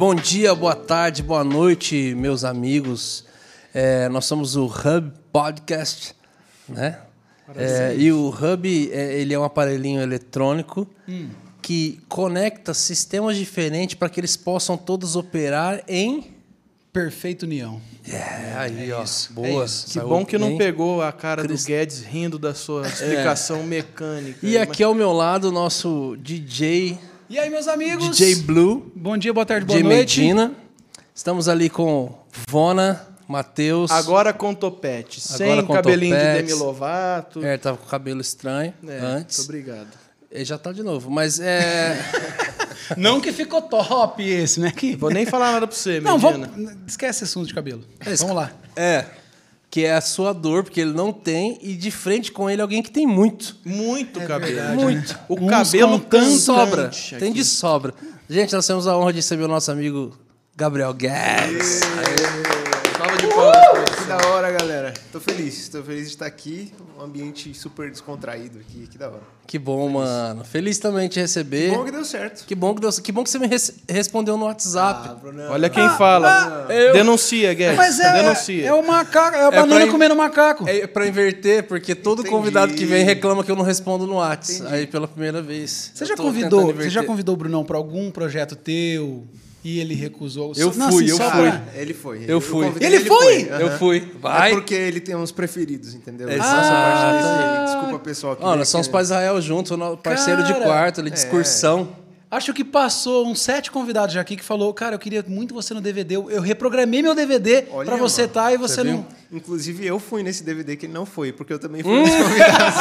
bom dia, boa tarde, boa noite, meus amigos. É, nós somos o Hub Podcast, né? É, e o Hub é, ele é um aparelhinho eletrônico que conecta sistemas diferentes para que eles possam todos operar em. Perfeito união. É, aí, ó. isso, Boa. é. Que bom que não pegou a cara do Guedes rindo da sua explicação mecânica. E aqui ao meu lado, o nosso DJ, E aí, meus amigos? DJ Blue, Bom dia, boa tarde, boa DJ noite. Medina. Estamos ali com Vona, Matheus. Agora com topete, sem Agora com cabelinho de topete. Demi Lovato. É, tava com o cabelo estranho É, antes. Muito obrigado. Ele já tá de novo, mas é. Não que ficou top esse, né? Que... Vou nem falar nada pra você, Não, Medina. vamos... esquece esse assunto de cabelo. Esse- Vamos lá. é. Que é a sua dor, porque ele não tem, e de frente com ele alguém que tem muito. Muito cabelo. verdade, Muito. O Uns cabelo Tem sobra. aqui. Tem de sobra. Gente, nós temos a honra de receber o nosso amigo Gabriel Guedes. Salva de palmas. Que da hora, galera. Tô feliz, tô feliz de estar aqui. Um ambiente super descontraído aqui, que da hora. Que bom, mano. Feliz também de te receber. Bom que deu certo. Que bom que, deu, que bom que você me res- respondeu no WhatsApp. Ah, Brunão. Olha quem fala. eu- Denuncia, Guedes. Mas é, Denuncia. é o macaco, é a banana pra- comendo macaco. É pra inverter, porque todo Entendi. convidado que vem reclama que eu não respondo no WhatsApp. Aí pela primeira vez. Você já convidou, você já convidou o Brunão para algum projeto teu e ele recusou? Eu Não, fui, assim, eu fui. pra- Ele foi. Eu fui. convidei, Ele foi? aham. Eu fui. Vai. É porque ele tem uns preferidos, entendeu? Parte Ah, desse. Desculpa, pessoal. que Ó, veio nós somos para Israel juntos, parceiro de Cara, quarto, ali, de excursão. Acho que passou uns sete convidados já aqui que falou, cara, eu queria muito você no DVD. Eu, reprogramei meu DVD Olha, pra você estar e você, Você não. viu? Né? Inclusive, eu fui nesse DVD que ele não foi, porque eu também Hum. fui nesse convidado.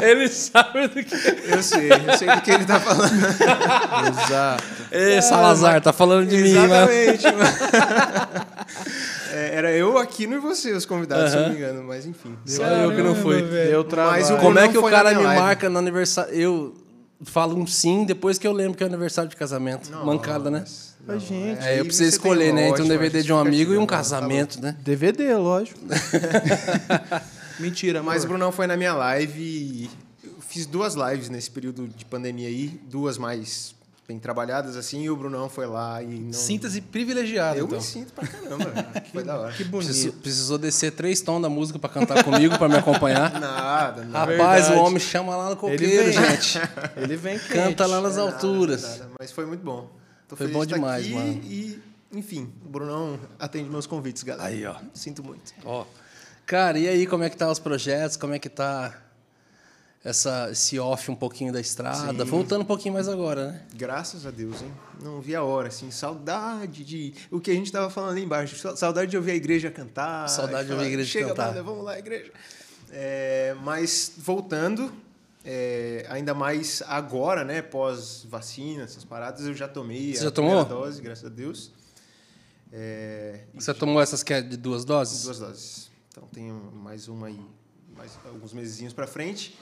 Ele sabe do que. Eu sei, eu sei do que ele tá falando. Exato. Salazar, tá falando de mim, mano. Exatamente. mano. É, era eu, Aquino e você, os convidados, se eu não me engano, mas enfim. Só eu que não fui. Eu trabalho. Mas o Como é não que o cara me live. marca no aniversário? Eu falo um sim depois que eu lembro que é aniversário de casamento. Mancada, né? Não, gente, É, eu preciso escolher, né? Entre um DVD de um amigo e um casamento, né? DVD, lógico. Mentira, Mas o. Brunão foi na minha live e eu fiz duas lives nesse período de pandemia aí, duas mais bem trabalhadas assim, e o Brunão foi lá e não... Sinta-se privilegiado, Eu então. me sinto pra caramba, foi da hora. Que bonito. Precisou, precisou descer três tons da música pra cantar comigo, pra me acompanhar. Nada, nada. Rapaz, verdade. o homem chama lá no Ele coqueiro, vem. gente. Ele vem quente. Canta lá nas Nada, alturas. nada, mas foi muito bom. Tô Foi bom de estar demais, aqui mano. E, enfim, o Brunão atende meus convites, galera. Aí, ó. Sinto muito. Ó. Cara, e aí, como é que tá os projetos? Como é que tá essa, esse off um pouquinho da estrada? Sim. Voltando um pouquinho mais agora, né? Graças a Deus, hein? Não vi a hora, assim. Saudade de. O que a gente tava falando ali embaixo. sa- Saudade de ouvir a igreja cantar. Saudade de ouvir a igreja Chega, cantar." banda, vamos lá, igreja. É, mas voltando, é, ainda mais agora, né? Pós-vacina, essas paradas, eu já tomei Você a já primeira tomou? dose, graças a Deus. É, Você tomou essas que é de duas doses? Duas doses. Então tenho mais uma aí, mais alguns mesezinhos para frente.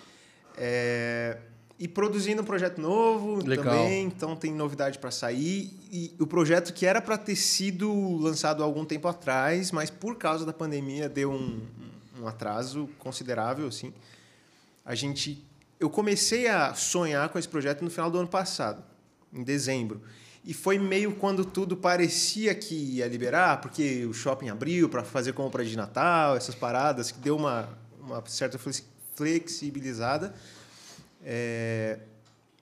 É, e produzindo um projeto novo Legal. também, então tem novidade para sair. E o projeto que era para ter sido lançado há algum tempo atrás, mas por causa da pandemia deu um, um atraso considerável, assim. A gente, eu comecei a sonhar com esse projeto no final do ano passado, em dezembro. E foi meio quando tudo parecia que ia liberar, porque o shopping abriu para fazer compra de Natal, essas paradas, que deu uma, uma certa flex- flexibilizada. É,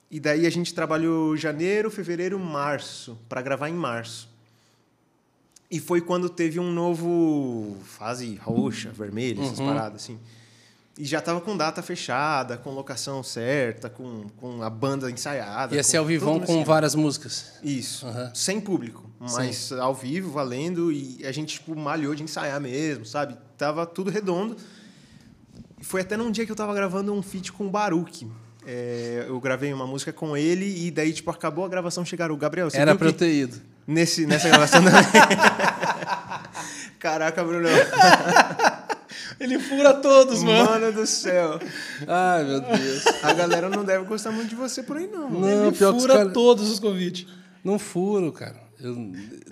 e daí a gente trabalhou janeiro, fevereiro, março, para gravar em março. E foi quando teve um novo fase roxa, vermelha, essas paradas assim. E já tava com data fechada, com locação certa, com, com a banda ensaiada. Ia ser ao vivão com esquema. várias músicas. Isso. Aham. Sem público, mas ao vivo, valendo. E a gente, tipo, malhou de ensaiar mesmo, sabe? Tava tudo redondo. E foi até num dia que eu tava gravando um feat com o Baruch. É, eu gravei uma música com ele e daí, tipo, acabou a gravação, chegaram o Gabriel. Você Era ido. nesse, nessa gravação. Caraca, Bruno. Ele fura todos, mano. Mano do céu. Ai, meu Deus. A galera não deve gostar muito de você por aí, não. Não, Ele pior que os fura cara- todos os convites. Não furo, cara. Eu,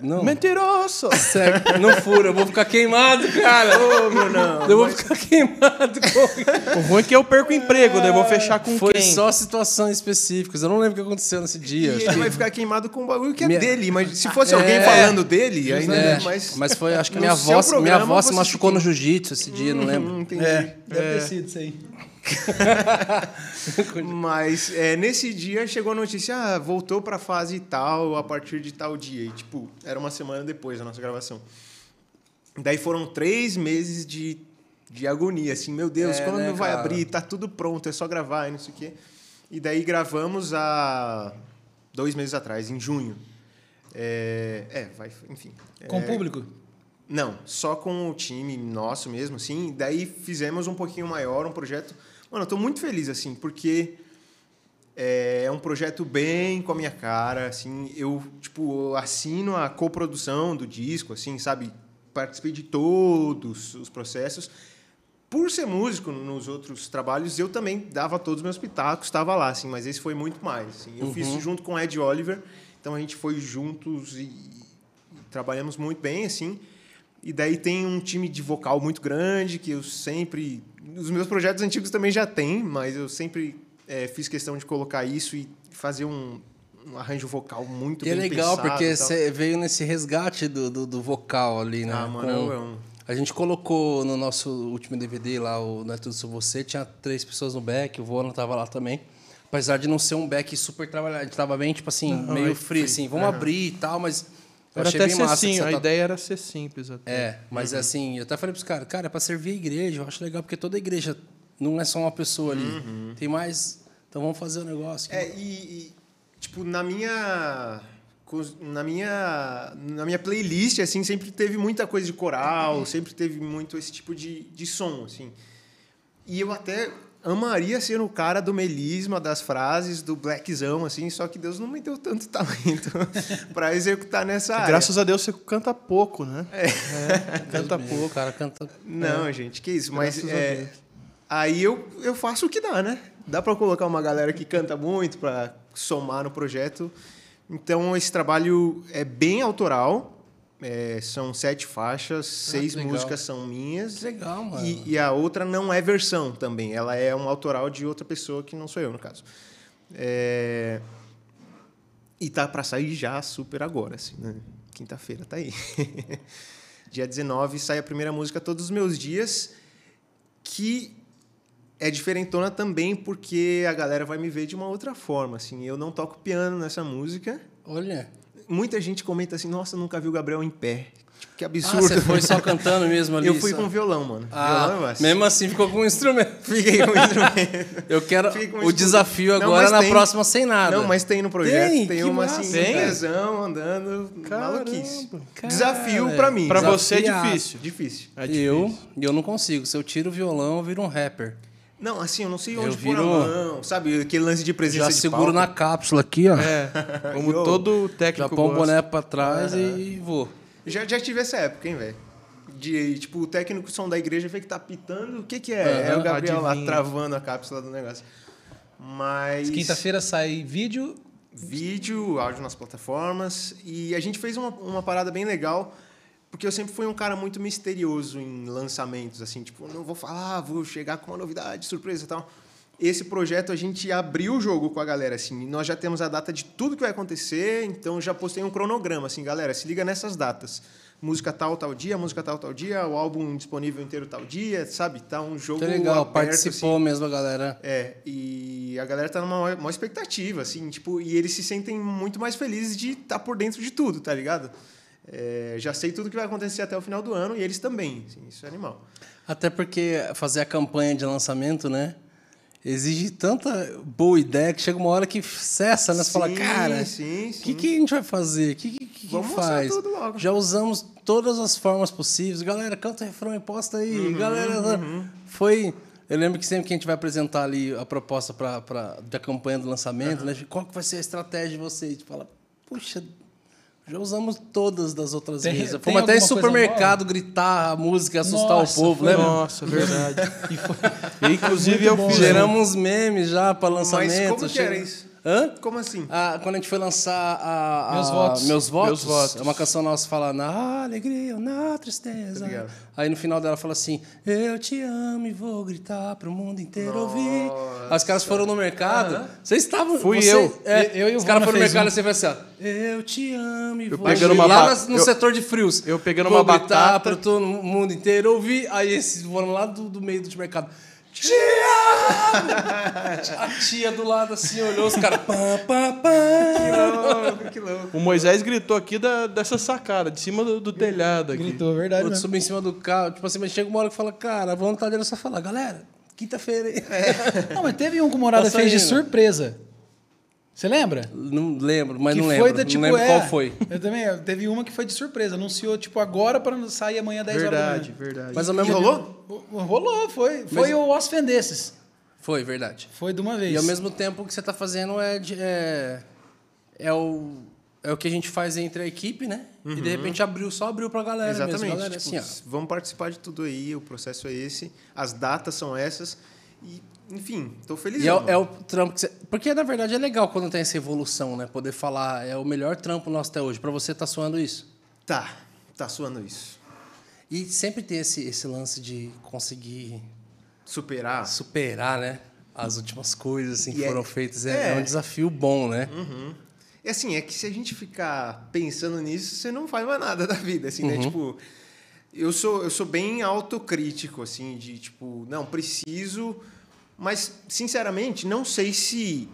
não. Mentiroso! Sério, não fura, eu vou ficar queimado, cara. Ô, meu não. eu vou ficar queimado. com- O ruim é que eu perco o emprego, daí eu vou fechar com Foi quem? só situações específicas. Eu não lembro o que aconteceu nesse dia. E ele que- vai ficar queimado com um bagulho que é Minha- dele. Mas se fosse É. alguém falando dele, ainda É, mas... mas foi, acho que minha avó, minha programa avó se machucou se no jiu-jitsu esse dia, não lembro. Hum, entendi. É, deve ter sido isso aí. Mas é, nesse dia chegou a notícia, ah, voltou pra fase tal a partir de tal dia. E, tipo, era uma semana depois da nossa gravação. Daí foram três meses de, de agonia, assim, meu Deus, É, quando né, vai cara? abrir? Tá tudo pronto, é só gravar e não sei o quê. E daí gravamos há dois meses atrás, em junho. É, é vai, enfim. Com o É, público? não, só com o time nosso mesmo, assim. Daí fizemos um pouquinho maior, um projeto. Mano, eu tô muito feliz, assim, porque é um projeto bem com a minha cara, assim. Eu, tipo, assino a coprodução do disco, assim, sabe? Participei de todos os processos. Por ser músico nos outros trabalhos, eu também dava todos os meus pitacos, estava lá, assim, mas esse foi muito mais. Assim. Eu fiz junto com o Ed Oliver, então a gente foi juntos e, e trabalhamos muito bem, assim. E daí tem um time de vocal muito grande que eu sempre. Os meus projetos antigos também já tem, mas eu sempre eh, fiz questão de colocar isso e fazer um, um arranjo vocal muito E é bem legal, pensado porque você veio nesse resgate do, do, do vocal ali, né? Ah, mano, Com- é um- A gente colocou no nosso último DVD lá, o Não é Tudo Sobre Você, tinha três pessoas no back, o Vono tava lá também. Apesar de não ser um back super trabalhado, a gente tava bem, tipo assim, meio free, assim, vamos abrir e tal, mas eu Era até ser massa. sim, a tá- ideia era ser simples até. É, mas assim, eu até falei pros caras, cara, é pra servir a igreja, eu acho legal, porque toda igreja não é só uma pessoa ali. Tem mais. Então vamos fazer o negócio. É, e, e, tipo, na minha. Na minha, na minha playlist, assim, sempre teve muita coisa de coral, sempre teve muito esse tipo de, de som, assim. E eu até amaria ser o cara do melisma, das frases, do blackzão, assim, só que Deus não me deu tanto talento para executar nessa área. Graças a Deus você canta pouco, né? É. canta Deus pouco. O cara canta. Não, gente, que isso. Mas Graças a é, aí eu, eu faço o que dá, né? Dá para colocar uma galera que canta muito para somar no projeto. Então esse trabalho é bem autoral. É, são sete faixas, seis legal. músicas são minhas. Que legal, mano. E, e a outra não é versão também. Ela é um autoral de outra pessoa que não sou eu, no caso. É, E tá para sair já super agora, assim, né? Quinta-feira tá aí. Dia 19 sai a primeira música Todos os Meus Dias, que é diferentona também porque a galera vai me ver de uma outra forma, assim. Eu não toco piano nessa música. Olha. Muita gente comenta assim: "Nossa, nunca vi o Gabriel em pé". Tipo, que Ah, absurdo. você foi só cantando mesmo ali? Eu fui só- com violão, mano. Ah, violão, eu acho. mesmo assim ficou com um instrumento. Fiquei com o instrumento. Eu quero com o desafio Não, agora na tem. próxima sem nada. Não, mas tem no projeto. Tem? Tem, Que uma massa. assim, Tem? tesão, andando, maluquice. Cara, Desafio pra mim. Pra você é difícil. Difícil. É eu, difícil. eu não consigo. Se eu tiro o violão, eu viro um rapper. Não, assim, eu não sei Eu onde pôr a viro- mão, sabe? Aquele lance de presença Já de seguro palco. na cápsula aqui, ó. É, como Eu- todo Já técnico põe o boné pra trás e vou. Já, já tive essa época, hein, velho? De, tipo, o técnico som da igreja vê que tá pitando, o que que é? é o Gabriel lá adivinha. travando a cápsula do negócio. Mas... Quinta-feira sai vídeo. vídeo, áudio nas plataformas. E a gente fez uma, uma parada bem legal, porque eu sempre fui um cara muito misterioso em lançamentos, assim, tipo, não vou falar, vou chegar com uma novidade, surpresa e tal. Esse projeto a gente abriu o jogo com a galera, assim, nós já temos a data de tudo que vai acontecer, então já postei um cronograma, assim, galera, se liga nessas datas. Música tal, tal dia, música tal, tal dia, o álbum disponível inteiro tal dia, sabe? Tá um jogo Tá legal, aberto, participou assim. mesmo a galera. É, e a galera tá numa maior expectativa, assim, tipo, e eles se sentem muito mais felizes de estar por dentro de tudo, tá ligado? É, já sei tudo que vai acontecer até o final do ano e eles também, assim, isso é animal. Até porque fazer a campanha de lançamento, né? Exige tanta boa ideia que chega uma hora que cessa, né? Você fala, Sim, cara, sim, o que, que a gente vai fazer? O que, que, que Vamos faz? tudo logo. Já usamos todas as formas possíveis. Galera, canta o refrão e posta aí. Uhum, Galera, foi... Eu lembro que sempre que a gente vai apresentar ali a proposta pra, pra, da campanha do lançamento, né? Qual que vai ser a estratégia de vocês? A gente fala, puxa, já usamos todas das outras Tem- vezes. Fomos até em supermercado gritar a música e assustar Nossa, o povo, né? Nossa, verdade. E foi- Inclusive Muito eu bom, fiz. né? Geramos uns memes já para Mas lançamento. como que era isso? Hã? Como assim? Ah, quando a gente foi lançar a, a- Meus Votos. Meus Votos, Meus Votos. é uma canção nossa fala na alegria na tristeza. Obrigado. Aí no final dela fala assim: Eu te amo e vou gritar pro mundo inteiro ouvir. Aí os caras foram no mercado. Vocês estavam. Fui você- eu. É, Eu e o Os caras foram no mercado um. e você vai assim: ó, Eu te amo e vou pegando gritar. uma Lá no, eu- setor de frios. eu pegando Vou uma gritar batata. Pro todo mundo inteiro ouvir. Aí esses foram lá do, do meio do mercado. Amo! A tia do lado assim olhou os caras. Pá, pá, pá. Que louco, que louco. O Moisés gritou aqui da, dessa sacada, de cima do, do telhado aqui. Gritou, verdade. Outro subir em cima do carro. Tipo assim, mas chega uma hora que fala, cara, a vontade era só falar, galera, quinta-feira aí. Não, mas teve um que o Morada Tá fez de surpresa. Você lembra? Não lembro, mas que não foi lembro. da, tipo, não lembro é, qual foi. Eu também. Teve uma que foi de surpresa. Anunciou, tipo, agora para sair amanhã 10 horas da Verdade, manhã. verdade. Mas ao mesmo rolou? O- Rolou, foi. Foi o Os Fendesses. Foi, verdade. Foi de uma vez. E ao mesmo tempo o que você tá fazendo é, de- é, é, o, é o que a gente faz entre a equipe, né? E de repente abriu, só abriu pra galera Exatamente. mesmo. Galera, tipo, assim, ó. Vamos participar de tudo aí, o processo é esse, as datas são essas. E, enfim, tô feliz. E é, o- é o trampo que você... Porque, na verdade, é legal quando tem essa evolução, né? Poder falar, é o melhor trampo nosso até hoje. Pra você tá suando isso? Tá, tá suando isso. E sempre tem esse, esse lance de conseguir Superar. superar, né? As últimas coisas assim, que E é- foram feitas. É, é é. um desafio bom, né? É assim, é que se a gente ficar pensando nisso, você não faz mais nada da vida, assim, Uhum. né? Tipo, eu sou, eu sou bem autocrítico, assim, de tipo, não, preciso, mas, sinceramente, não sei se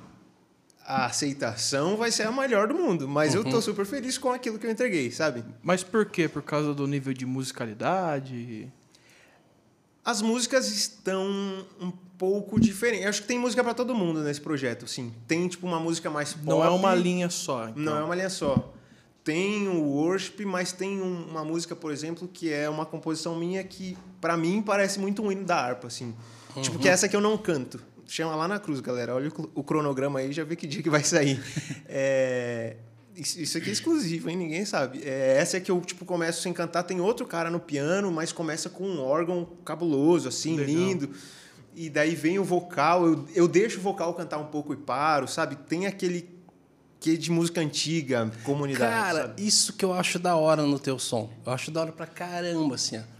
a aceitação vai ser a melhor do mundo, mas eu Uhum. tô super feliz com aquilo que eu entreguei, sabe? Mas por quê? Por causa do nível de musicalidade? As músicas estão um pouco diferentes. Eu acho que tem música para todo mundo nesse projeto, sim. Tem, tipo, uma música mais pop. Não é uma linha só. então. Não é uma linha só. Tem o worship, mas tem um- uma música, por exemplo, que é uma composição minha que, pra mim, parece muito um hino da harpa, assim. Tipo, que é essa que eu não canto. Chama lá na cruz, galera. Olha o cronograma aí, já vê que dia que vai sair. É, Isso isso aqui é exclusivo, hein? Ninguém sabe. É, essa é que eu, tipo, começo sem cantar. Tem outro cara no piano, mas começa com um órgão cabuloso, assim, Legal. lindo. E daí vem o vocal. Eu, eu deixo o vocal cantar um pouco e paro, sabe? Tem aquele que de música antiga, comunidade. Cara, sabe? isso que eu acho da hora no teu som. Eu acho da hora pra caramba, assim, ó.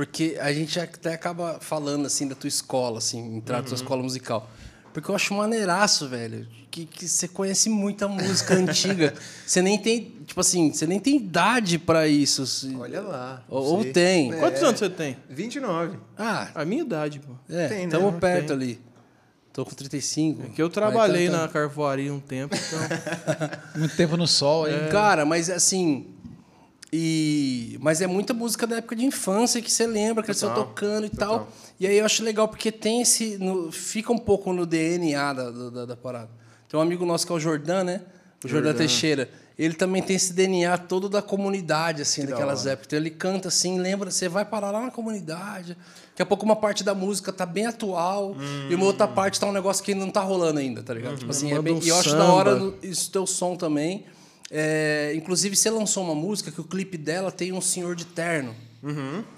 Porque a gente até acaba falando, assim, da tua escola, assim, entrar na tua Uhum. escola musical. Porque eu acho maneiraço, velho. Que, que você conhece muita música antiga. Você nem tem, tipo assim, você nem tem idade pra isso. se- Olha lá. Ou- ou tem. É, Quantos anos você tem? 29. Ah, A minha idade, pô. é, Tem, né? estamos perto Tem. ali. Tô com 35. É que eu trabalhei Mas tá- na carvoaria um tempo, então. Muito tempo no sol aí. Cara, mas assim. E, mas é muita música da época de infância que você lembra, cresceu Total, tocando e total. tal. E aí eu acho legal porque tem esse. no- fica um pouco no DNA da, da, da parada. Tem um amigo nosso que é o Jordan, né? O Jordan, Teixeira. Ele também tem esse DNA todo da comunidade, assim, da daquelas hora. épocas. Então ele canta assim, lembra, você vai parar lá na comunidade. Daqui a pouco uma parte da música tá bem atual e uma outra parte tá um negócio que não tá rolando ainda, tá ligado? Tipo assim, é bem, um e eu acho da hora isso teu som também. É, inclusive, você lançou uma música que o clipe dela tem um senhor de terno.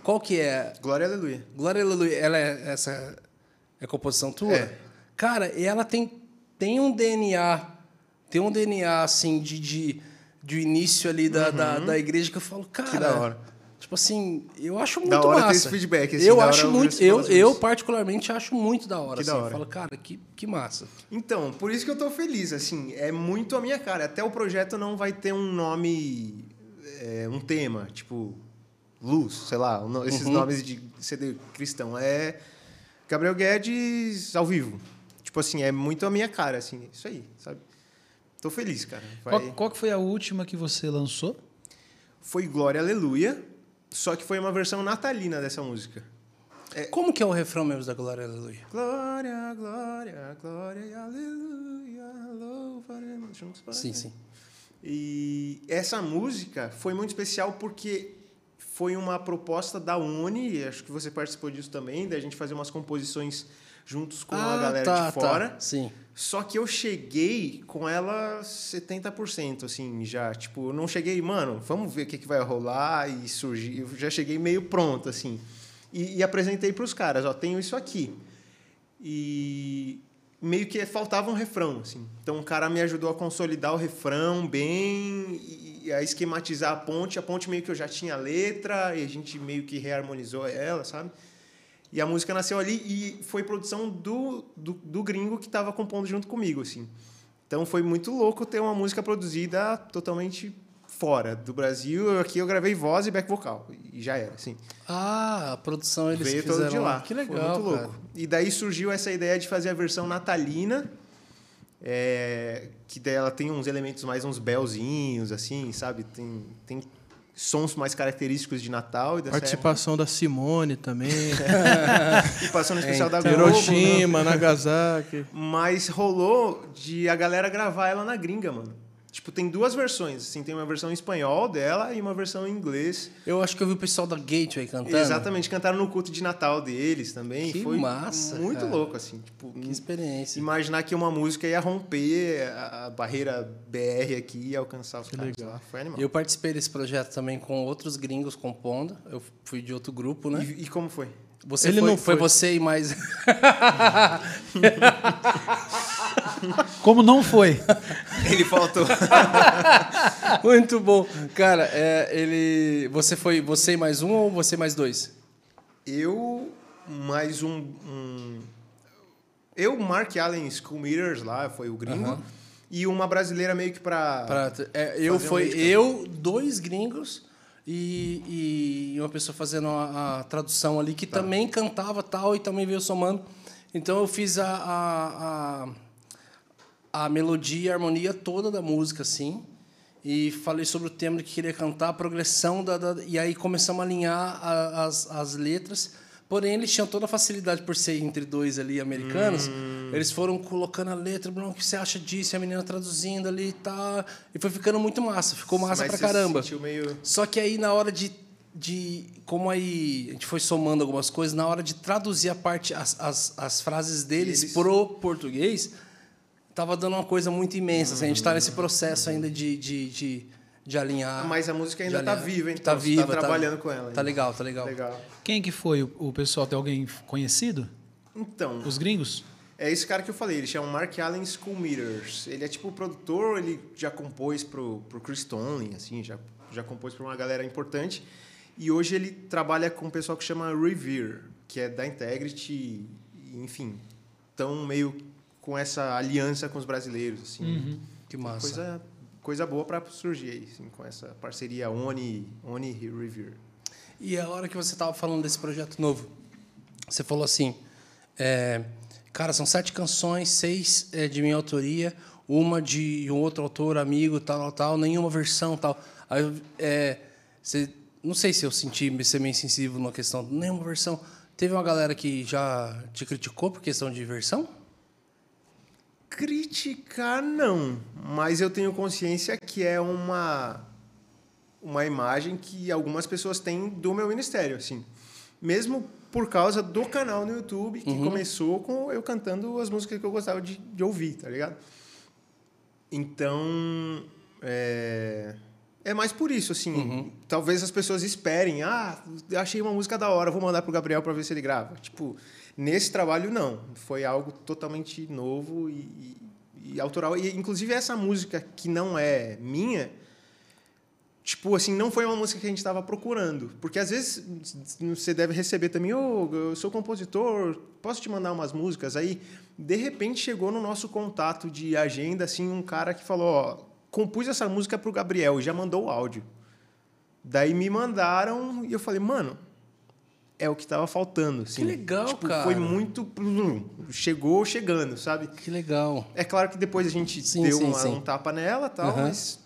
Qual que é? Glória aleluia. Glória Aleluia. Ela é essa é a composição tua? É. Cara, e ela tem, tem um DNA, tem um DNA assim de, de, de início ali da, da, da igreja que eu falo, cara. Uhum. da hora. Tipo assim, eu acho muito Da hora ter massa. esse feedback, assim, eu acho muito, eu, eu particularmente acho muito da hora. Que assim. da Eu hora. falo, cara, que, que massa. Então, por isso que eu tô feliz, assim, é muito a minha cara. Até o projeto não vai ter um nome, é, um tema, tipo, luz, sei lá, esses Uhum. nomes de CD cristão. É Gabriel Guedes ao vivo. Tipo assim, é muito a minha cara, assim, isso aí, sabe? Tô feliz, cara. Vai- Qual, qual que foi a última que você lançou? Foi Glória Aleluia, só que foi uma versão natalina dessa música. Como que é o refrão mesmo da Glória Aleluia? Glória, glória, glória e aleluia, louvaremos juntos para Sim, sim. E essa música foi muito especial porque foi uma proposta da Uni, acho que você participou disso também, da gente fazer umas composições juntos com a galera tá, de fora. Tá. Sim. Só que eu cheguei com ela 70%, assim, já. Tipo, eu não cheguei, mano, vamos ver o que, que vai rolar e surgir. Eu já cheguei meio pronto, assim. E, e apresentei para os caras, ó, tenho isso aqui. E meio que faltava um refrão, assim. Então o cara me ajudou a consolidar o refrão bem e a esquematizar a ponte. A ponte meio que eu já tinha a letra e a gente meio que reharmonizou ela, sabe? E a música nasceu ali e foi produção do, do, do gringo que estava compondo junto comigo, assim. Então foi muito louco ter uma música produzida totalmente fora do Brasil. Aqui eu gravei voz e back vocal e já era, assim. Ah, a produção eles Veio fizeram todo de lá. Que Foi legal, muito cara. louco. E daí surgiu essa ideia de fazer a versão natalina, é, que daí ela tem uns elementos mais uns belzinhos, assim, sabe? Tem, tem sons mais característicos de Natal e dessa Participação da Simone também. E passando no especial da Globo. né? Hiroshima, Nagasaki. Mas rolou de a galera gravar ela na gringa, mano. Tipo, tem duas versões. Assim, tem uma versão em espanhol dela e uma versão em inglês. Eu acho que eu vi o pessoal da Gateway cantando. Exatamente, cantaram no culto de Natal deles também. Que Foi massa, muito cara. louco, assim. Tipo, Que experiência. imaginar que uma música ia romper a barreira BR aqui e alcançar os Que caras legal. lá. Foi animal. Eu participei desse projeto também com outros gringos compondo. Eu fui de outro grupo, né? E, e como foi? Você Ele foi, não foi foi. você e mais. Como não foi? Ele faltou. Muito bom. Cara, é, ele. Você foi você mais um ou você mais dois? eu, mais um, um- Eu, Mark Allen School Meters lá, foi o gringo. Aham. E uma brasileira meio que pra... Pra- é, eu um foi eu, dois gringos e, e uma pessoa fazendo a, a tradução ali que também cantava tal e também veio somando. Então eu fiz a, a, a, a melodia e a harmonia toda da música, assim. E falei sobre o tema que queria cantar, a progressão da, da- e aí começamos a alinhar a- as, as letras. Porém, eles tinham toda a facilidade por ser entre dois ali americanos. Hum. Eles foram colocando a letra, Bruno, o que você acha disso? E a menina traduzindo ali e tal. E foi ficando muito massa, ficou massa Mas pra se caramba. sentiu meio... Só que aí, na hora de, de. Como aí a gente foi somando algumas coisas, na hora de traduzir a parte, as, as, as frases deles Eles- pro português, tava dando uma coisa muito imensa. assim, a gente tá nesse processo ainda de, de, de, de alinhar. Mas a música ainda tá alinhar. viva, hein? Tá Então, você viva, Tá trabalhando com ela. Tá ainda. legal, tá legal. Legal. Quem que foi o, o pessoal? Tem alguém conhecido? Então, Os gringos? É esse cara que eu falei, ele chama Mark Allen School Meters. Ele é tipo produtor, ele já compôs pro, pro Chris Tomlin, assim, já, já compôs pra uma galera importante. E hoje ele trabalha com um pessoal que chama Revere, que é da Integrity, e, enfim, tão meio com essa aliança com os brasileiros, assim. Que massa. Coisa, coisa boa para surgir aí, assim, com essa parceria Oni, Oni e Revere. E a hora que você estava falando desse projeto novo, você falou assim, é, cara, são sete canções, seis é, de minha autoria, uma de um outro autor, amigo, tal, tal, tal, nenhuma versão, tal. Aí, eu, é, você, não sei se eu senti ser meio sensível na questão, nenhuma versão. Teve uma galera que já te criticou por questão de versão? Criticar não, mas eu tenho consciência que é uma uma imagem que algumas pessoas têm do meu ministério, assim. Mesmo por causa do canal no YouTube que começou com eu cantando as músicas que eu gostava de, de ouvir, tá ligado? Então, é, é mais por isso, assim. Talvez as pessoas esperem, ah, achei uma música da hora, vou mandar pro Gabriel para ver se ele grava. Tipo, nesse trabalho não, foi algo totalmente novo e, e, e autoral. E inclusive essa música que não é minha, tipo assim, não foi uma música que a gente estava procurando, porque às vezes você deve receber também, ô, eu sou compositor, posso te mandar umas músicas aí? De repente chegou no nosso contato de agenda assim um cara que falou, ó, compus essa música pro Gabriel e já mandou o áudio. Daí me mandaram e eu falei, mano, é o que tava faltando, assim. Que legal, tipo, cara. Foi muito chegou chegando, sabe? Que legal. É claro que depois a gente Sim, deu sim, uma- sim. um tapa nela, tal, Aham. mas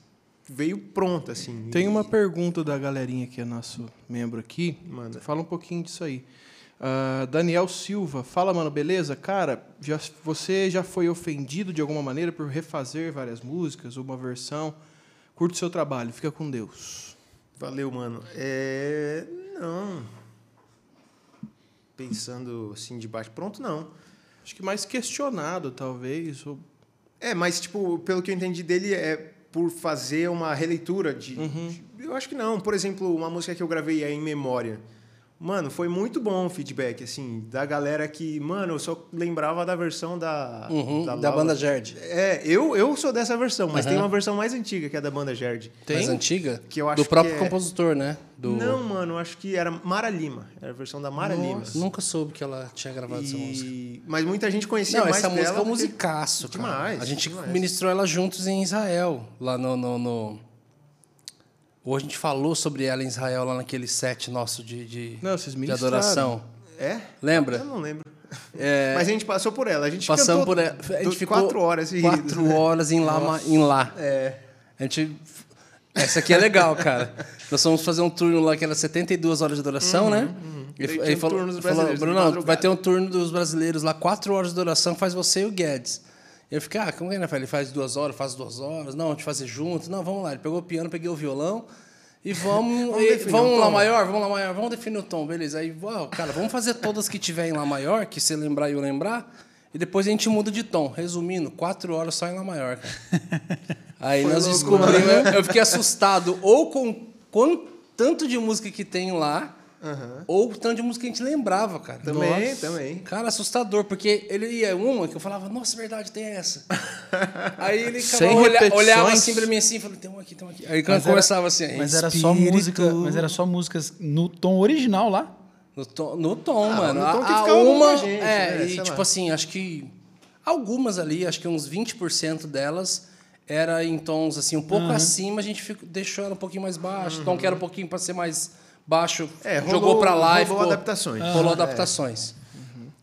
veio pronta assim. Tem E- uma pergunta da galerinha que é nosso membro aqui. Manda. Fala um pouquinho disso aí. Ah, Daniel Silva, fala, mano, beleza? Cara, já, você já foi ofendido de alguma maneira por refazer várias músicas ou uma versão? Curte o seu trabalho, fica com Deus. Valeu, mano. É. Não. Pensando assim de baixo pronto, não. Acho que mais questionado, talvez. Ou... É, mas, tipo, pelo que eu entendi dele, é por fazer uma releitura de. Uhum. de- eu acho que não. Por exemplo, uma música que eu gravei é em memória. Mano, foi muito bom o feedback, assim, da galera que, mano, eu só lembrava da versão da. Uhum, da Laura. banda Gerd. É, eu, eu sou dessa versão, mas Uhum. tem uma versão mais antiga que é da banda Gerd. Mais antiga? Que eu acho Do próprio é- compositor, né? Do... Não, mano, acho que era Mara Lima. Era a versão da Mara Lima. Nunca soube que ela tinha gravado essa música. E... Mas muita gente conhecia Não, mais essa música é um musicaço, cara. Demais, A gente demais. ministrou ela juntos em Israel, lá no, no, no- Ou a gente falou sobre ela em Israel, lá naquele set nosso de, de, Não, vocês de adoração. É? Lembra? Eu não lembro. É, Mas a gente passou por ela. A gente passamos por ela. A gente ficou quatro horas seguidas, Quatro né? horas em lá, em lá. É. A gente. Essa aqui é legal, cara. Nós fomos fazer um turno lá que era 72 horas de duração, né? E Daí aí tinha um falou, turno dos falou Bruno, madrugada." vai ter um turno dos brasileiros lá, quatro horas de duração, faz você e o Guedes. Eu fiquei, ah, como que ele faz? Ele faz duas horas, faz duas horas. Não, a gente fazer junto. Não, vamos lá. Ele pegou o piano, peguei o violão. E vamos, Vamos e- vamos lá maior, vamos lá maior, vamos definir o tom, beleza. Aí, uau, cara, vamos fazer todas que tiver em Lá maior, que você lembrar e eu lembrar, e depois a gente muda de tom. Resumindo, quatro horas só em Lá maior, cara. Aí Foi nós louco, descobrimos, eu- eu fiquei assustado, ou com quanto tanto de música que tem lá, ou o tanto de música que a gente lembrava, cara. Também, Nossa. também. Cara, assustador, porque ele ia uma que eu falava, nossa, verdade, tem essa. Aí ele olha- olhava assim pra mim assim e falou, tem uma aqui, tem uma aqui. Aí quando Mas era- começava assim, Mas era só música, mas era só músicas no tom original lá. No tom, no tom Ah, mano. no tom que A- a uma, gente, é, né? e tipo lá. assim, acho que algumas ali, acho que uns 20% delas era em tons assim um pouco acima, a gente ficou- deixou ela um pouquinho mais baixo, o tom que era um pouquinho para ser mais baixo, É, jogou rolou- para lá e rolou ficou, adaptações. Rolou Ah, adaptações.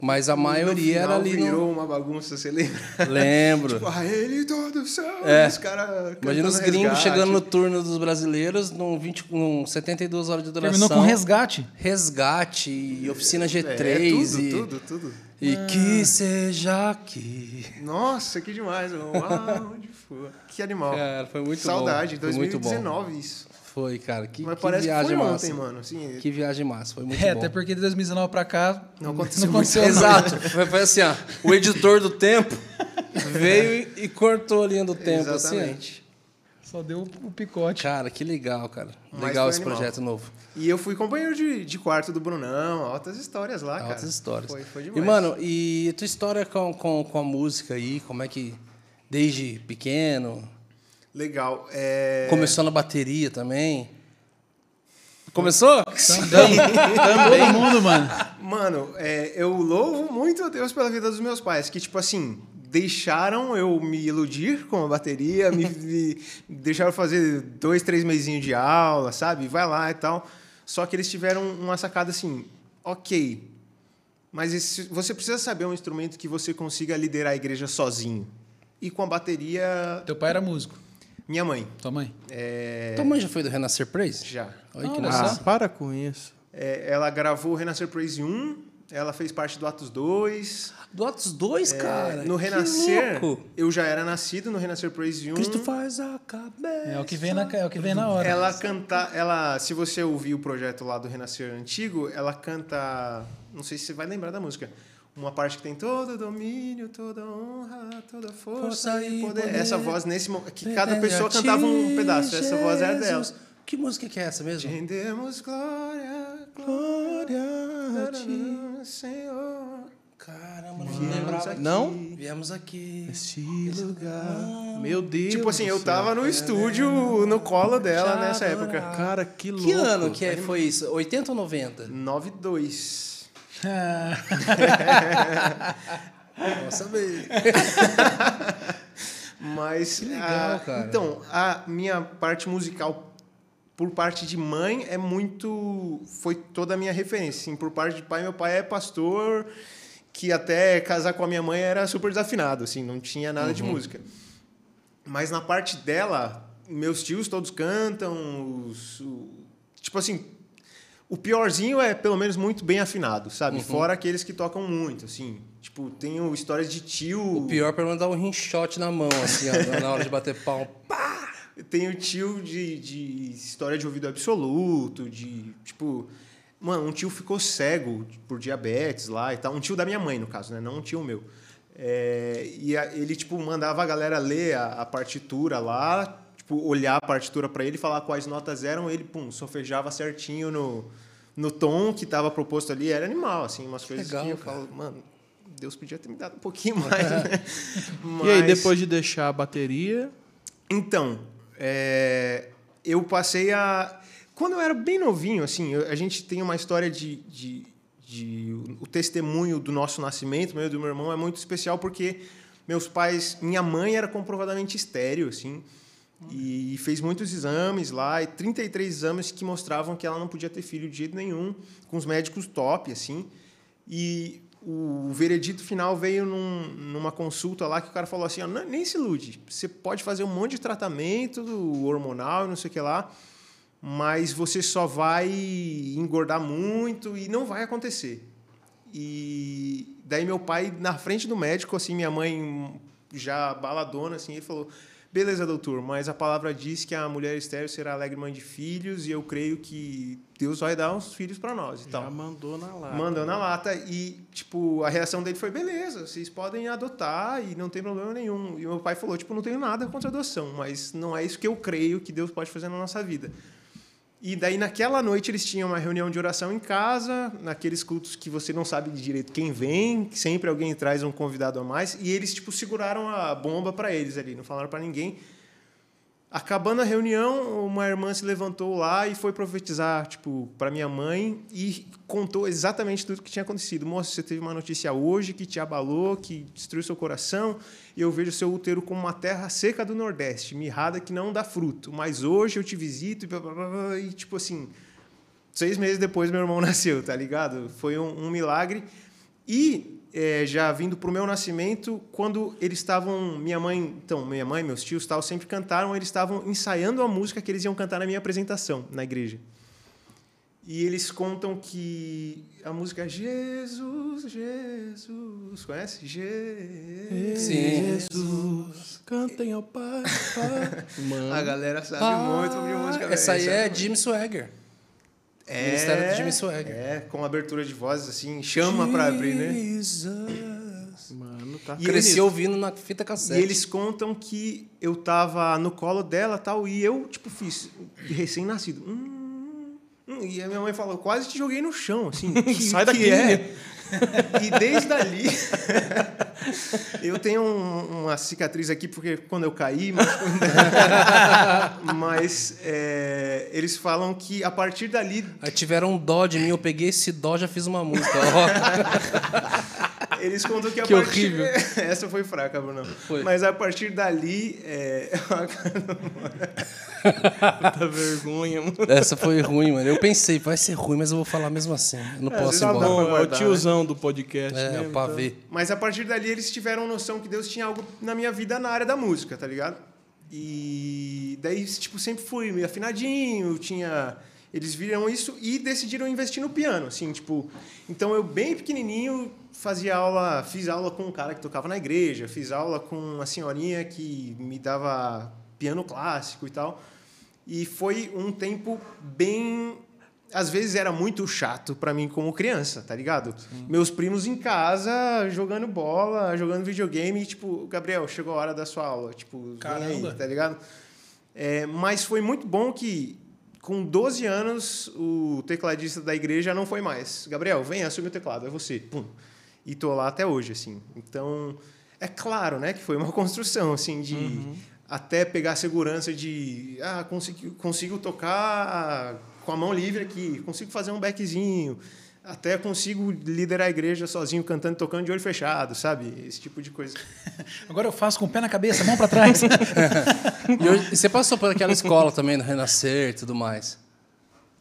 Mas a No maioria era ali no virou uma bagunça, você lembra? Lembro. Tipo, a ele todo céu. É. Os caras Imagina os gringos resgate. chegando no turno dos brasileiros num, 20, num 72 horas de duração. Terminou com resgate. Resgate e oficina G3 É, tudo, e, tudo, tudo. e que seja aqui. Nossa, que demais. Uau, onde foi? Que animal. Cara, foi muito Saudade, bom. Foi muito bom. 2019 isso. Foi, cara. Que, Mas que parece que viagem foi massa. ontem, mano. Assim, Que viagem massa. Foi muito É, bom. até porque de 2019 pra cá Não aconteceu não aconteceu nada. Exato. Foi, foi assim, ó. O editor do tempo veio e, e cortou a linha do tempo. Assim, Exatamente. Só deu o picote. Cara, que legal, cara. Mas Legal esse animal. projeto novo. E eu fui companheiro de, de quarto do Brunão. Altas histórias lá, cara. Altas histórias. Foi, foi e, demais. mano, e a tua história com, com, com a música aí? Como é que, desde pequeno, Legal. É... começou na bateria também? Começou? Todo mundo, mano. Mano, é, eu louvo muito a Deus pela vida dos meus pais, que, tipo assim, deixaram eu me iludir com a bateria, me, me deixaram fazer dois, três mesinhos de aula, sabe? Vai lá e tal. Só que eles tiveram uma sacada assim, ok, mas esse- você precisa saber um instrumento que você consiga liderar a igreja sozinho. E com a bateria, Teu pai era músico. Minha mãe. Tua mãe? É, Tua mãe já foi do Renascer Praise? já. Olha que. Ah, para com isso. É, ela gravou o Renascer Praise 1, ela fez parte do Atos 2. Do Atos 2, É, cara. no que Renascer, louco. eu já era nascido no Renascer Praise 1. Cristo faz a cabeça. É o que vem na, é o que vem na hora. Ela canta, ela, se você ouvir o projeto lá do Renascer antigo, ela canta, não sei se você vai lembrar da música. Uma parte que tem todo domínio, toda honra, toda força, Força e poder. poder. Essa voz nesse mo- que cada pessoa cantava um pedaço. Essa voz era dela. Jesus. Que música que é essa mesmo? Rendemos glória, Glória a ti. Senhor. Caramba, não lembrava. aqui. Não? Viemos aqui. Este lugar. Meu Deus. Tipo assim, eu tava no estúdio, no colo dela nessa época. Cara, que louco. Que ano que é- foi isso? 80 ou 90? 9-2. Vamos saber. Mas. Que legal, a- cara. Então, a minha parte musical por parte de mãe é muito. Foi toda a minha referência. Assim, por parte de pai, meu pai é pastor, que até casar com a minha mãe era super desafinado, assim, não tinha nada Uhum. de música. Mas na parte dela, meus tios todos cantam, os- o- tipo assim. O piorzinho é pelo menos muito bem afinado, sabe? Uhum. Fora aqueles que tocam muito, assim. Tipo, tenho histórias de tio. O pior, pelo menos, dá um rinshot na mão, assim, ó, na hora de bater palma. Eu tenho tio de, de história de ouvido absoluto, de tipo. Mano, um tio ficou cego por diabetes lá e tal. Um tio da minha mãe, no caso, né? Não um tio meu. É, e a- ele, tipo, mandava a galera ler a, a partitura lá, tipo, olhar a partitura para ele, falar quais notas eram, ele, pum, sofejava certinho no, no tom que estava proposto ali era animal, assim, umas coisas legal, que eu cara. falo, mano, Deus podia ter me dado um pouquinho mais, né? E aí, Mas- depois de deixar a bateria, Então, é, eu passei a. Quando eu era bem novinho, assim, a gente tem uma história de, de, de- O testemunho do nosso nascimento, meu e do meu irmão, é muito especial porque meus pais. Minha mãe era comprovadamente estéreo, assim. E fez muitos exames lá, e 33 exames que mostravam que ela não podia ter filho de jeito nenhum, com os médicos top, assim. E o veredito final veio num- numa consulta lá que o cara falou assim: ó, "Não- nem se ilude, você pode fazer um monte de tratamento hormonal e não sei o que lá, mas você só vai engordar muito e não vai acontecer. E daí meu pai, na frente do médico, assim, minha mãe já baladona, assim, ele falou: Beleza, doutor, mas a palavra diz que a mulher estéril será alegre mãe de filhos e eu creio que Deus vai dar uns filhos para nós e já tal. mandou na lata. Mandou na lata e, tipo, a reação dele foi: beleza, vocês podem adotar e não tem problema nenhum. E meu pai falou: tipo, não tenho nada contra a adoção, mas não é isso que eu creio que Deus pode fazer na nossa vida. E daí, naquela noite, eles tinham uma reunião de oração em casa, naqueles cultos que você não sabe direito quem vem, sempre alguém traz um convidado a mais, e eles, tipo, seguraram a bomba para eles ali, não falaram para ninguém. Acabando a reunião, uma irmã se levantou lá e foi profetizar, tipo, para minha mãe e contou exatamente tudo o que tinha acontecido. Moça, você teve uma notícia hoje que te abalou, que destruiu seu coração, e eu vejo seu útero como uma terra seca do Nordeste, mirrada que não dá fruto. Mas hoje eu te visito e, blá, blá, blá, e tipo assim, seis meses depois meu irmão nasceu, tá ligado? Foi um, um milagre. E é, já vindo para o meu nascimento, quando eles estavam, minha mãe, então minha mãe, meus tios, tal, sempre cantaram, eles estavam ensaiando a música que eles iam cantar na minha apresentação na igreja. E eles contam que a música é Jesus, Jesus, conhece? Jesus. Sim. Jesus, cantem ao Pai. pai. A galera sabe muito sobre música. Ah, Essa aí é sabe? Jimmy Swagger. É, Ministério de Jimmy Swagger. É, com abertura de vozes assim, chama para abrir, né? Jesus. mano, tá E Cresci eles- ouvindo na fita E cassete. eles contam que eu tava no colo dela tal, e eu, tipo, fiz recém-nascido. Hum, hum, e a minha mãe falou, quase te joguei no chão, assim. que- Sai que daqui, é? E desde ali, eu tenho um- uma cicatriz aqui, porque quando eu caí, mas, mas é, eles falam que a partir dali Aí tiveram um dó de mim, eu peguei esse dó já fiz uma música. Eles contam que a Que partir... horrível. Essa foi fraca, Bruno. Foi. Mas a partir dali... É... Puta vergonha, mano. Essa foi ruim, mano. Eu pensei, vai ser ruim, mas eu vou falar mesmo assim. Eu não posso ir embora. bom. Bom, é o guardar, tiozão do podcast, É, né? o pavê. Mas a partir dali eles tiveram noção que Deus tinha algo na minha vida na área da música, tá ligado? E daí, tipo, sempre fui meio afinadinho, tinha... Eles viram isso e decidiram investir no piano, assim, tipo... Então, eu bem pequenininho fazia aula... Fiz aula com um cara que tocava na igreja, fiz aula com uma senhorinha que me dava piano clássico e tal. E foi um tempo bem às vezes era muito chato pra mim como criança, tá ligado? Meus primos em casa jogando bola, jogando videogame, e, tipo, Gabriel, chegou a hora da sua aula, tipo, vem Caramba. aí, tá ligado? É, mas foi muito bom que com 12 anos o tecladista da igreja não foi mais. Gabriel, vem, assume o teclado, é você. Pum. E tô lá até hoje, assim. Então, é claro, né, que foi uma construção, assim, de até pegar a segurança de ah, consigo, consigo tocar com a mão livre aqui, consigo fazer um backzinho, até consigo liderar a igreja sozinho, cantando, tocando de olho fechado, sabe? Esse tipo de coisa. Agora eu faço com o pé na cabeça, mão pra trás. E, hoje- você passou por aquela escola também, do Renascer e tudo mais.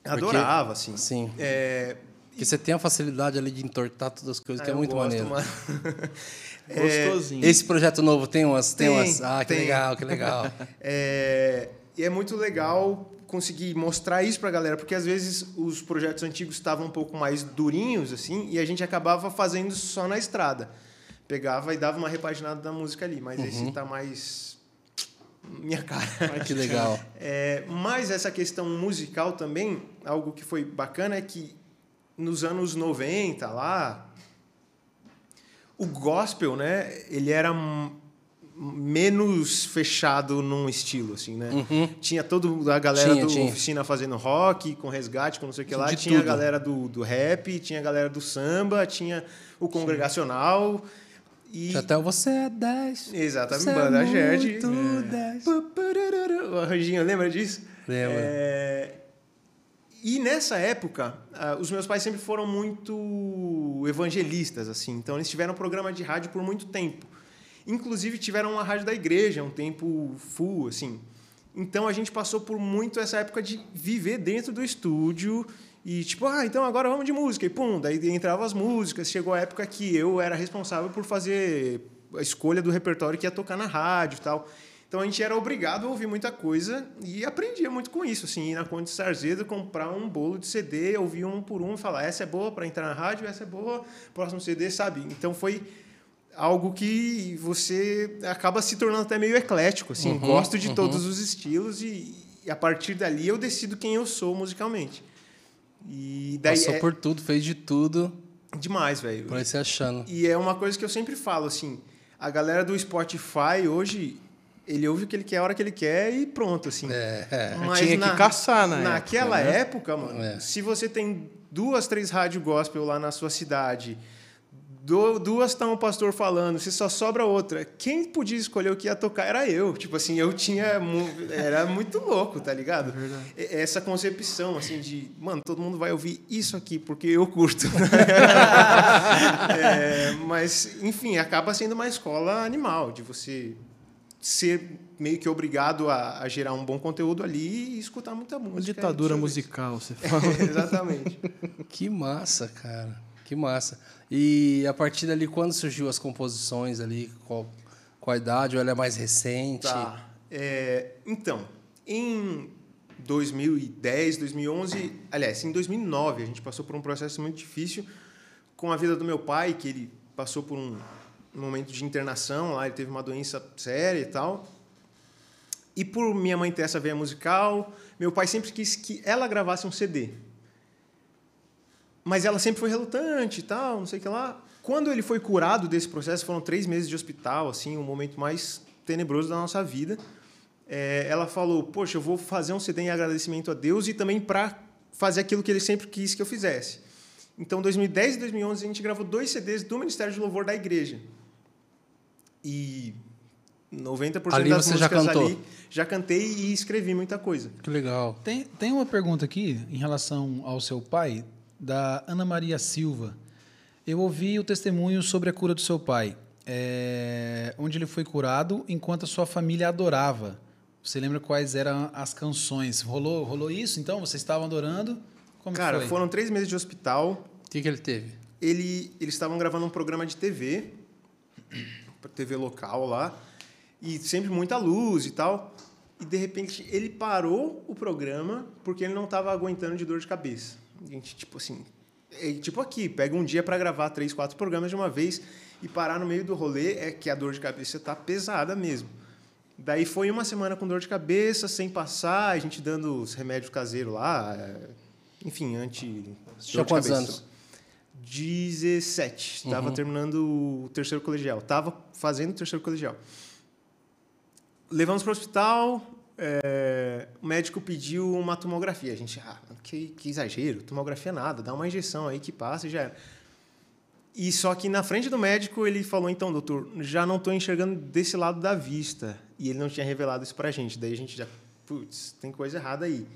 Adorava, assim. Sim. É, Porque você tem a facilidade ali de entortar todas as coisas, ah, que é muito gosto, maneiro. mano. Gostosinho. Esse projeto novo tem umas. Tem, Tem, umas. Ah, que tem. legal, que legal. É, e é muito legal conseguir mostrar isso pra galera, porque às vezes os projetos antigos estavam um pouco mais durinhos, assim, e a gente acabava fazendo só na estrada. Pegava e dava uma repaginada da música ali, mas esse tá mais minha cara. que legal. É, mas essa questão musical também, algo que foi bacana é que nos anos 90 lá, o gospel, né, ele era menos fechado num estilo, assim, né? Tinha toda a galera Uhum. Tinha, do tinha. oficina fazendo rock, com resgate, com não sei o que lá. De tinha tudo. a galera do, do rap, tinha a galera do samba, tinha o congregacional. E... Até você é 10. Exatamente, Você é banda Gerd. muito 10. O arranjinho, lembra disso? Lembro. É, E nessa época, ah, os meus pais sempre foram muito evangelistas, assim. Então, eles tiveram programa de rádio por muito tempo. Inclusive, tiveram uma rádio da igreja, um tempo full, assim. Então, a gente passou por muito essa época de viver dentro do estúdio e, tipo, ah, então agora vamos de música. E, pum, daí entravam as músicas. Chegou a época que eu era responsável por fazer a escolha do repertório que ia tocar na rádio e tal. Então a gente era obrigado a ouvir muita coisa e aprendia muito com isso, assim, ir na Conde de Sarzedo, comprar um bolo de CD, ouvir um por um, e falar essa é boa para entrar na rádio, essa é boa, próximo CD, sabe? Então foi algo que você acaba se tornando até meio eclético, assim, Uhum, gosto de uhum. todos os estilos e, e a partir dali eu decido quem eu sou musicalmente. E daí Passou é por tudo, fez de tudo, demais, velho. por aí se achando. E é uma coisa que eu sempre falo, assim, a galera do Spotify hoje, ele ouve o que ele quer a hora que ele quer e pronto, assim. É, é. Mas Tinha que caçar na Naquela época, né? época, mano, É. se você tem duas, três rádio gospel lá na sua cidade, du- duas estão o pastor falando, se só sobra outra, quem podia escolher o que ia tocar era eu. Tipo assim, eu tinha. Era muito louco, tá ligado? E- Essa concepção, assim, de, mano, todo mundo vai ouvir isso aqui porque eu curto. É, mas, enfim, acaba sendo uma escola animal, de você ser meio que obrigado a, a gerar um bom conteúdo ali e escutar muita música. Uma ditadura musical, você fala. Exatamente. Que massa, cara. Que massa. E a partir dali, quando surgiu as composições ali? Qual, qual a idade? Ou ela é mais recente? Tá. É, então, em 2010, 2011, aliás, em 2009, a gente passou por um processo muito difícil com a vida do meu pai, que ele passou por um, um momento de internação lá, ele teve uma doença séria e tal. E por minha mãe ter essa veia musical, meu pai sempre quis que ela gravasse um CD. Mas ela sempre foi relutante e tal, não sei o que lá. Quando ele foi curado desse processo, foram três meses de hospital, assim, o momento mais tenebroso da nossa vida. É, ela falou: Poxa, eu vou fazer um CD em agradecimento a Deus e também para fazer aquilo que ele sempre quis que eu fizesse. Então, 2010 e 2011, a gente gravou dois CDs do Ministério de Louvor da igreja. E 90% Ali das você já músicas cantou? ali já cantei e escrevi muita coisa. Que legal. Tem, tem uma pergunta aqui em relação ao seu pai, da Ana Maria Silva. Eu ouvi o testemunho sobre a cura do seu pai, é, onde ele foi curado enquanto a sua família adorava. Você lembra quais eram as canções? Rolou, rolou isso? Então, vocês estavam adorando? Como Cara, foi? foram três meses de hospital. O que, que ele teve? Ele, eles estavam gravando um programa de TV, TV local lá, e sempre muita luz e tal. E de repente ele parou o programa porque ele não estava aguentando de dor de cabeça. A gente, tipo assim, é tipo aqui, pega um dia para gravar três, quatro programas de uma vez e parar no meio do rolê é que a dor de cabeça tá pesada mesmo. Daí foi uma semana com dor de cabeça, sem passar, a gente dando os remédios caseiros lá, é, enfim, anti. Tinha de quantos anos? 17. Estava terminando o terceiro colegial. Estava fazendo o terceiro colegial. Levamos para o hospital. é, o médico pediu uma tomografia. A gente, ah, que, que exagero, tomografia nada, dá uma injeção aí que passa e já era. E só que na frente do médico ele falou: então, doutor, já não estou enxergando desse lado da vista. E ele não tinha revelado isso para a gente. Daí a gente já, putz, tem coisa errada aí.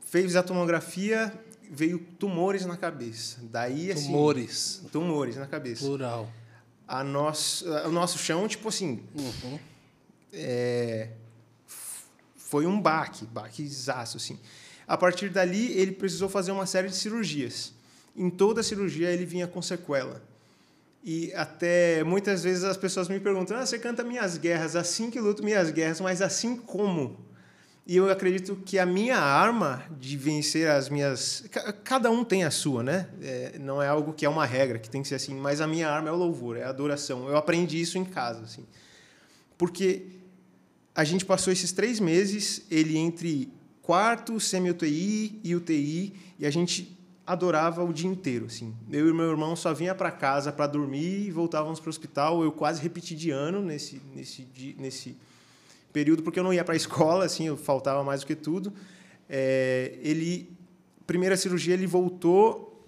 Fez a tomografia, veio tumores na cabeça. Daí, assim. Tumores. Tumores na cabeça. Plural. A nosso, o nosso chão, tipo assim, Uhum. é, foi um baque, baquezaço, assim. A partir dali, ele precisou fazer uma série de cirurgias. Em toda cirurgia, ele vinha com sequela. E até muitas vezes as pessoas me perguntam: ah, você canta Minhas Guerras, assim que luto Minhas Guerras, mas assim como? E eu acredito que a minha arma de vencer as minhas. ca- Cada um tem a sua, né? É, não é algo que é uma regra, que tem que ser assim, mas a minha arma é o louvor, é a adoração. Eu aprendi isso em casa, assim. Porque a gente passou esses três meses, ele entre quarto, semi-UTI e UTI, e a gente adorava o dia inteiro, assim. Eu e meu irmão só vinha para casa para dormir e voltávamos para o hospital. Eu quase repeti de ano nesse nesse nesse período porque eu não ia para a escola, assim, eu faltava mais do que tudo. É, ele primeira cirurgia ele voltou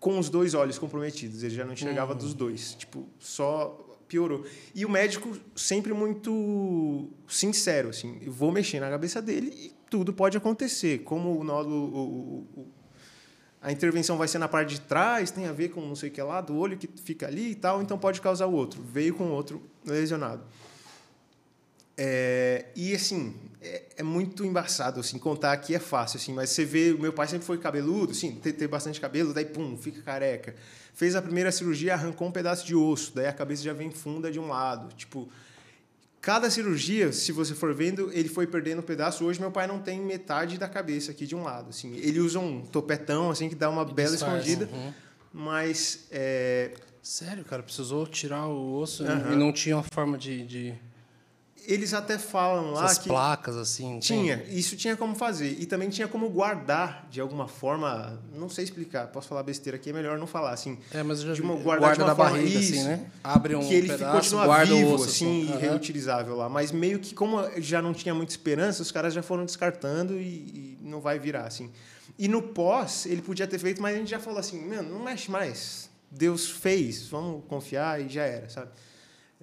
com os dois olhos comprometidos. Ele já não enxergava uhum. dos dois. Tipo, só piorou. E o médico sempre muito sincero, assim, eu vou mexer na cabeça dele e tudo pode acontecer. Como o nódulo, o, o, a intervenção vai ser na parte de trás, tem a ver com não sei o que lá, do olho que fica ali e tal, então pode causar o outro. Veio com o outro lesionado. É, e assim, é, é, muito embaçado, assim, contar aqui é fácil, assim, mas você vê, o meu pai sempre foi cabeludo, assim, tem, bastante cabelo, daí pum, fica careca. Fez a primeira cirurgia, arrancou um pedaço de osso, daí a cabeça já vem funda de um lado. Tipo, cada cirurgia, se você for vendo, ele foi perdendo um pedaço. Hoje meu pai não tem metade da cabeça aqui de um lado, assim. Ele usa um topetão, assim, que dá uma bela escondida, uhum. mas... É... Sério, cara? Precisou tirar o osso uhum. e não tinha uma forma de... de eles até falam lá Essas que placas assim tinha tem... isso tinha como fazer. E também tinha como guardar de alguma forma não sei explicar posso falar besteira aqui é melhor não falar assim é mas eu já de uma, guardar guarda de uma da forma, barriga isso, assim né? abre um que ele pedaço, continua guarda vivo osso, assim, assim. reutilizável lá. Mas meio que como já não tinha muita esperança os caras já foram descartando e, e não vai virar assim. E no pós ele podia ter feito mas a gente já falou assim mano não mexe mais. Deus fez vamos confiar e já era sabe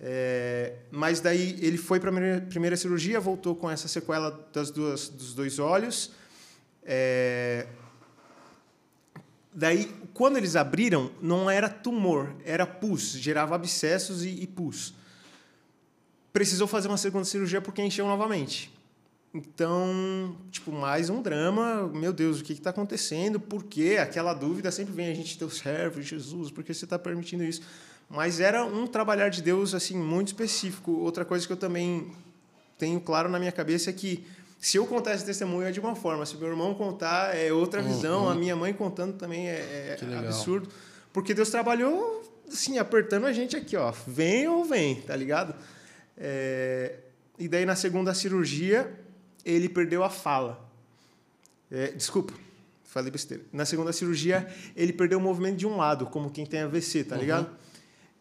é, mas daí ele foi para a primeira, cirurgia, voltou com essa sequela das duas, dos dois olhos. É, daí, quando eles abriram, não era tumor, era pus, gerava abscessos e, e pus. Precisou fazer uma segunda cirurgia porque encheu novamente. Então, tipo, mais um drama. Meu Deus, o que está acontecendo? Por quê? Aquela dúvida sempre vem: a gente, teu servo, Jesus, por que você está permitindo isso? Mas era um trabalhar de Deus assim muito específico. Outra coisa que eu também tenho claro na minha cabeça é que se eu contar esse testemunho é de uma forma, se meu irmão contar é outra visão, uhum. a minha mãe contando também é, é absurdo, porque Deus trabalhou assim apertando a gente aqui, ó, vem ou vem, tá ligado? É, e daí na segunda cirurgia ele perdeu a fala. É, desculpa, falei besteira. Na segunda cirurgia ele perdeu o movimento de um lado, como quem tem AVC, tá uhum. ligado?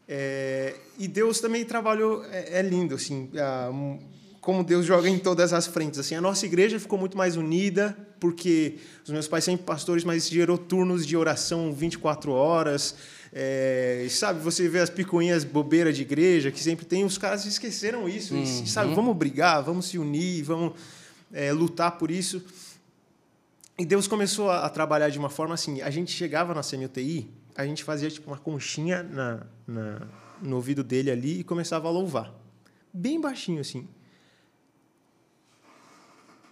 É, e Deus também trabalhou, é, é lindo, assim, a, como Deus joga em todas as frentes. Assim, a nossa igreja ficou muito mais unida, porque os meus pais sempre pastores, mas gerou turnos de oração 24 horas. É, sabe, você vê as picuinhas bobeiras de igreja, que sempre tem, os caras esqueceram isso. Uhum. E, sabe, vamos brigar, vamos se unir, vamos é, lutar por isso. E Deus começou a, a, trabalhar de uma forma assim, a gente chegava na CMUTI, a gente fazia tipo uma conchinha na, na, no ouvido dele ali e começava a louvar. Bem baixinho assim.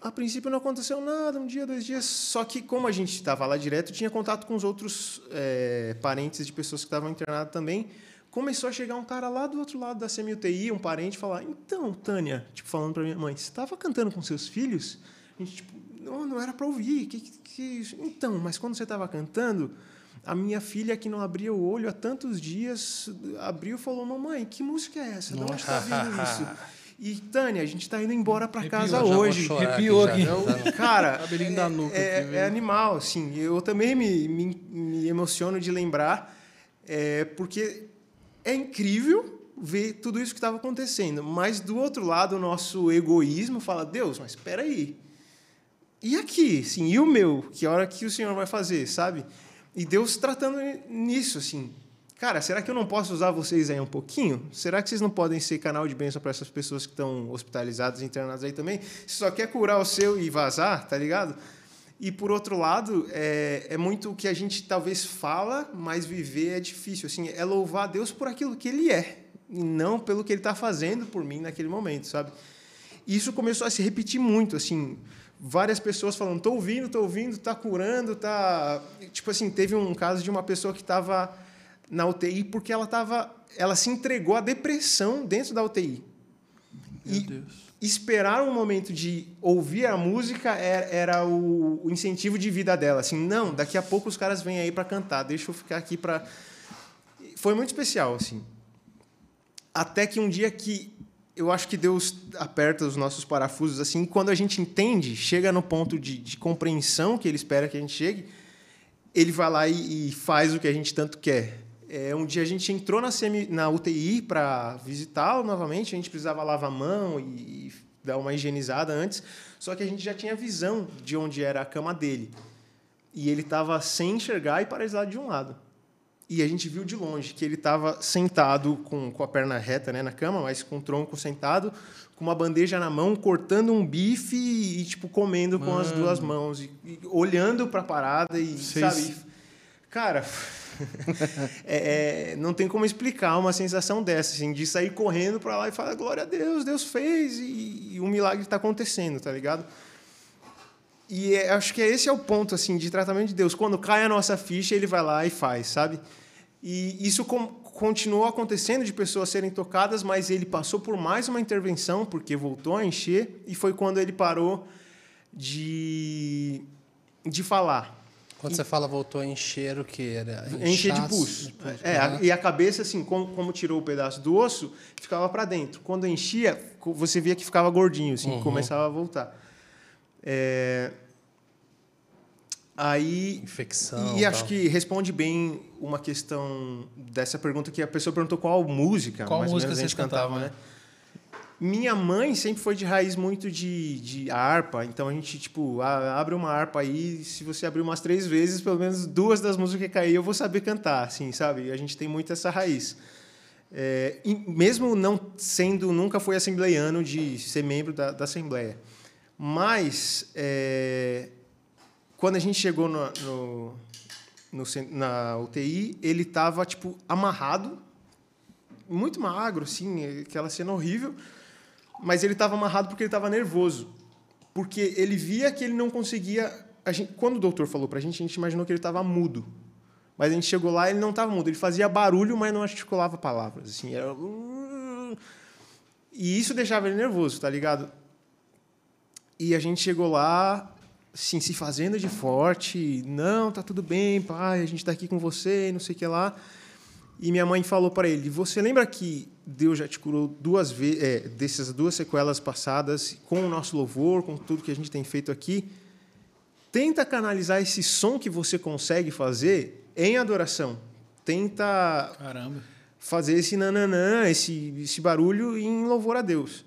A princípio não aconteceu nada, um dia, dois dias. Só que, como a gente estava lá direto, tinha contato com os outros é, parentes de pessoas que estavam internadas também. Começou a chegar um cara lá do outro lado da semi-UTI, um parente, falar: Então, Tânia, tipo, falando para minha mãe, você estava cantando com seus filhos? A gente, tipo, não, não era para ouvir. Que, que, que... Então, mas quando você estava cantando, a minha filha, que não abria o olho há tantos dias, abriu e falou: Mamãe, que música é essa? De onde está vindo isso? E, Tânia, a gente está indo embora para casa hoje. Arrepiou aqui. aqui. Cara, é, é, é, animal, assim. Eu também me, me, me emociono de lembrar, é, porque é incrível ver tudo isso que estava acontecendo. Mas, do outro lado, o nosso egoísmo fala, Deus, mas espera aí. E aqui? Sim, e o meu? Que hora que o Senhor vai fazer, sabe? E Deus tratando nisso, assim. Cara, será que eu não posso usar vocês aí um pouquinho? Será que vocês não podem ser canal de bênção para essas pessoas que estão hospitalizadas, internadas aí também? Você só quer curar o seu e vazar, tá ligado? E por outro lado, é, é muito o que a gente talvez fala, mas viver é difícil. Assim, é louvar Deus por aquilo que Ele é, e não pelo que Ele está fazendo por mim naquele momento, sabe? E isso começou a se repetir muito, assim várias pessoas falando, tô ouvindo, tô ouvindo, tá curando, tá... Tipo assim, teve um caso de uma pessoa que estava na UTI porque ela tava, ela se entregou à depressão dentro da UTI. Meu e Deus. esperar um momento de ouvir a música era, era o, o, incentivo de vida dela. Assim, não, daqui a pouco os caras vêm aí para cantar, deixa eu ficar aqui para... Foi muito especial, assim. Até que um dia que eu acho que Deus aperta os nossos parafusos assim, quando a gente entende, chega no ponto de, de, compreensão que Ele espera que a gente chegue, ele vai lá e, e faz o que a gente tanto quer. É, um dia a gente entrou na, semi, na UTI para visitá-lo novamente, a gente precisava lavar a mão e, e dar uma higienizada antes, só que a gente já tinha visão de onde era a cama dele. E ele estava sem enxergar e paralisado de um lado. E a gente viu de longe que ele estava sentado com, com a perna reta né, na cama, mas com o tronco sentado, com uma bandeja na mão, cortando um bife e, tipo, comendo com as duas mãos. E, e olhando para a parada e, Vocês- sabe... Cara... é, é, não tem como explicar uma sensação dessa, assim, de sair correndo para lá e falar glória a Deus, Deus fez e, e o milagre está acontecendo, tá ligado? E é- acho que esse é o ponto assim de tratamento de Deus. Quando cai a nossa ficha, ele vai lá e faz, sabe? E isso com, continuou acontecendo de pessoas serem tocadas, mas ele passou por mais uma intervenção porque voltou a encher e foi quando ele parou de de falar. Quando você fala voltou a encher o que era? Encher de Inchaço, pus. de pus. É, a- e a cabeça, assim, como, como tirou o pedaço do osso, ficava para dentro. Quando enchia, você via que ficava gordinho, assim, Uhum. começava a voltar. É, Aí. Infecção. E acho tal. que responde bem uma questão dessa pergunta que a pessoa perguntou qual música. Qual mais ou música menos, a vocês gente cantava, cantavam, né? Minha mãe sempre foi de raiz muito de, de harpa, então a gente, tipo, a- abre uma harpa aí, se você abrir umas três vezes, pelo menos duas das músicas que cair eu vou saber cantar, assim, sabe? A gente tem muito essa raiz. É, e mesmo não sendo, nunca foi assembleiano de ser membro da, da Assembleia. Mas, é, quando a gente chegou no, no, no na UTI, ele estava, tipo, amarrado, muito magro, assim, aquela cena horrível, mas ele estava amarrado porque ele estava nervoso. Porque ele via que ele não conseguia... Gente, quando o doutor falou para a gente, a gente imaginou que ele estava mudo. Mas a gente chegou lá ele não estava mudo. Ele fazia barulho, mas não articulava palavras. Assim, era... E isso deixava ele nervoso, tá ligado? E a gente chegou lá, assim, se fazendo de forte. Não, tá tudo bem, pai, a gente tá aqui com você, não sei o que lá. E minha mãe falou para ele: Você lembra que Deus já te curou duas vezes, é, dessas duas sequelas passadas, com o nosso louvor, com tudo que a gente tem feito aqui? Tenta canalizar esse som que você consegue fazer em adoração. Tenta Caramba. fazer esse nananã, esse, esse barulho em louvor a Deus.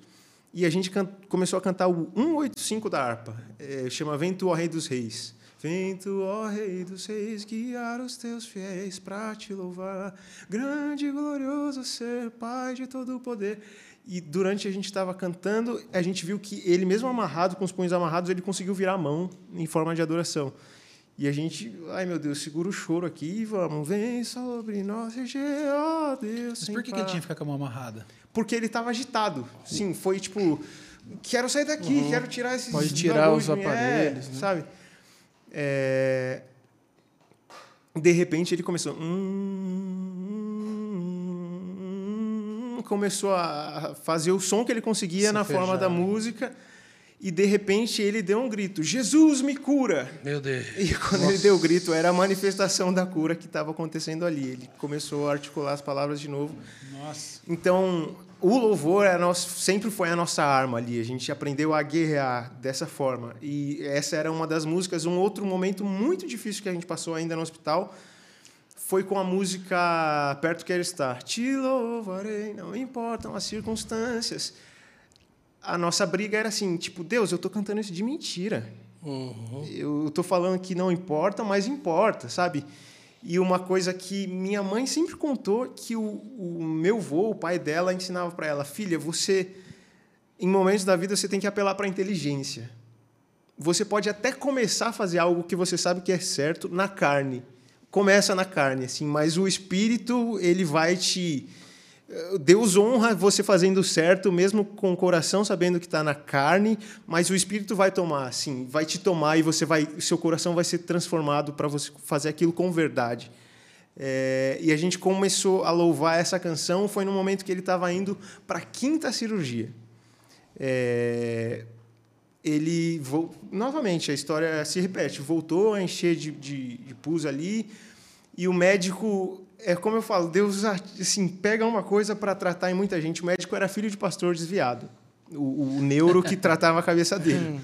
E a gente começou a cantar o 185 da harpa, é, chama Vento, ó Rei dos Reis. Vento, ó Rei dos Reis, guiar os teus fiéis para te louvar. Grande e glorioso ser, Pai de todo o poder. E durante a gente estava cantando, a gente viu que ele, mesmo amarrado, com os punhos amarrados, ele conseguiu virar a mão em forma de adoração. E a gente, ai meu Deus, segura o choro aqui e vamos. Vem sobre nós, ó Deus. Mas por que, que ele tinha que ficar com a mão amarrada? Porque ele estava agitado. Sim, foi tipo, quero sair daqui, quero tirar esses Pode tirar os mim. aparelhos, É, né? sabe? É, De repente ele começou. "Hum", Começou a fazer o som que ele conseguia na forma da Solfejar. música. E de repente ele deu um grito: Jesus me cura! Meu Deus. E quando ele deu o grito, era a manifestação da cura que estava acontecendo ali. Ele começou a articular as palavras de novo. Nossa. Então, o louvor é nosso, sempre foi a nossa arma ali. A gente aprendeu a guerrear dessa forma. E essa era uma das músicas. Um outro momento muito difícil que a gente passou ainda no hospital foi com a música Perto Quero Estar. Te louvarei, não importam as circunstâncias. A nossa briga era assim, tipo, Deus, eu tô cantando isso de mentira. Uhum. Eu tô falando que não importa, mas importa, sabe? E uma coisa que minha mãe sempre contou que o, o meu avô, o pai dela, ensinava para ela: filha, você, em momentos da vida, você tem que apelar para a inteligência. Você pode até começar a fazer algo que você sabe que é certo na carne. Começa na carne, assim, mas o espírito, ele vai te. Deus honra você fazendo certo, mesmo com o coração sabendo que está na carne, mas o Espírito vai tomar, assim, vai te tomar e você vai, seu coração vai ser transformado para você fazer aquilo com verdade. É, e a gente começou a louvar essa canção foi no momento que ele estava indo para a quinta cirurgia. É, ele novamente a história se repete, voltou a encher de, de, de pus ali e o médico é como eu falo, Deus assim pega uma coisa para tratar em muita gente. O médico era filho de pastor desviado, o, o neuro que tratava a cabeça dele.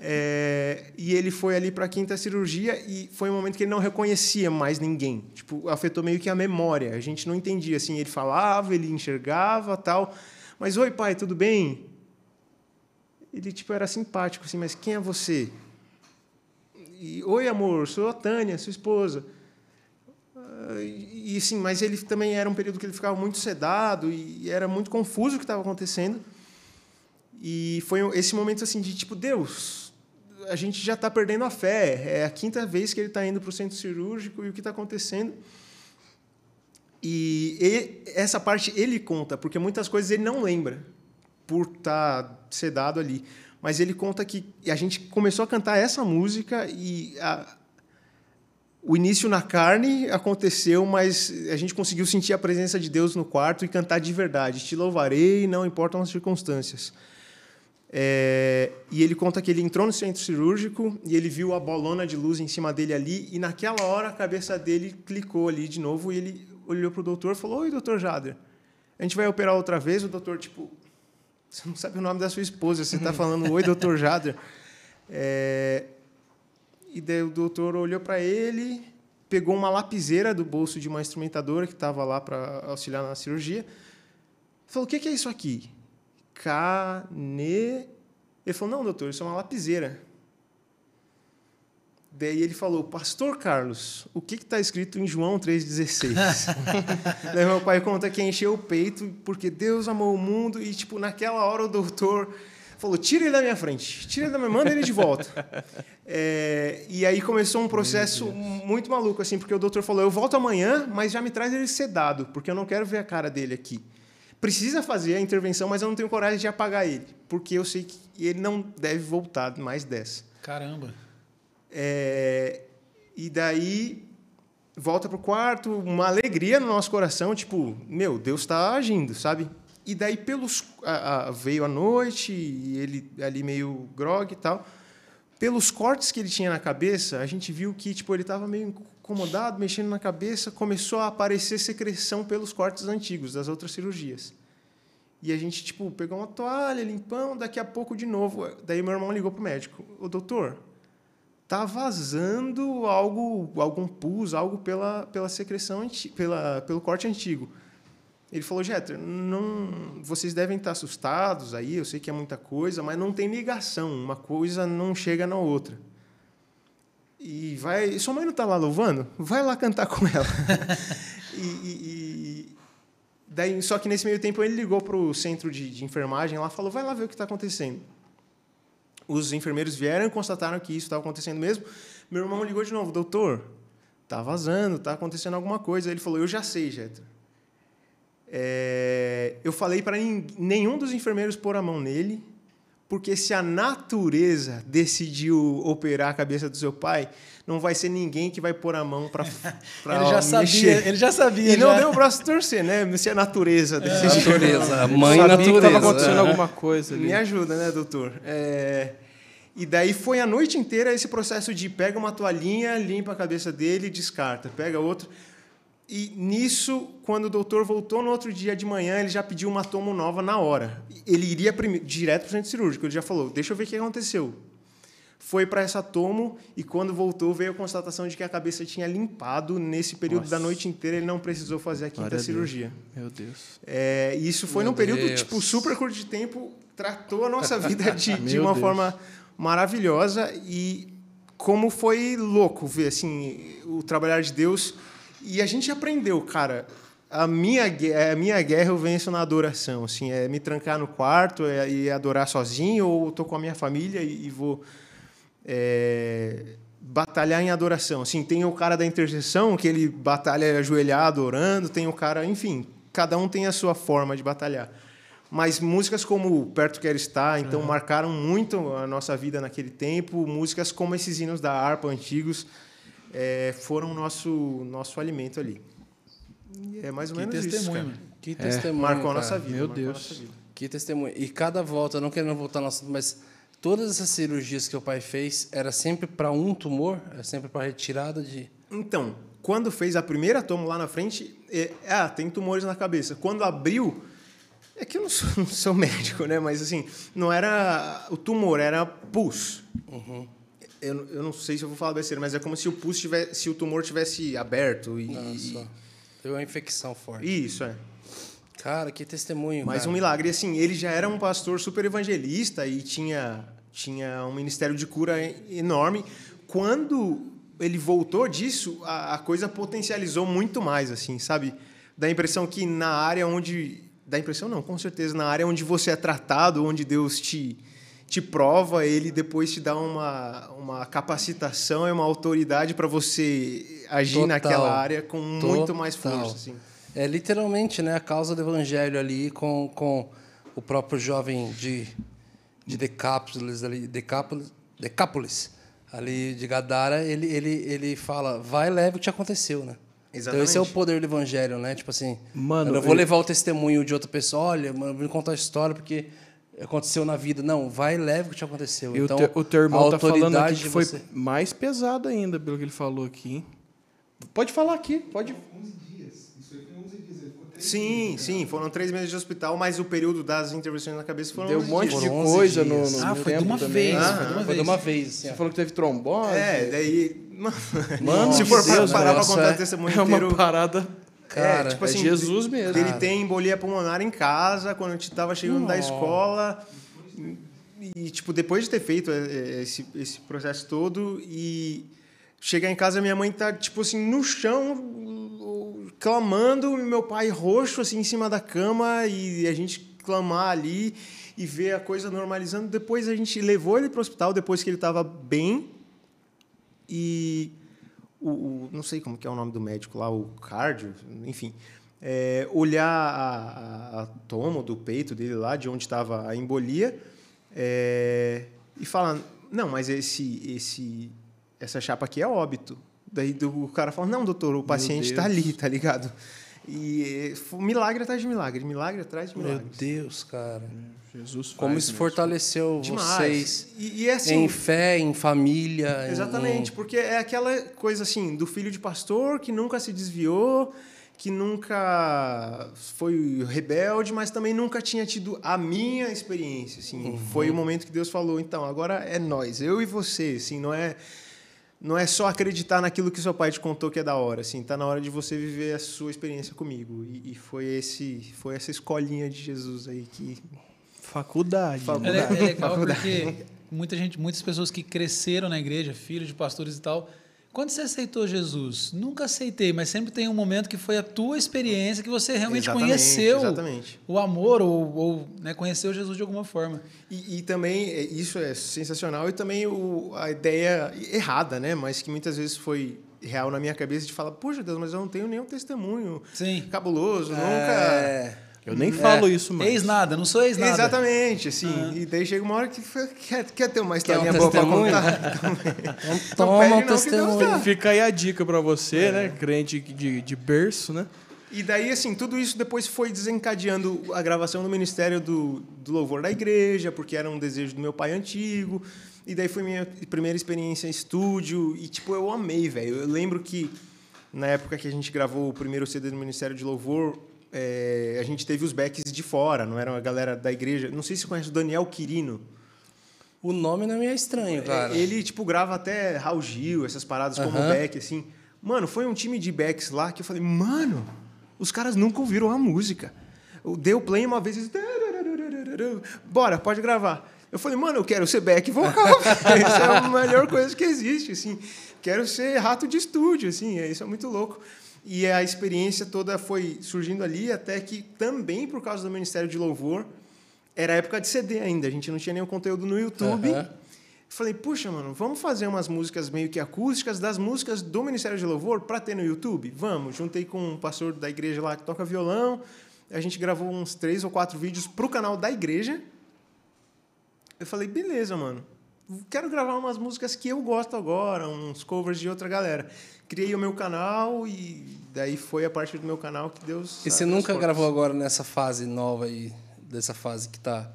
É, e ele foi ali para a quinta cirurgia e foi um momento que ele não reconhecia mais ninguém. Tipo, afetou meio que a memória. A gente não entendia assim, ele falava, ele enxergava, tal. Mas oi, pai, tudo bem? Ele tipo era simpático assim, mas quem é você? E, oi, amor, sou a Tânia, sua esposa. E, sim, mas ele também era um período que ele ficava muito sedado e era muito confuso o que estava acontecendo. E foi esse momento assim de tipo, Deus, a gente já está perdendo a fé. É a quinta vez que ele está indo para o centro cirúrgico e o que está acontecendo. E essa parte ele conta, porque muitas coisas ele não lembra, por estar tá sedado ali. Mas ele conta que a gente começou a cantar essa música e a, o início na carne aconteceu, mas a gente conseguiu sentir a presença de Deus no quarto e cantar de verdade. Te louvarei, não importam as circunstâncias. É, e ele conta que ele entrou no centro cirúrgico e ele viu a bolona de luz em cima dele ali e naquela hora a cabeça dele clicou ali de novo e ele olhou para o doutor e falou: Oi, doutor Jader, a gente vai operar outra vez? O doutor, tipo, você não sabe o nome da sua esposa, você está falando: Oi, doutor Jader. É, e daí o doutor olhou para ele, pegou uma lapiseira do bolso de uma instrumentadora que estava lá para auxiliar na cirurgia, falou: O que é isso aqui? cane. Ele falou: Não, doutor, isso é uma lapiseira. Daí ele falou: Pastor Carlos, o que está escrito em João 3,16? Daí meu pai conta que encheu o peito porque Deus amou o mundo e, tipo, naquela hora o doutor falou: Tira ele da minha frente, tira ele da minha, manda ele de volta. é, e aí começou um processo muito maluco, assim, porque o doutor falou: Eu volto amanhã, mas já me traz ele sedado, porque eu não quero ver a cara dele aqui precisa fazer a intervenção, mas eu não tenho coragem de apagar ele, porque eu sei que ele não deve voltar mais dessa. Caramba. É, e daí volta pro quarto, uma alegria no nosso coração, tipo, meu, Deus está agindo, sabe? E daí pelos a, a, veio a noite e ele ali meio grog e tal. Pelos cortes que ele tinha na cabeça, a gente viu que tipo ele estava meio incomodado, mexendo na cabeça, começou a aparecer secreção pelos cortes antigos das outras cirurgias. E a gente, tipo, pegou uma toalha, limpamos, daqui a pouco de novo. Daí meu irmão ligou pro médico. O doutor, tá vazando algo, algum pus, algo pela, pela secreção, pela, pelo corte antigo. Ele falou, Jeter, não, vocês devem estar assustados aí, eu sei que é muita coisa, mas não tem ligação, uma coisa não chega na outra. E vai. Sua mãe não está lá louvando? Vai lá cantar com ela. e, e, e, daí, só que nesse meio tempo ele ligou para o centro de, de enfermagem lá falou: vai lá ver o que está acontecendo. Os enfermeiros vieram e constataram que isso estava acontecendo mesmo. Meu irmão ligou de novo: doutor, está vazando, está acontecendo alguma coisa. Ele falou: eu já sei, Jeter. É, eu falei para nenhum dos enfermeiros pôr a mão nele porque se a natureza decidiu operar a cabeça do seu pai, não vai ser ninguém que vai pôr a mão para ele já sabia, ele já sabia. E já. não deu o braço torcer, né? Se a natureza é, decidiu. Natureza, a mãe Sabia natureza. estava acontecendo é. alguma coisa ali. Me ajuda, né, doutor? É... E daí foi a noite inteira esse processo de pega uma toalhinha, limpa a cabeça dele, descarta, pega outro. E nisso, quando o doutor voltou no outro dia de manhã, ele já pediu uma tomo nova na hora. Ele iria direto para o centro cirúrgico. Ele já falou: Deixa eu ver o que aconteceu. Foi para essa tomo e quando voltou veio a constatação de que a cabeça tinha limpado nesse período Nossa. da noite inteira. Ele não precisou fazer a quinta Glória cirurgia. Deus. Meu Deus. É, isso foi Meu num período Deus. tipo super curto de tempo. Tratou a nossa vida de, de uma Deus. forma maravilhosa e como foi louco ver assim o trabalhar de Deus e a gente aprendeu, cara. A minha, a minha guerra eu venço na adoração. Assim, é me trancar no quarto é, e adorar sozinho, ou estou com a minha família e, e vou é, batalhar em adoração. Assim, tem o cara da intercessão, que ele batalha ajoelhado, orando, tem o cara, enfim, cada um tem a sua forma de batalhar. Mas músicas como Perto Quero Estar, então, uhum. marcaram muito a nossa vida naquele tempo. Músicas como esses hinos da harpa antigos é, foram nosso nosso alimento ali. E é mais ou que menos testemunho, isso, cara. Que testemunho, Marcou cara. a nossa vida. Meu Deus. Vida. Que testemunho. E cada volta, não querendo voltar no assunto, mas todas essas cirurgias que o pai fez, era sempre para um tumor? Era sempre para retirada de... Então, quando fez a primeira tomo lá na frente, é, ah, tem tumores na cabeça. Quando abriu, É que eu não sou, não sou médico, né? Mas assim, não era o tumor, era pus. Eu, eu não sei se eu vou falar besteira, mas é como se o pus tivesse, se o tumor tivesse aberto e, Nossa, deu uma infecção forte. isso é. Cara, que testemunho. Mais cara. um milagre. E assim, ele já era um pastor super evangelista e tinha, tinha um ministério de cura enorme. Quando ele voltou disso, a, a coisa potencializou muito mais, assim, sabe? Dá a impressão que na área onde. Dá a impressão, não, com certeza. Na área onde você é tratado, onde Deus te, te prova, ele depois te dá uma, uma capacitação e uma autoridade para você agir Total. naquela área com muito mais Total. força. Assim. É literalmente né, a causa do evangelho ali com, com o próprio jovem de, de Decápolis, ali, Decápolis, Decápolis, ali de Gadara, ele, ele, ele fala, vai leve o que te aconteceu, né? Então esse é o Exatamente. poder do evangelho, né? Tipo assim, Mano, eu não vou eu- levar o testemunho de outra pessoa, olha, mano, eu vim contar a história porque aconteceu na vida. Não, vai leve o que te aconteceu. E o então, teu- o teu a irmão tá falando autoridade aqui que foi você- mais pesado ainda, pelo que ele falou aqui. Pode falar aqui, pode. Sim, sim, foram três meses de hospital, mas o período das intervenções na cabeça foram Deu um 11 monte dias. de 11 coisa dias. no Ah, no foi de tempo uma vez, Ah, foi de uma Foi de vez. uma vez, assim, Você falou que teve trombose. É, daí. Mano, se for Deus, parar pra negócio contar é- o testemunho é uma inteiro. parada. Cara, é, tipo é assim, Jesus mesmo. Ele Cara. tem embolia pulmonar em casa, quando a gente tava chegando da escola. E, tipo, depois de ter feito é, é, esse, esse processo todo e chegar em casa, minha mãe tá, tipo assim, no chão, clamando, meu pai roxo, assim, em cima da cama, e a gente clamar ali e ver a coisa normalizando. Depois a gente levou ele pro hospital, depois que ele tava bem. E o, o- não sei como que é o nome do médico lá, o cardio, enfim, é, olhar a, a, a toma do peito dele lá, de onde estava a embolia, é, e falar, não, mas esse, esse, essa chapa aqui é óbito. Daí o cara fala, não, doutor, o paciente está ali, tá ligado? E foi milagre atrás de milagre, milagre atrás de Meu milagre. Deus, cara. Jesus faz Como isso mesmo. fortaleceu Demais. vocês E, e é assim, em fé, em família. em- Exatamente, porque é aquela coisa assim, do filho de pastor que nunca se desviou, que nunca foi rebelde, mas também nunca tinha tido a minha experiência, assim. Foi o momento que Deus falou, então, agora é nós, eu e você, assim, não é não é só acreditar naquilo que seu pai te contou que é da hora, assim, tá na hora de você viver a sua experiência comigo. E, e foi esse foi essa escolinha de Jesus aí que Faculdade. Faculdade. né? É, é legal Faculdade. porque muita gente, muitas pessoas que cresceram na igreja, filhos de pastores e tal, quando você aceitou Jesus? Nunca aceitei, mas sempre tem um momento que foi a tua experiência que você realmente Exatamente, conheceu exatamente. o amor ou, ou né, conheceu Jesus de alguma forma. E, e também, é, isso é sensacional, e também o, a ideia errada, né? Mas que muitas vezes foi real na minha cabeça de falar, poxa Deus, mas eu não tenho nenhum testemunho Sim. cabuloso, nunca... É, Eu nem falo isso mais. Ex nada, não sou ex nada. Exatamente, assim. E daí chega uma hora que quer, quer ter uma Quer um historinha boa pra testemunho? contar. então Não toma um não, Deus testemunho. dá. Fica aí a dica pra você, né? Crente de, de berço, né? E daí, assim, tudo isso depois foi desencadeando a gravação do Ministério do, do Louvor da Igreja, porque era um desejo do meu pai antigo. E daí foi minha primeira experiência em estúdio. E, tipo, eu amei, velho. Eu lembro que na época que a gente gravou o primeiro CD do Ministério de Louvor, é, a gente teve os backs de fora, não era a galera da igreja. Não sei se você conhece o Daniel Quirino. O nome não me é estranho, cara. Ele, tipo, grava até Raul Gil, essas paradas como back, assim. Mano, foi um time de backs lá que eu falei, mano, os caras nunca ouviram a música. Eu dei o play uma vez e... Bora, pode gravar. Eu falei, mano, eu quero ser back vocal. isso é a melhor coisa que existe, assim. Quero ser rato de estúdio, assim. Isso é muito louco. E a experiência toda foi surgindo ali, até que também por causa do Ministério de Louvor, era época de CD ainda, a gente não tinha nenhum conteúdo no YouTube. Aham. Falei, puxa, mano, vamos fazer umas músicas meio que acústicas das músicas do Ministério de Louvor para ter no YouTube? Vamos. Juntei com um pastor da igreja lá que toca violão. A gente gravou uns três ou quatro vídeos pro canal da igreja. Eu falei, beleza, mano. Quero gravar umas músicas que eu gosto agora, uns covers de outra galera. Criei o meu canal e daí foi a partir do meu canal que Deus. E você nunca portas. gravou agora nessa fase nova aí, dessa fase que tá.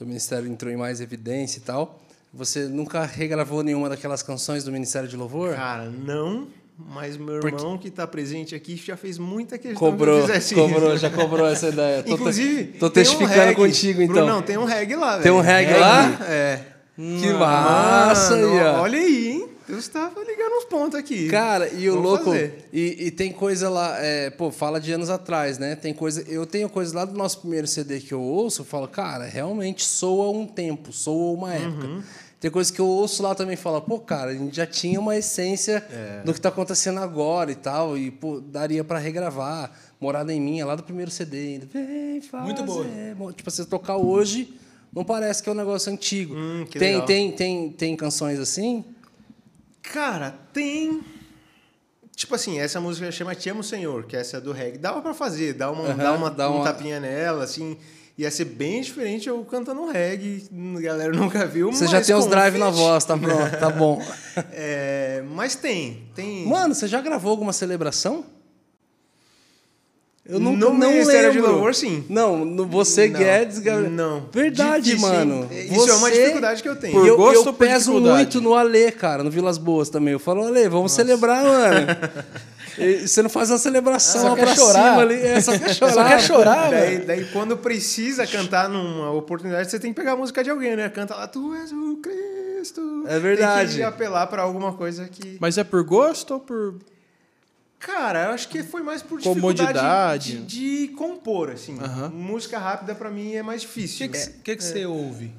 O ministério entrou em mais evidência e tal. Você nunca regravou nenhuma daquelas canções do Ministério de Louvor? Cara, não. mas meu Porque- irmão que tá presente aqui já fez muita questão Cobrou, que eu cobrou, isso. já cobrou essa ideia. Tô te- Inclusive, tô um testificando reggae. contigo, então. Brunão, tem um reggae lá, Tem um velho. reggae lá? É. Que massa Mano, aí, ó. Olha aí, hein? Eu estava ligando uns pontos aqui. Cara, e o Vamos louco. E, e tem coisa lá, é, pô, fala de anos atrás, né? Tem coisa. Eu tenho coisa lá do nosso primeiro CD que eu ouço, eu falo, cara, realmente soa um tempo, soa uma época. Uhum. Tem coisa que eu ouço lá também e falo, pô, cara, a gente já tinha uma essência É. do que tá acontecendo agora e tal, e pô, daria pra regravar. Morada em mim, é lá do primeiro CD ainda. Vem fazer. Muito boa. Tipo, você tocar hoje, não parece que é um negócio antigo. Hum, tem, legal. tem, tem, tem canções assim? Cara, tem. Tipo assim, essa música chama Te Amo Senhor, que é essa do reggae. Dava pra fazer, dar uma, dar uma, dá um uma- tapinha nela, assim. Ia ser bem diferente eu cantando reggae. A galera nunca viu, Você mas já tem os drive na voz, tá pronto, tá bom. É, mas tem, tem. Mano, você já gravou alguma celebração? Eu No nunca não Ministério de lembro. Louvor, sim. Não, no você Não, Guedes, gra- não. Verdade, Difícil, mano. Isso é uma Você- dificuldade que eu tenho. Por eu, gosto eu peso muito no Alê, cara, no Vilas Boas também. Eu falo, Alê, vamos celebrar, mano. E Você não faz uma celebração Só lá quer pra chorar. cima ali. É, só quer chorar. Só quer chorar, Daí, velho. daí quando precisa cantar numa oportunidade, você tem que pegar a música de alguém, né? Canta lá, Tu és o Cristo. É verdade. Tem que apelar pra alguma coisa que. Mas é por gosto ou por. Cara, eu acho que foi mais por dificuldade Comodidade. de, de compor, assim. Música rápida pra mim é mais O difícil. que, que, que, que você ouve?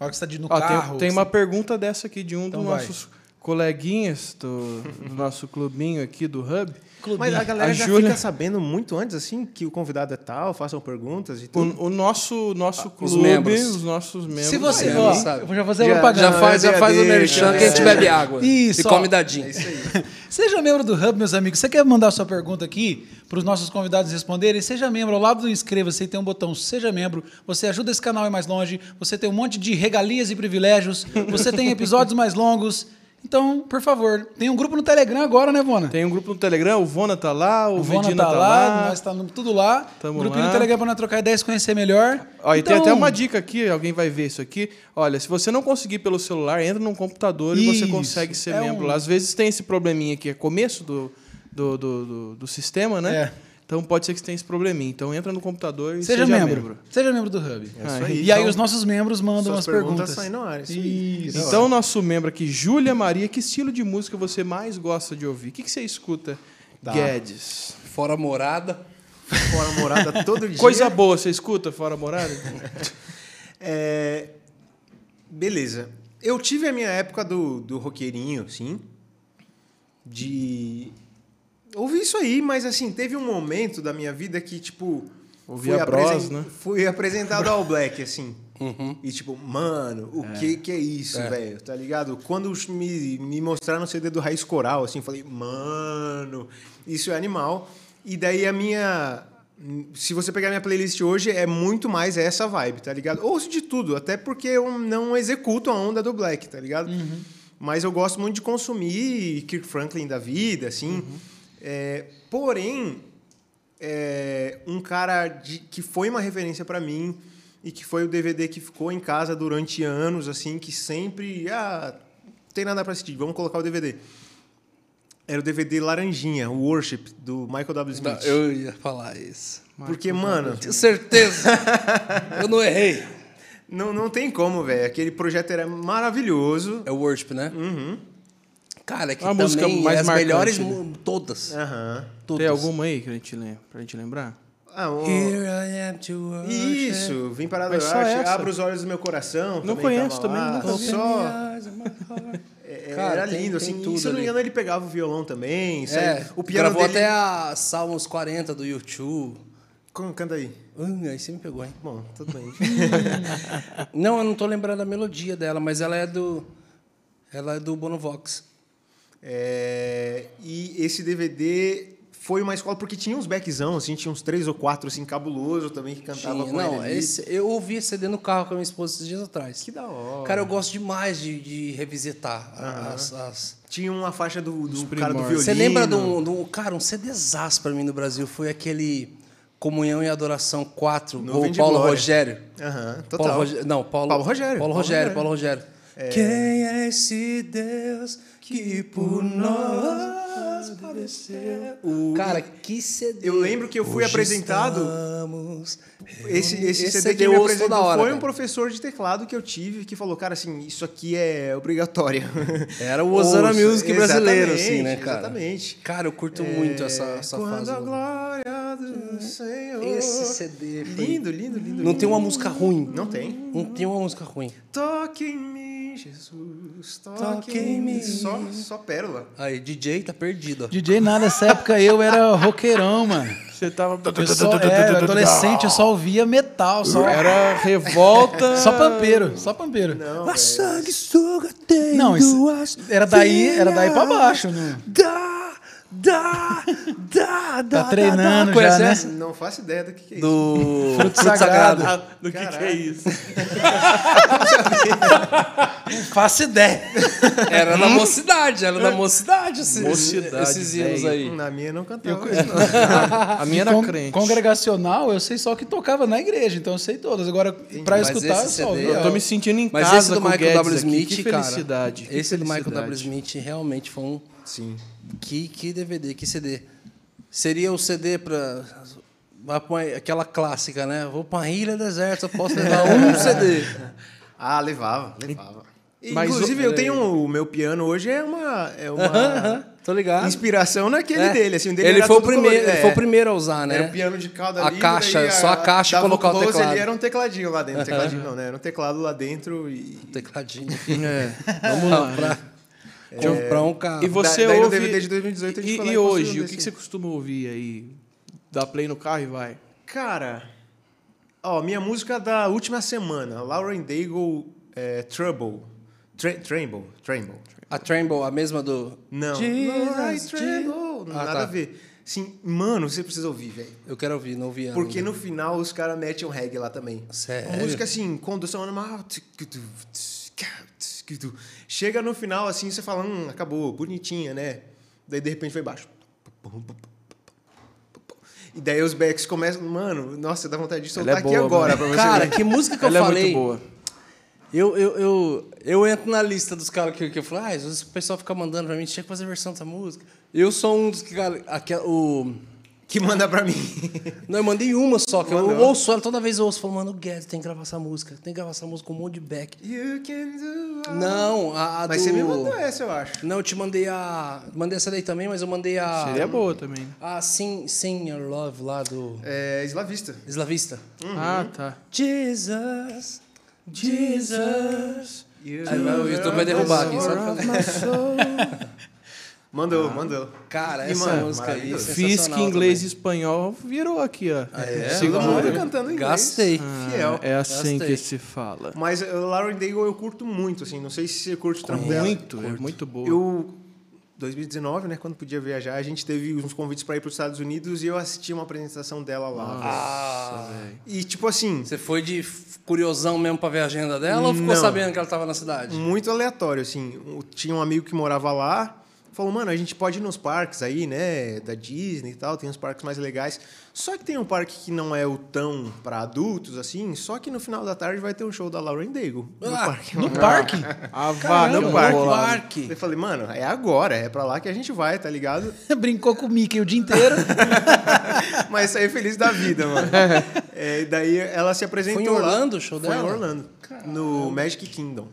A hora que você tá de- no Ó, tem- carro. tem que uma pergunta dessa aqui de um Então dos vai. nossos coleguinhas do, do nosso clubinho aqui do Hub. Você- Mas a galera A já Júlia- fica sabendo muito antes, assim, que o convidado é tal, façam perguntas e tudo. O, o nosso, nosso os clube, membros. os nossos membros. Se você, Aí, ó, sabe? eu vou já fazer Já- propaganda. Já faz, já faz o merchan que a gente bebe água. Isso, e ó. come dadinho. É isso aí. Seja membro do Hub, meus amigos. Você quer mandar sua pergunta aqui para os nossos convidados responderem? Seja membro. Ao lado do inscreva-se tem um botão Seja Membro. Você ajuda esse canal a ir mais longe. Você tem um monte de regalias e privilégios. Você tem episódios mais longos. Então, por favor, tem um grupo no Telegram agora, né, Vona? Tem um grupo no Telegram, o Vona tá lá, o, O Vona Vedina tá, lá, nós tá tudo lá. Tamo Grupinho lá. no Telegram para nós trocar ideias, conhecer melhor. Ó, e tem Então, até uma dica aqui, alguém vai ver isso aqui. Olha, se você não conseguir pelo celular, entra num computador e você Isso, consegue ser é membro um- lá. Às vezes tem esse probleminha aqui, é começo do, do, do, do, do sistema, né? É. Então pode ser que você tenha esse probleminha. Então entra no computador e Seja, seja, membro. Seja membro do Hub. É isso aí. E aí Então, os nossos membros mandam suas as perguntas perguntas. saem no ar, isso aí. Isso. Então, nosso membro aqui, Júlia Maria, que estilo de música você mais gosta de ouvir? O que, que você escuta, Tá. Guedes? Fora morada. Fora morada todo dia. Coisa boa, você escuta fora morada? É, Beleza. Eu tive a minha época do, do roqueirinho, sim. De. Ouvi isso aí, mas assim, teve um momento da minha vida que, tipo. Ouvia fui Bros, apresen- né? Fui apresentado ao Black, assim. Uhum. E tipo, mano, o que que é isso, É. velho? Tá ligado? Quando me, me mostraram o CD do Raiz Coral, assim, falei, mano, isso é animal. E daí a minha. Se você pegar minha playlist hoje, é muito mais essa vibe, tá ligado? Ouço de tudo, até porque eu não executo a onda do Black, tá ligado? Mas eu gosto muito de consumir Kirk Franklin da vida, assim. É, porém, é, um cara de- que foi uma referência para mim e que foi o DVD que ficou em casa durante anos, assim, que sempre. Ah, não tem nada para assistir, vamos colocar o DVD. Era o DVD Laranjinha, o Worship, do Michael W. Smith. Eu ia falar isso. Porque, mano, Tenho certeza. eu não errei. não, não tem como, velho. Aquele projeto era maravilhoso. É o worship, né? Uhum. Cara, é que A música também mais as marcante, melhores, né? todas. Aham. todas. Tem alguma aí que a gente lembra, pra gente lembrar? Ah, o- Here I am to worship. Isso, vim para adorar, abra os olhos do meu coração. Não também conheço também, nunca vi. Só, heart. é, Cara, era tem- lindo, tem assim. tudo e se eu não me engano, ele pegava o violão também. É, sabe? o piano gravou dele... até a Salmos 40 do YouTube. Como- Canta aí. Hum, aí você me pegou, hein? Bom, tudo bem. Não, eu não tô lembrando a melodia dela, mas ela é do. Ela é do Bonovox. É, e esse DVD foi uma escola porque tinha uns backzão, assim, tinha uns três ou quatro, assim, cabuloso também, que cantava Tinha. com Não, esse, eu ouvi esse CD no carro com a minha esposa esses dias atrás. Que da hora. Cara, eu gosto demais de, de revisitar as, as- Tinha uma faixa do, do cara do violino. Você lembra de um, de um- Cara, um CDzaço pra mim no Brasil foi aquele Comunhão e Adoração 4, Nuvem o Paulo Glória. Rogério. Aham, total. Paulo Rogério. Não, Paulo, Paulo Rogério. Paulo Paulo Rogério, Rogério. Paulo Rogério. Quem é esse Deus que por nós O- Cara, que CD. Eu lembro que eu fui Hoje apresentado- estamos Esse, esse, Esse CD CD que me apresentou hora, foi um cara. professor de teclado que eu tive que falou, cara, assim, isso aqui é obrigatório. Era o Osana Ouça. Music brasileiro, assim, né, cara? Exatamente. Cara, eu curto muito essa, essa Quando fase. a glória do Senhor. Esse CD. foi- Lindo, lindo, lindo. Não tem uma música ruim. Não tem. Não tem uma música ruim. Toque em mim, Jesus. Toque, Toque em mim. Só, só pérola. Aí, DJ tá perdido. DJ nada, nessa época eu era roqueirão, mano. Você tava. Eu só, é, adolescente, eu só ouvia metal, só, Era revolta. só pampeiro, só pampeiro. Não, A velho. sanguessuga tem Não, isso era daí, era daí pra baixo, né? Dá, dá, dá, dá. treinando dá, dá. já, né? essa? Não faço ideia do que, que é isso. Do Fruto Sagrado. Ah, do que, que é isso? Não faço ideia. Era da mocidade, era da mocidade esses, Mocidade, esses hinos aí. Na minha não cantava isso, não. A minha era Con- crente. Congregacional, eu sei só que tocava na igreja, então eu sei todas. Agora, pra Mas escutar, eu só CD. Eu tô me sentindo em Mas casa esse do Michael Guedes W. aqui. Smith, que cara. felicidade. que esse do Michael W. felicidade. Smith realmente foi um. Sim. Que, que DVD, que CD. Seria o CD uma- aquela clássica, né? Vou pra ilha deserta, posso levar um CD. Ah, levava, levava. Mas Inclusive, eu tenho o meu piano hoje é uma, é uma Tô ligado. inspiração naquele É. dele. Assim, o dele ele, era foi o primeiro, colorido, é. foi o primeiro a usar, né? Era o piano de cauda A caixa, daí só a caixa e colocar o teclado. Ali, era um tecladinho lá dentro. Tecladinho não, né? Era um teclado lá dentro e... Tecladinho. É, vamos lá. pra, É. pra um carro. E você Da- ouve... DVD de 2018 a gente e, e hoje, o que, que você costuma ouvir aí? Dá play no carro e vai. Cara, ó, minha música da última semana, Lauren Daigle, é, Trouble. Tra Tremble, Tremble. A Tremble, a mesma do. Não. Jesus, Tremble. Ah, Nada tá. a ver. Sim, mano, você precisa ouvir, velho. Eu quero ouvir, não ouvi. Porque ainda. no final os caras metem um reggae lá também. Sério? Uma música assim, condução animal. Chega no final assim, você fala, hum, acabou, bonitinha, né? Daí de repente vai baixo. E daí os backs começam, mano, nossa, dá vontade de soltar é aqui boa, agora mano. pra você Cara, ver. que música que eu Ela é falei? muito boa. Eu, eu, eu, eu entro na lista dos caras que, que eu falo, ah, às vezes o pessoal fica mandando pra mim, tinha que fazer versão dessa música. Eu sou um dos que, cara, aquela, o... Que manda pra mim. Não, eu mandei uma só, que eu Mandou. ouço ela, toda vez eu ouço, falo, mano, o Guedes tem que gravar essa música, tem que gravar essa música com um monte de back. You can do all- Não, a, a Mas do... você me mandou essa, eu acho. Não, eu te mandei a... Mandei essa daí também, mas eu mandei a... Seria boa também. A Sing, Sing Your Love lá do... É eslavista. Eslavista. Ah, tá. Jesus, Jesus... You Aí o YouTube vai derrubar aqui, só pra Mandou, mandou. Cara, E, essa mano, música aí é que inglês e também. espanhol virou aqui, ó. É, Segura. todo mundo cantando em inglês. Gastei. Fiel. É assim Gostei. que se fala. Mas uh, Lauren Daigle eu curto muito, assim. Não sei se você curte o trampo dela. Muito, é muito boa. Eu, 2019, né, quando podia viajar, a gente teve uns convites para ir para os Estados Unidos e eu assisti uma apresentação dela lá. Ah, E tipo assim, você foi de curiosão mesmo pra ver a agenda dela ou ficou Não. sabendo que ela tava na cidade? muito aleatório, assim. Tinha um amigo que morava lá, falou, mano, a gente pode ir nos parques aí, né, da Disney e tal, tem uns parques mais legais. Só que tem um parque que não é o tão para adultos, assim, só que no final da tarde vai ter um show da Lauren Daigle no Ah, parque. No parque? A Caramba, no parque. no parque. Eu falei, mano, é agora, é pra lá que a gente vai, tá ligado? Brincou com o Mickey o dia inteiro. Mas saí feliz da vida, mano. É, e daí ela se apresentou Foi em lá. Orlando o show Foi dela? em Orlando, no Magic Kingdom.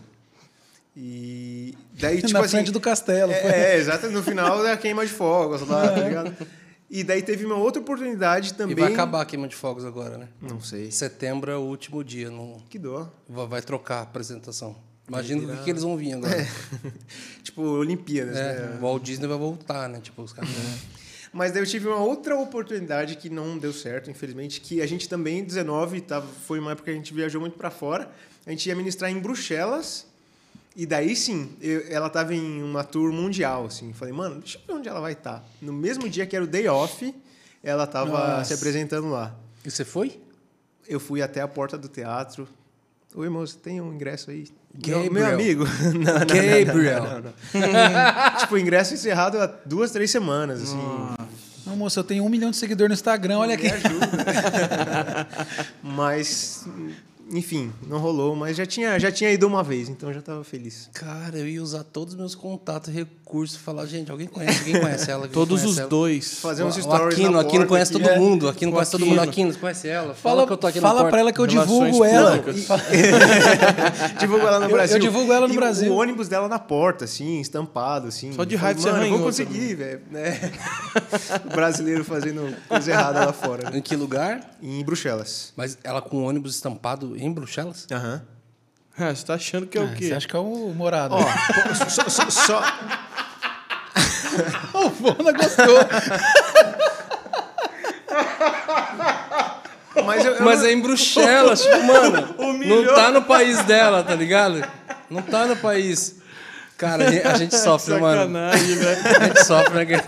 E daí, tipo na assim... frente do castelo. É, é, exato, no final da queima de fogos lá, tá ligado? E daí teve uma outra oportunidade E também... vai acabar a queima de fogos agora, né? Não sei. Setembro é o último dia, não Que dó. vai trocar a apresentação. Imagina o que, que eles vão vir agora. tipo, Olimpíadas, É, né? o Walt Disney vai voltar, né? Tipo, os caras. Mas daí eu tive uma outra oportunidade que não deu certo, infelizmente, que a gente também, em 19, tava, foi uma época que a gente viajou muito para fora. A gente ia ministrar em Bruxelas. E daí sim, eu- ela tava em uma tour mundial, assim. Falei, mano, deixa eu ver onde ela vai estar. No mesmo dia que era o day off, ela tava Nossa. se apresentando lá. E você foi? Eu fui até a porta do teatro. Oi, moço, tem um ingresso aí? Gabriel. Meu amigo. Não, não, não, Gabriel. não, não, não. tipo, ingresso encerrado há duas, três semanas, assim. Não, moço, eu tenho um milhão de seguidores no Instagram, olha aqui. Me ajuda. mas, enfim, não rolou. Mas já tinha, já tinha ido uma vez, então já tava feliz. Cara, eu ia usar todos os meus contatos, curso e falar, gente, alguém conhece, alguém conhece ela? Alguém Todos conhece os ela? dois. Fazer uns O stories Aquino, na Aquino porta conhece aqui. todo mundo. Aquino O conhece todo mundo. Aquino. Aquino, conhece ela? Fala, Fala, que eu tô aqui na fala pra ela que eu divulgo ela. Divulgo ela no Brasil. eu divulgo ela no E o- Brasil. O ônibus dela na porta, assim, estampado, assim. Só de raiva você eu vou arranhou conseguir, velho. Né? o brasileiro fazendo coisa errada lá fora. Em que lugar? Em Bruxelas. Mas ela com o ônibus estampado em Bruxelas? Aham. Ah, você tá achando que é o Ah, quê? Você acha que é o morado? Ó, só, só- só- o Fona gostou. Mas, eu, eu Mas não- é em Bruxelas, tipo, mano. Não tá no país dela, tá ligado? Não tá no país. Cara, a gente, sofre, mano. Velho. A gente sofre, né,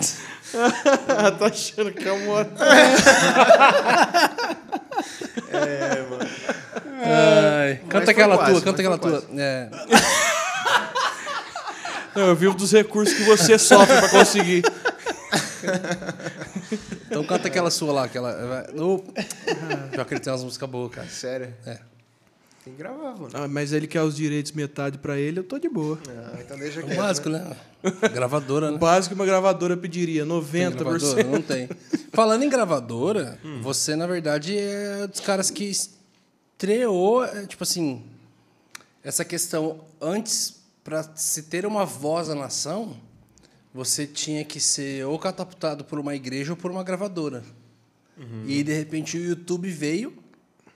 tá achando que é um moto. Ai, canta aquela quase, tua, canta aquela tua. É. Não, eu vivo dos recursos que você sofre pra conseguir. Então canta aquela sua lá, aquela. Oh. Já que ele tem umas músicas boas, cara. Sério? É. Tem que gravar, mano. Ah, mas ele quer os direitos metade pra ele, eu tô de boa. Ah, então deixa O quieto. básico, né? Gravadora, O né? básico que uma gravadora pediria, Tem 90%. gravadora? Não tem. Falando em gravadora, você, na verdade, é um dos caras que estreou, é, tipo assim, essa questão. Antes, para se ter uma voz na nação, você tinha que ser ou catapultado por uma igreja ou por uma gravadora. E, de repente, o YouTube veio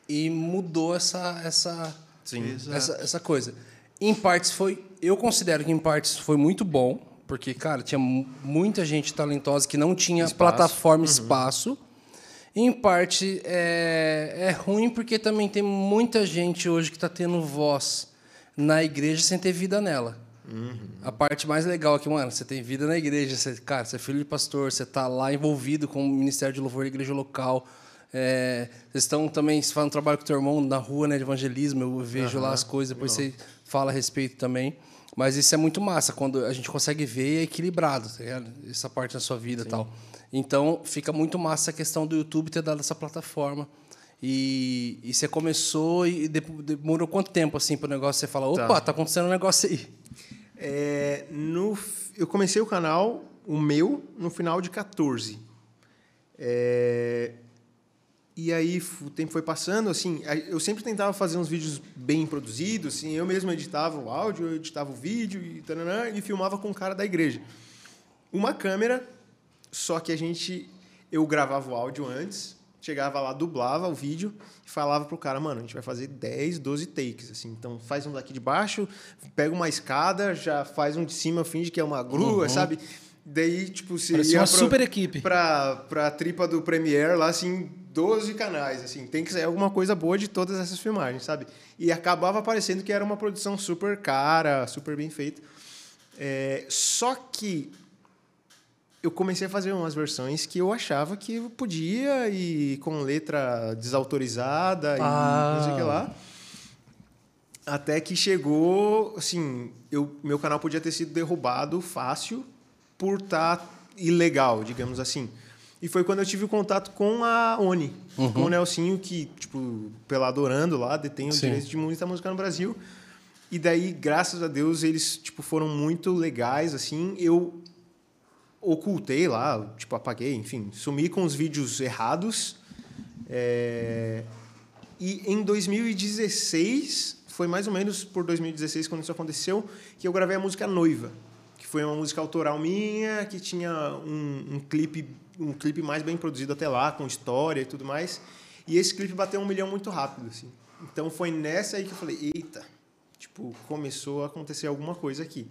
e mudou essa, essa, Sim. essa, essa coisa. Em partes foi. Eu considero que em partes foi muito bom, porque, cara, tinha mu- muita gente talentosa que não tinha plataforma, espaço. Em parte é, é ruim porque também tem muita gente hoje que está tendo voz na igreja sem ter vida nela. A parte mais legal é que, mano, você tem vida na igreja, você, cara, você é filho de pastor, você está lá envolvido com o Ministério de Louvor da igreja local. É, vocês estão também você faz um trabalho com o teu irmão na rua, né, de evangelismo, eu vejo lá as coisas, depois você fala a respeito também. Mas isso é muito massa, quando a gente consegue ver é equilibrado, tá essa parte da sua vida e tal. Então, fica muito massa a questão do YouTube ter dado essa plataforma. E, e você começou e de- demorou quanto tempo assim para o negócio você falar, opa, tá. acontecendo um negócio aí. É, no, eu comecei o canal, o meu, no final de 14. É, e aí o tempo foi passando, assim, eu sempre tentava fazer uns vídeos bem produzidos, assim, eu mesmo editava o áudio, eu editava o vídeo e, taranã, e filmava com o cara da igreja. Uma câmera, só que a gente, eu gravava o áudio antes, chegava lá, dublava o vídeo e falava pro cara, mano, a gente vai fazer 10, 12 takes, assim, então faz um daqui de baixo, pega uma escada, já faz um de cima, finge que é uma grua, sabe? Daí, tipo, se Parecia ia uma pro- super equipe. pra, pra tripa do Premiere lá, assim, 12 canais, assim, tem que sair alguma coisa boa de todas essas filmagens, sabe? E acabava parecendo que era uma produção super cara, super bem feita. É, só que eu comecei a fazer umas versões que eu achava que eu podia e com letra desautorizada e não sei o que lá. Até que chegou, assim, eu, meu canal podia ter sido derrubado fácil por estar ilegal, digamos assim. E foi quando eu tive o contato com a ONI, com o Nelsinho, que, tipo, pela Adorando lá, detém os Sim. direitos de muita música no Brasil. E daí, graças a Deus, eles, tipo, foram muito legais, assim. Eu ocultei lá, tipo, apaguei, enfim, sumi com os vídeos errados. É, E em 2016, foi mais ou menos por 2016 quando isso aconteceu, que eu gravei a música Noiva, que foi uma música autoral minha, que tinha um, um clipe um clipe mais bem produzido até lá, com história e tudo mais. E esse clipe bateu um milhão muito rápido, assim. Então foi nessa aí que eu falei, eita, tipo, começou a acontecer alguma coisa aqui.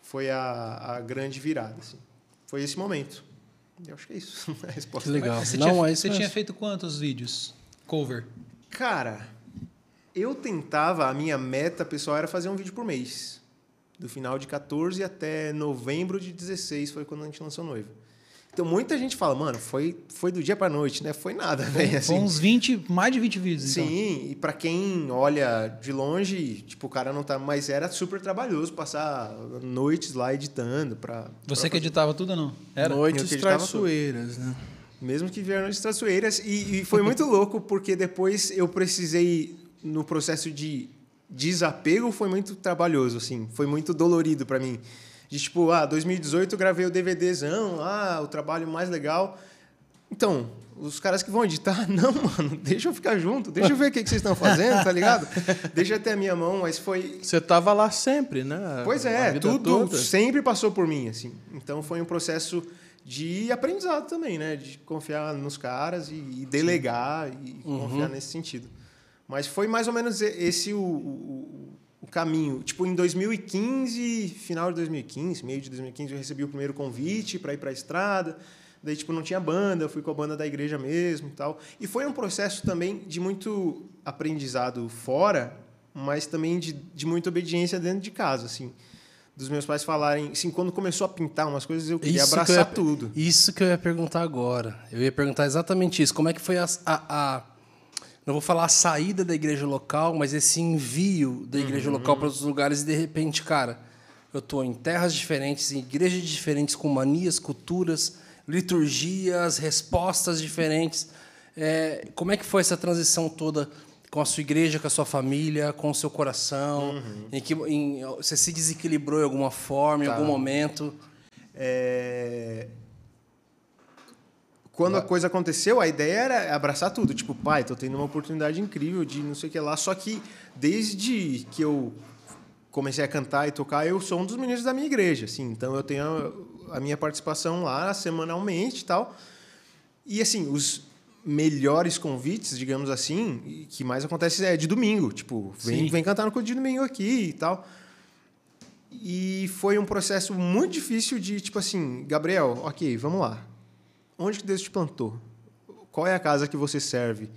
Foi a, a grande virada, assim. Foi esse momento. Eu acho que é isso a resposta. Que legal. Você, Não, tinha, é você mesmo. tinha feito quantos vídeos? Cover. Cara, eu tentava, a minha meta pessoal era fazer um vídeo por mês. Do final de 14 até novembro de 16 foi quando a gente lançou Noiva. Então muita gente fala, mano, foi, foi do dia pra noite, né? Foi nada, velho. Foi Assim. uns 20, mais de 20 vídeos, então. Sim, e pra quem olha de longe, tipo, o cara não tá. Mas era super trabalhoso passar noites lá editando pra. Você pra que editava tudo ou não? Era? Noites traiçoeiras, né? Mesmo que vieram de traiçoeiras. E, e foi muito louco, porque depois eu precisei, no processo de desapego, foi muito trabalhoso, assim. Foi muito dolorido para mim. De tipo, ah, 2018 eu gravei o DVDzão lá, o trabalho mais legal. Então, os caras que vão editar, não, mano, deixa eu ficar junto, deixa eu ver o que, que vocês estão fazendo, tá ligado? Deixa ter a minha mão, mas foi. Você tava lá sempre, né? Pois é, tudo toda. sempre passou por mim, assim. Então foi um processo de aprendizado também, né? De confiar nos caras e, e delegar e confiar nesse sentido. Mas foi mais ou menos esse o, o, o caminho. Tipo, em 2015, final de 2015, meio de 2015, eu recebi o primeiro convite para ir para a estrada. Daí, tipo, não tinha banda, eu fui com a banda da igreja mesmo e tal. E foi um processo também de muito aprendizado fora, mas também de, de muita obediência dentro de casa, assim. Dos meus pais falarem... Assim, quando começou a pintar umas coisas, eu queria Isso que eu abraçar ia- tudo. Isso que eu ia perguntar agora. Eu ia perguntar exatamente isso. Como é que foi a, a- a- não vou falar a saída da igreja local, mas esse envio da igreja Uhum. local para outros lugares e de repente, cara, eu estou em terras diferentes, em igrejas diferentes, com manias, culturas, liturgias, respostas diferentes. É, como é que foi essa transição toda com a sua igreja, com a sua família, com o seu coração? Uhum. Em que, em- você se desequilibrou em alguma forma, em Tá. algum momento? É, Quando a coisa aconteceu, a ideia era abraçar tudo. Tipo, pai, tô tendo uma oportunidade incrível de não sei o que lá. Só que desde que eu comecei a cantar e tocar, eu sou um dos ministros da minha igreja, assim. Então eu tenho a, minha participação lá semanalmente e tal. E assim, os melhores convites, digamos assim, que mais acontece é de domingo. Tipo, vem, Sim. vem cantar no culto de domingo aqui e tal. E foi um processo muito difícil de, tipo assim, Gabriel, ok, vamos lá. Onde que Deus te plantou? Qual é a casa que você serve?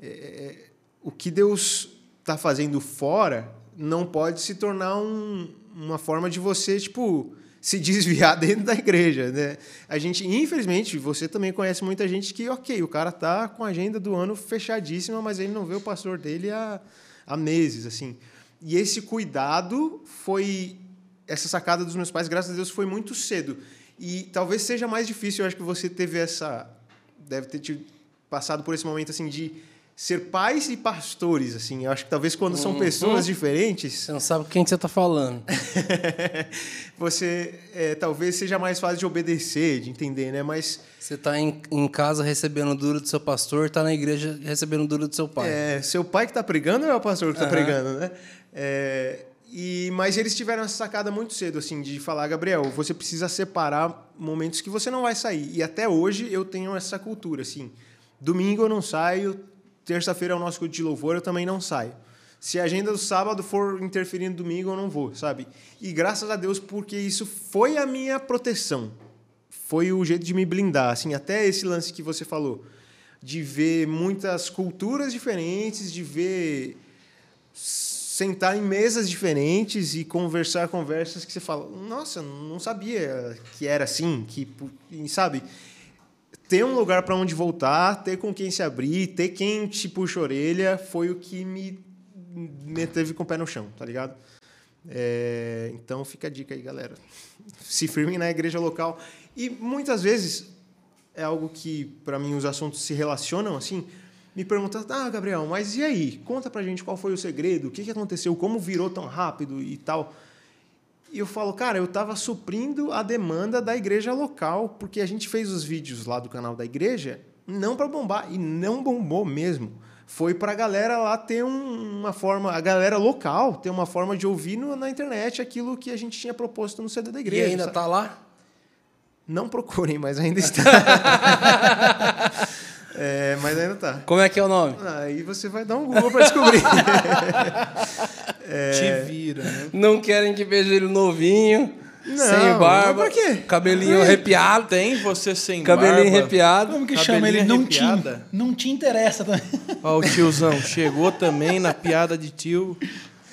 É, o que Deus está fazendo fora não pode se tornar um- uma forma de você, tipo, se desviar dentro da igreja, né? A gente, infelizmente, você também conhece muita gente que, ok, o cara tá com a agenda do ano fechadíssima, mas ele não vê o pastor dele há, há meses, assim. E esse cuidado foi essa sacada dos meus pais, graças a Deus, foi muito cedo. E talvez seja mais difícil, eu acho que você teve essa deve ter tido, passado por esse momento assim de ser pais e pastores, assim. Eu acho que talvez quando são pessoas diferentes, Você não sabe quem que você está falando. você é, talvez seja mais fácil de obedecer, de entender, né? Mas Você está em, em casa recebendo duro do seu pastor, está na igreja recebendo duro do seu pai. É, seu pai que está pregando ou é o pastor que está Aham. pregando, né? É, e, mas eles tiveram essa sacada muito cedo, assim, de falar, Gabriel, você precisa separar momentos que você não vai sair. E até hoje eu tenho essa cultura, assim. Domingo eu não saio, terça-feira é o nosso culto de louvor, eu também não saio. Se a agenda do sábado for interferir no domingo, eu não vou, sabe? E graças a Deus, porque isso foi a minha proteção. Foi o jeito de me blindar, assim, até esse lance que você falou de ver muitas culturas diferentes, de ver sentar em mesas diferentes e conversar conversas que você fala, nossa, não sabia que era assim, que sabe, ter um lugar para onde voltar, ter com quem se abrir, ter quem te puxa a orelha, foi o que me me teve com o pé no chão, tá ligado? É, então fica a dica aí, galera. Se firmem na igreja local. E muitas vezes é algo que, para mim, os assuntos se relacionam assim. Me perguntam, ah, Gabriel, mas e aí? Conta pra gente qual foi o segredo, o que, que aconteceu, como virou tão rápido e tal. E eu falo, cara, eu estava suprindo a demanda da igreja local, porque a gente fez os vídeos lá do canal da igreja não para bombar, e não bombou mesmo. Foi para a galera lá ter um- uma forma, a galera local ter uma forma de ouvir no- na internet aquilo que a gente tinha proposto no CD da E igreja. ainda sabe? tá lá? Não procurem, mas ainda está. É, mas ainda tá. Como é que é o nome? Aí você vai dar um Google para descobrir. É. Te vira, né? Não querem que veja ele novinho, Não, sem barba, por quê? cabelinho arrepiado, Tem você sem cabelinho barba. arrepiado. Como que Cabelinho chama ele? Não te, não te interessa também. Ó, o tiozão chegou também na piada de tio.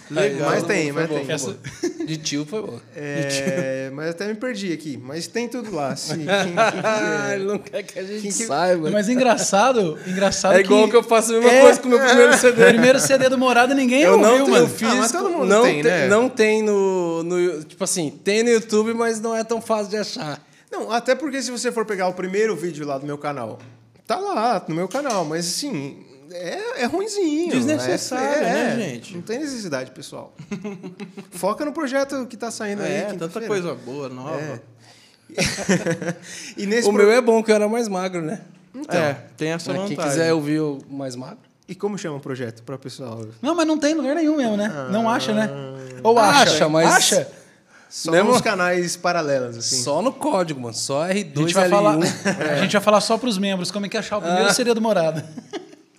Legal. mas tem, Foi mas bom, tem. foi Essa-. De tio foi bom. É, mas até me perdi aqui. Mas tem tudo lá. Se, quem- quem Ah, ele não quer que a gente Quem que- saiba. Mas engraçado, engraçado é igual que... eu faço a mesma É, coisa com o meu primeiro o CD. primeiro CD do Morada ninguém Eu não ouviu, tenho mano. físico, Ah, mas todo mundo não tem, né? Não tem no, no... Tipo assim, tem no YouTube, mas não é tão fácil de achar. Não, até porque se você for pegar o primeiro vídeo lá do meu canal, tá lá no meu canal, mas assim, é, é ruimzinho. Desnecessário, é, né, é, gente? Não tem necessidade, pessoal. Foca no projeto que tá saindo aí. É, tanta quinta-feira. coisa boa, nova. É. e nesse O pro- meu é bom, que eu era mais magro, né? Então, É, tem essa Quem vantagem. quiser ouvir o mais magro. E como chama o projeto para o pessoal? Não, mas não tem lugar nenhum mesmo, né? Não acha, né? Ou acha? Acha, mas- Acha? Só Mesmo- nos canais paralelos, assim. Só no código, mano. Só A R2 gente, vai L1. falar, a gente vai falar só pros membros como é que achar o primeiro seria do Morada.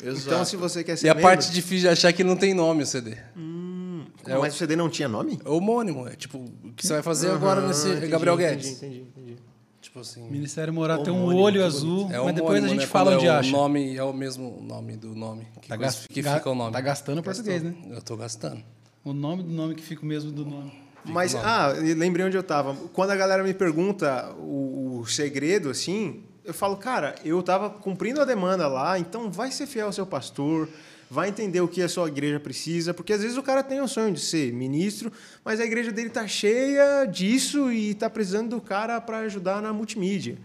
Exato. Então, se você quer ser E a membro- parte difícil de achar é que não tem nome o CD. Como, Mas o CD não tinha nome? É homônimo. É tipo, o que você vai fazer agora nesse. Entendi, Gabriel entendi, Guedes. Entendi, entendi. Tipo assim. Ministério Morada tem um olho azul, É mas depois a gente né? fala Quando onde é acha. O nome é o mesmo nome do nome. Que, Tá, que ga- fica o nome. tá gastando o português, né? Eu tô gastando. O nome do nome que fica o mesmo do nome. Mas, ah, e lembrei onde eu tava. Quando a galera me pergunta o, o segredo, assim, eu falo, cara, eu tava cumprindo a demanda lá, então vai ser fiel ao seu pastor, vai entender o que a sua igreja precisa, porque às vezes o cara tem o sonho de ser ministro, mas a igreja dele tá cheia disso e tá precisando do cara para ajudar na multimídia.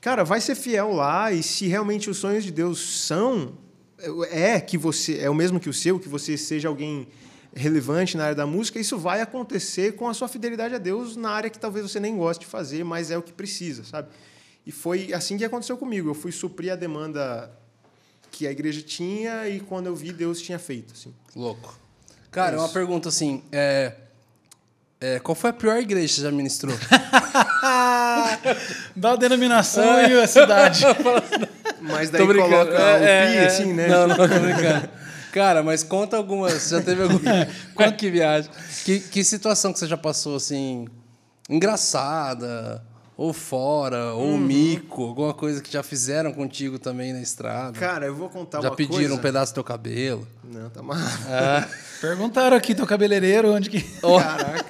Cara, vai ser fiel lá e se realmente os sonhos de Deus são é que você é o mesmo que o seu, que você seja alguém relevante na área da música, isso vai acontecer com a sua fidelidade a Deus na área que talvez você nem goste de fazer, mas é o que precisa, sabe? E foi assim que aconteceu comigo. Eu fui suprir a demanda que a igreja tinha e quando eu vi Deus tinha feito, assim. Louco. Cara, Isso. uma pergunta assim. É, é, qual foi a pior igreja que você já ministrou? Dá a denominação e a cidade. Mas daí coloca É, o é, pi, é. assim, né? Não, não, tô brincando. Cara, mas conta algumas. Você já teve alguma. Quanto que viagem? Que, que situação que você já passou, assim, engraçada, ou fora, ou Uhum. mico, alguma coisa que já fizeram contigo também na estrada? Cara, eu vou contar já uma pediram coisa. um pedaço do teu cabelo? Não, tá amarrado. Ah, Perguntaram aqui, teu cabeleireiro, onde que. Caraca.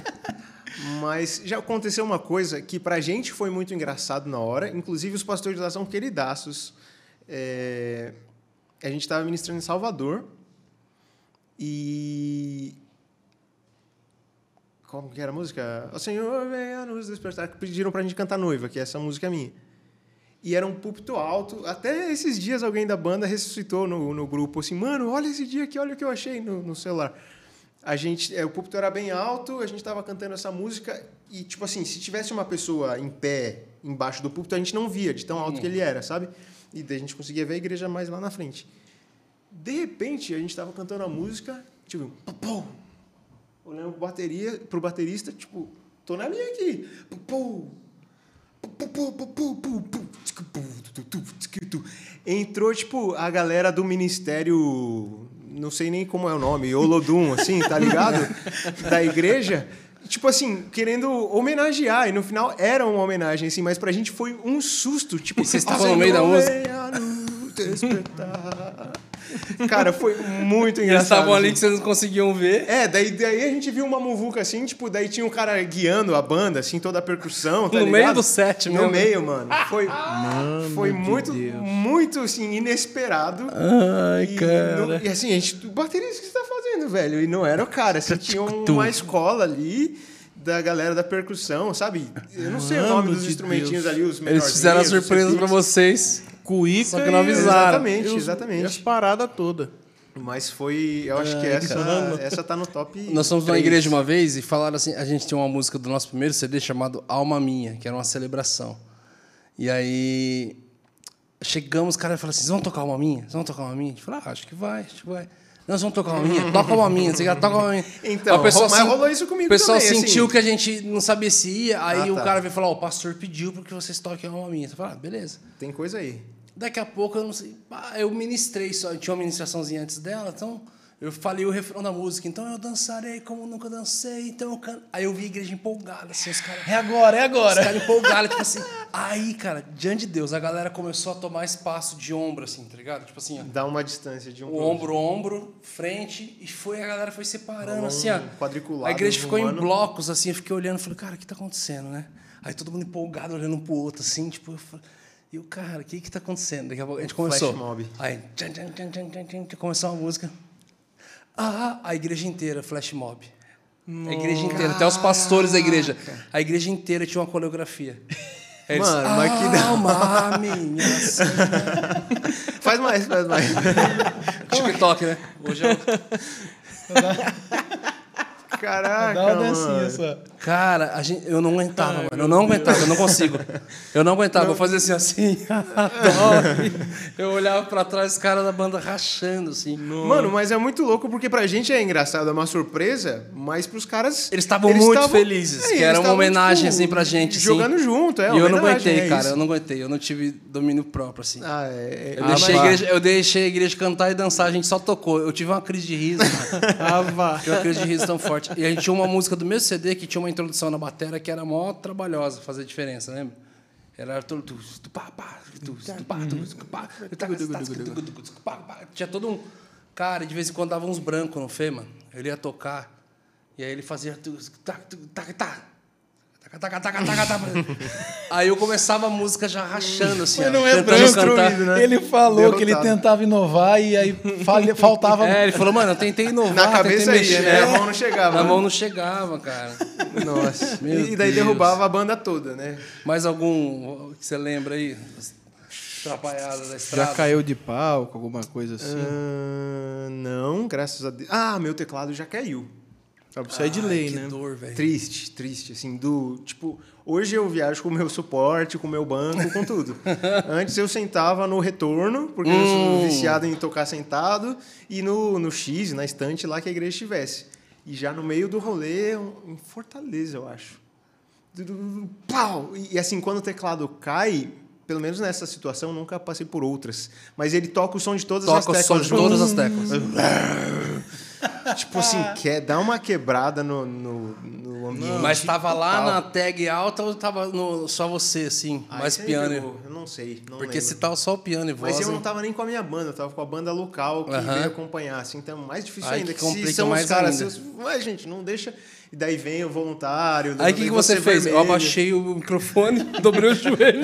Mas já aconteceu uma coisa que pra gente foi muito engraçado na hora, inclusive os pastores de lá são queridaços. É, A gente estava ministrando em Salvador e. Como que era a música? O Senhor venha nos despertar. Que pediram pra gente cantar noiva, que essa música é minha. E era um púlpito alto. Até esses dias alguém da banda ressuscitou no, no grupo assim, mano, olha esse dia aqui, olha o que eu achei no, no celular. A gente, é, o púlpito era bem alto, a gente estava cantando essa música e tipo assim, se tivesse uma pessoa em pé embaixo do púlpito, a gente não via de tão alto que ele era, sabe? E daí a gente conseguia ver a igreja mais lá na frente. De repente, a gente estava cantando a música, tipo, pum, pum, olhando pro bateria, pro baterista, tipo, tô na minha aqui. Entrou, tipo, a galera do ministério, não sei nem como é o nome, Olodum, assim, tá ligado? da igreja. Tipo assim, querendo homenagear. E no final era uma homenagem, assim, mas pra gente foi um susto. Tipo, E vocês "Ó estavam no meio da música?" Cara, foi muito Eles engraçado. estavam ali assim. que vocês não conseguiam ver. É, daí, daí a gente viu uma muvuca assim, tipo, daí tinha um cara guiando a banda, assim, toda a percussão, tá No ligado? meio do set No mesmo. meio, mano. Foi, foi de muito, Deus. muito, assim, inesperado. Ai, e, cara. no- e assim, a gente, baterista, o que você tá fazendo, velho? E não era o cara, assim, tinha uma escola ali da galera da percussão, sabe? Eu não sei o nome Mano dos de instrumentinhos Deus. ali, os Eles fizeram a surpresa pra cepinhos. vocês. Cuíca Só que não avisaram. Exatamente, e os- exatamente. E as paradas todas. Mas foi, eu acho que essa, essa tá no top Nós fomos numa igreja uma vez e falaram assim: a gente tinha uma música do nosso primeiro CD chamado Alma Minha, que era uma celebração. E aí chegamos, os caras falaram assim: vocês vão tocar uma minha? Vocês vão tocar uma minha? A gente falou: ah, acho que vai, acho que vai. Nós vamos tocar uma minha, toca uma minha, você toca uma minha. Então, o pessoal mas rolou isso comigo O pessoal também, assim. sentiu que a gente não sabia se ia, aí Ah, o tá. cara veio falar: ó, o pastor pediu para que vocês toquem uma minha. Você fala: ah, beleza. Tem coisa aí. Daqui a pouco, eu não sei. eu ministrei só. Tinha uma ministraçãozinha antes dela, então eu falei o refrão da música. Então eu dançarei como nunca dancei. Então eu canto. Aí eu vi a igreja empolgada, assim, os caras. É agora, é Os agora. caras empolgados, tipo assim. Aí, cara, diante de Deus, a galera começou a tomar espaço de ombro, assim, tá ligado? Tipo assim, ó. Dá uma distância de um O ombro, ombro, frente, e foi, a galera foi separando, Rolou assim, ó. um quadriculado A igreja ficou em blocos, assim, eu fiquei olhando, falei, cara, o que tá acontecendo, né? Aí todo mundo empolgado, olhando um pro outro, assim, tipo, eu falei, e o cara, o que que tá acontecendo? Daqui a pouco a gente começou. flash mob. Aí, tchan, tchan, tchan, tchan, tchan, tchan, começou uma música. Ah, a igreja inteira, flash mob. A igreja inteira, até os pastores da igreja. A igreja inteira tinha uma coreografia. Eles, Mano, mas que Alma minha, Senhora." Faz Faz mais, faz mais. TikTok, né? Hoje é o... Caraca, Dá uma mano. dancinha só. Cara, a gente, eu não aguentava, mano. Eu não aguentava, eu não consigo. Eu não aguentava. Eu fazia assim, assim. eu olhava pra trás, os caras da banda rachando, assim. Mano, mas é muito louco porque pra gente é engraçado, é uma surpresa, mas pros caras. Eles estavam muito tavam- felizes, É, que era uma homenagem, tipo, assim, pra gente, assim. Jogando junto, é. e eu não aguentei, é cara. Eu não aguentei. Eu não tive domínio próprio, assim. Ah, é. Eu, ah, deixei mas- igreja, eu deixei a igreja cantar e dançar, a gente só tocou. Eu tive uma crise de riso. Ah, vá. Tive uma crise de riso tão forte. E a gente tinha uma música do meu CD que tinha uma introdução na bateria que era mó trabalhosa, fazer diferença, lembra? Era pá. Tinha todo um. Cara, de vez em quando dava uns brancos no Fê, mano. Ele ia tocar. E aí ele fazia. tá, tá, tá. Taca, taca, taca, taca, taca. Aí eu começava a música já rachando, assim. Mas ó, não é branco, cantar. né? Ele falou que ele Derrotado. tentava inovar e aí falha- faltava. É, ele falou, mano, eu tentei inovar, Na cabeça tentei aí, mexer. né? A mão não chegava. A né? mão não chegava, cara. Nossa. Meu e daí Deus. derrubava a banda toda, né? Mais algum que você lembra aí? Atrapalhada da estrada. Já caiu de palco, alguma coisa assim? Ah, não, graças a Deus. Ah, meu teclado já caiu. Ah, Isso é de lei, que né? dor. Triste, triste, assim, do tipo, hoje eu viajo com o meu suporte, com o meu banco, com tudo. Antes eu sentava no retorno, porque eu Hum. sou viciado em tocar sentado, e no, no X, na estante lá que a igreja estivesse. E já no meio do rolê, um- em Fortaleza, eu acho. Pau! E, assim, quando o teclado cai, pelo menos nessa situação, nunca passei por outras. Mas ele toca o som de todas as Toca o teclas. som de todas as teclas. Tipo assim, quer dar uma quebrada no, no, no ambiente. Mas tava lá na tag alta ou tava no- só você, assim? Ah, mais piano? pegou, Eu não sei, não Porque lembro. se tava só o piano e voz... Mas eu não tava nem com a minha banda, eu tava com a banda local que Aham. veio acompanhar, assim, então é mais difícil Aí ainda. que Que se são mais os caras, ainda. seus, ué, gente, não deixa. E daí vem o voluntário. Aí o que, que você fez? Eu vermelho. abaixei o microfone, dobrei o joelho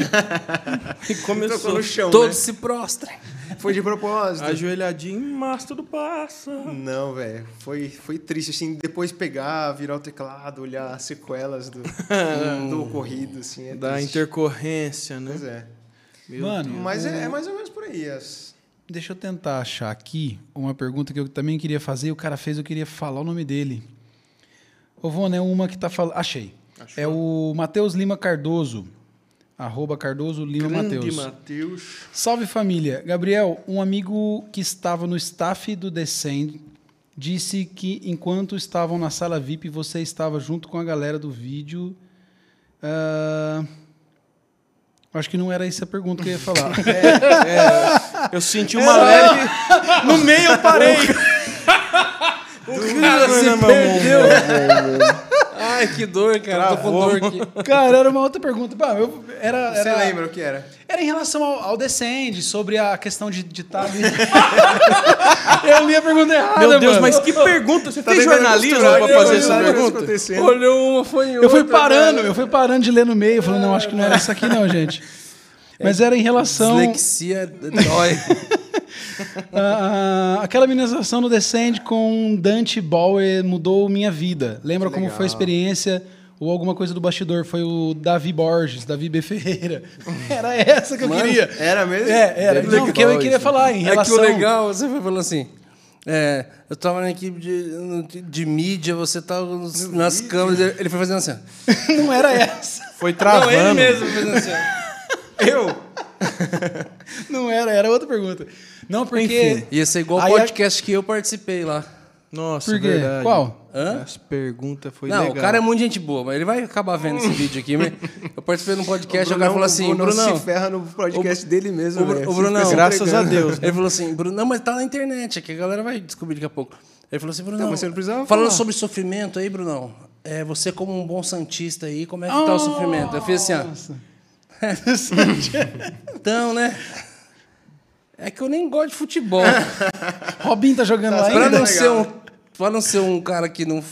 e começou. no chão, Todos né? se prostrem. Foi de propósito. Ajoelhadinho, mas tudo passa. Não, velho. Foi, foi triste, assim, depois pegar, virar o teclado, olhar as sequelas do, do ocorrido, assim. É Da triste. intercorrência, né? Pois é. Meu Mano, Mas é, é mais ou menos por aí. As... Deixa eu tentar achar aqui uma pergunta que eu também queria fazer. O cara fez, eu queria falar o nome dele. Ô, Vona, é uma que tá falando. Achei. É o Matheus Lima Cardoso. Arroba Cardoso Lima Matheus. Matheus. Salve família. Gabriel, um amigo que estava no staff do Descend disse que enquanto estavam na sala VIP, você estava junto com a galera do vídeo. Ah, acho que não era essa a pergunta que eu ia falar. Eu senti uma leve. no meio eu parei. O cara se perdeu. Ai, que dor, cara. Tô com dor aqui. Cara, era uma outra pergunta. Bah, eu- era, Você era, lembra o que era? Era em relação ao, ao Descend, sobre a questão de estar. eu li a pergunta errada, Meu Deus, mano. mas que pergunta? Você fez tentando jornalismo pra fazer olha essa pergunta? Olhou uma, foi em Eu fui outra, parando, cara. eu fui parando de ler no meio. Falei, não, acho que não era essa aqui, não, gente. Mas era em relação. Dislexia dói. a- aquela ministração no Descend com Dante Bauer mudou minha vida. Lembra como foi a experiência? Ou alguma coisa do bastidor? Foi o Davi Borges, Davi B. Ferreira. Era essa que eu Mano, queria. Era mesmo? É, era. Legal Não, que eu queria isso. falar em É que relação. o legal, você foi falando assim. É, eu tava na equipe de, de, mídia, você tava nos- nas câmeras. Ele foi fazendo assim. Não era essa. Foi travando. Não, ele mesmo fazendo assim. Eu? Não era, era outra pergunta. Não, porque. Ia ser igual o Aí a- podcast que eu participei lá. Nossa, Por quê? verdade. Qual? Hã? Essa pergunta foi não, legal. o cara é muito gente boa, mas ele vai acabar vendo esse vídeo aqui. mas Eu participei de um podcast, o, Brunão- cara falou assim, o Brunão. se ferra no podcast dele mesmo, o Bru- velho. o Brunão- Graças a. Deus. Ele falou assim, Bruno, não, mas tá na internet, aqui a galera vai descobrir daqui a pouco. Ele falou assim, Brunão, Então, mas você não precisava falando falar. sobre sofrimento aí, Brunão, é, você como um bom santista aí, como é que tá o sofrimento? Eu fiz assim, ó. Nossa. Então, né? É que eu nem gosto de futebol. Robinho tá jogando lá pra, ainda? não legal, ser um, né? pra não ser um cara que não.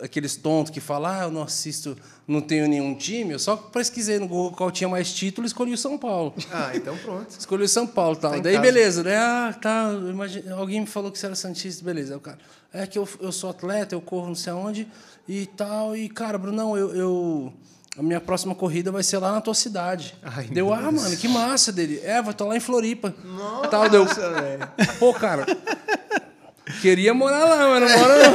Aqueles tontos que falam, ah, eu não assisto, não tenho nenhum time, eu só pesquisei no Google qual tinha mais título e escolhi o São Paulo. Ah, então pronto. Escolhi o São Paulo tal. Tá Daí, casa. beleza, né? Ah, tá. Alguém me falou que você era Santista, beleza. Aí o cara, é que eu, eu sou atleta, eu corro não sei aonde e tal. E, cara, Brunão, eu, eu, a minha próxima corrida vai ser lá na tua cidade. Ai, deu, ah, Deus. mano, que massa dele. É, vai estar lá em Floripa. Nossa, Tal, deu. velho. Pô, cara. Queria morar lá, mas não mora não.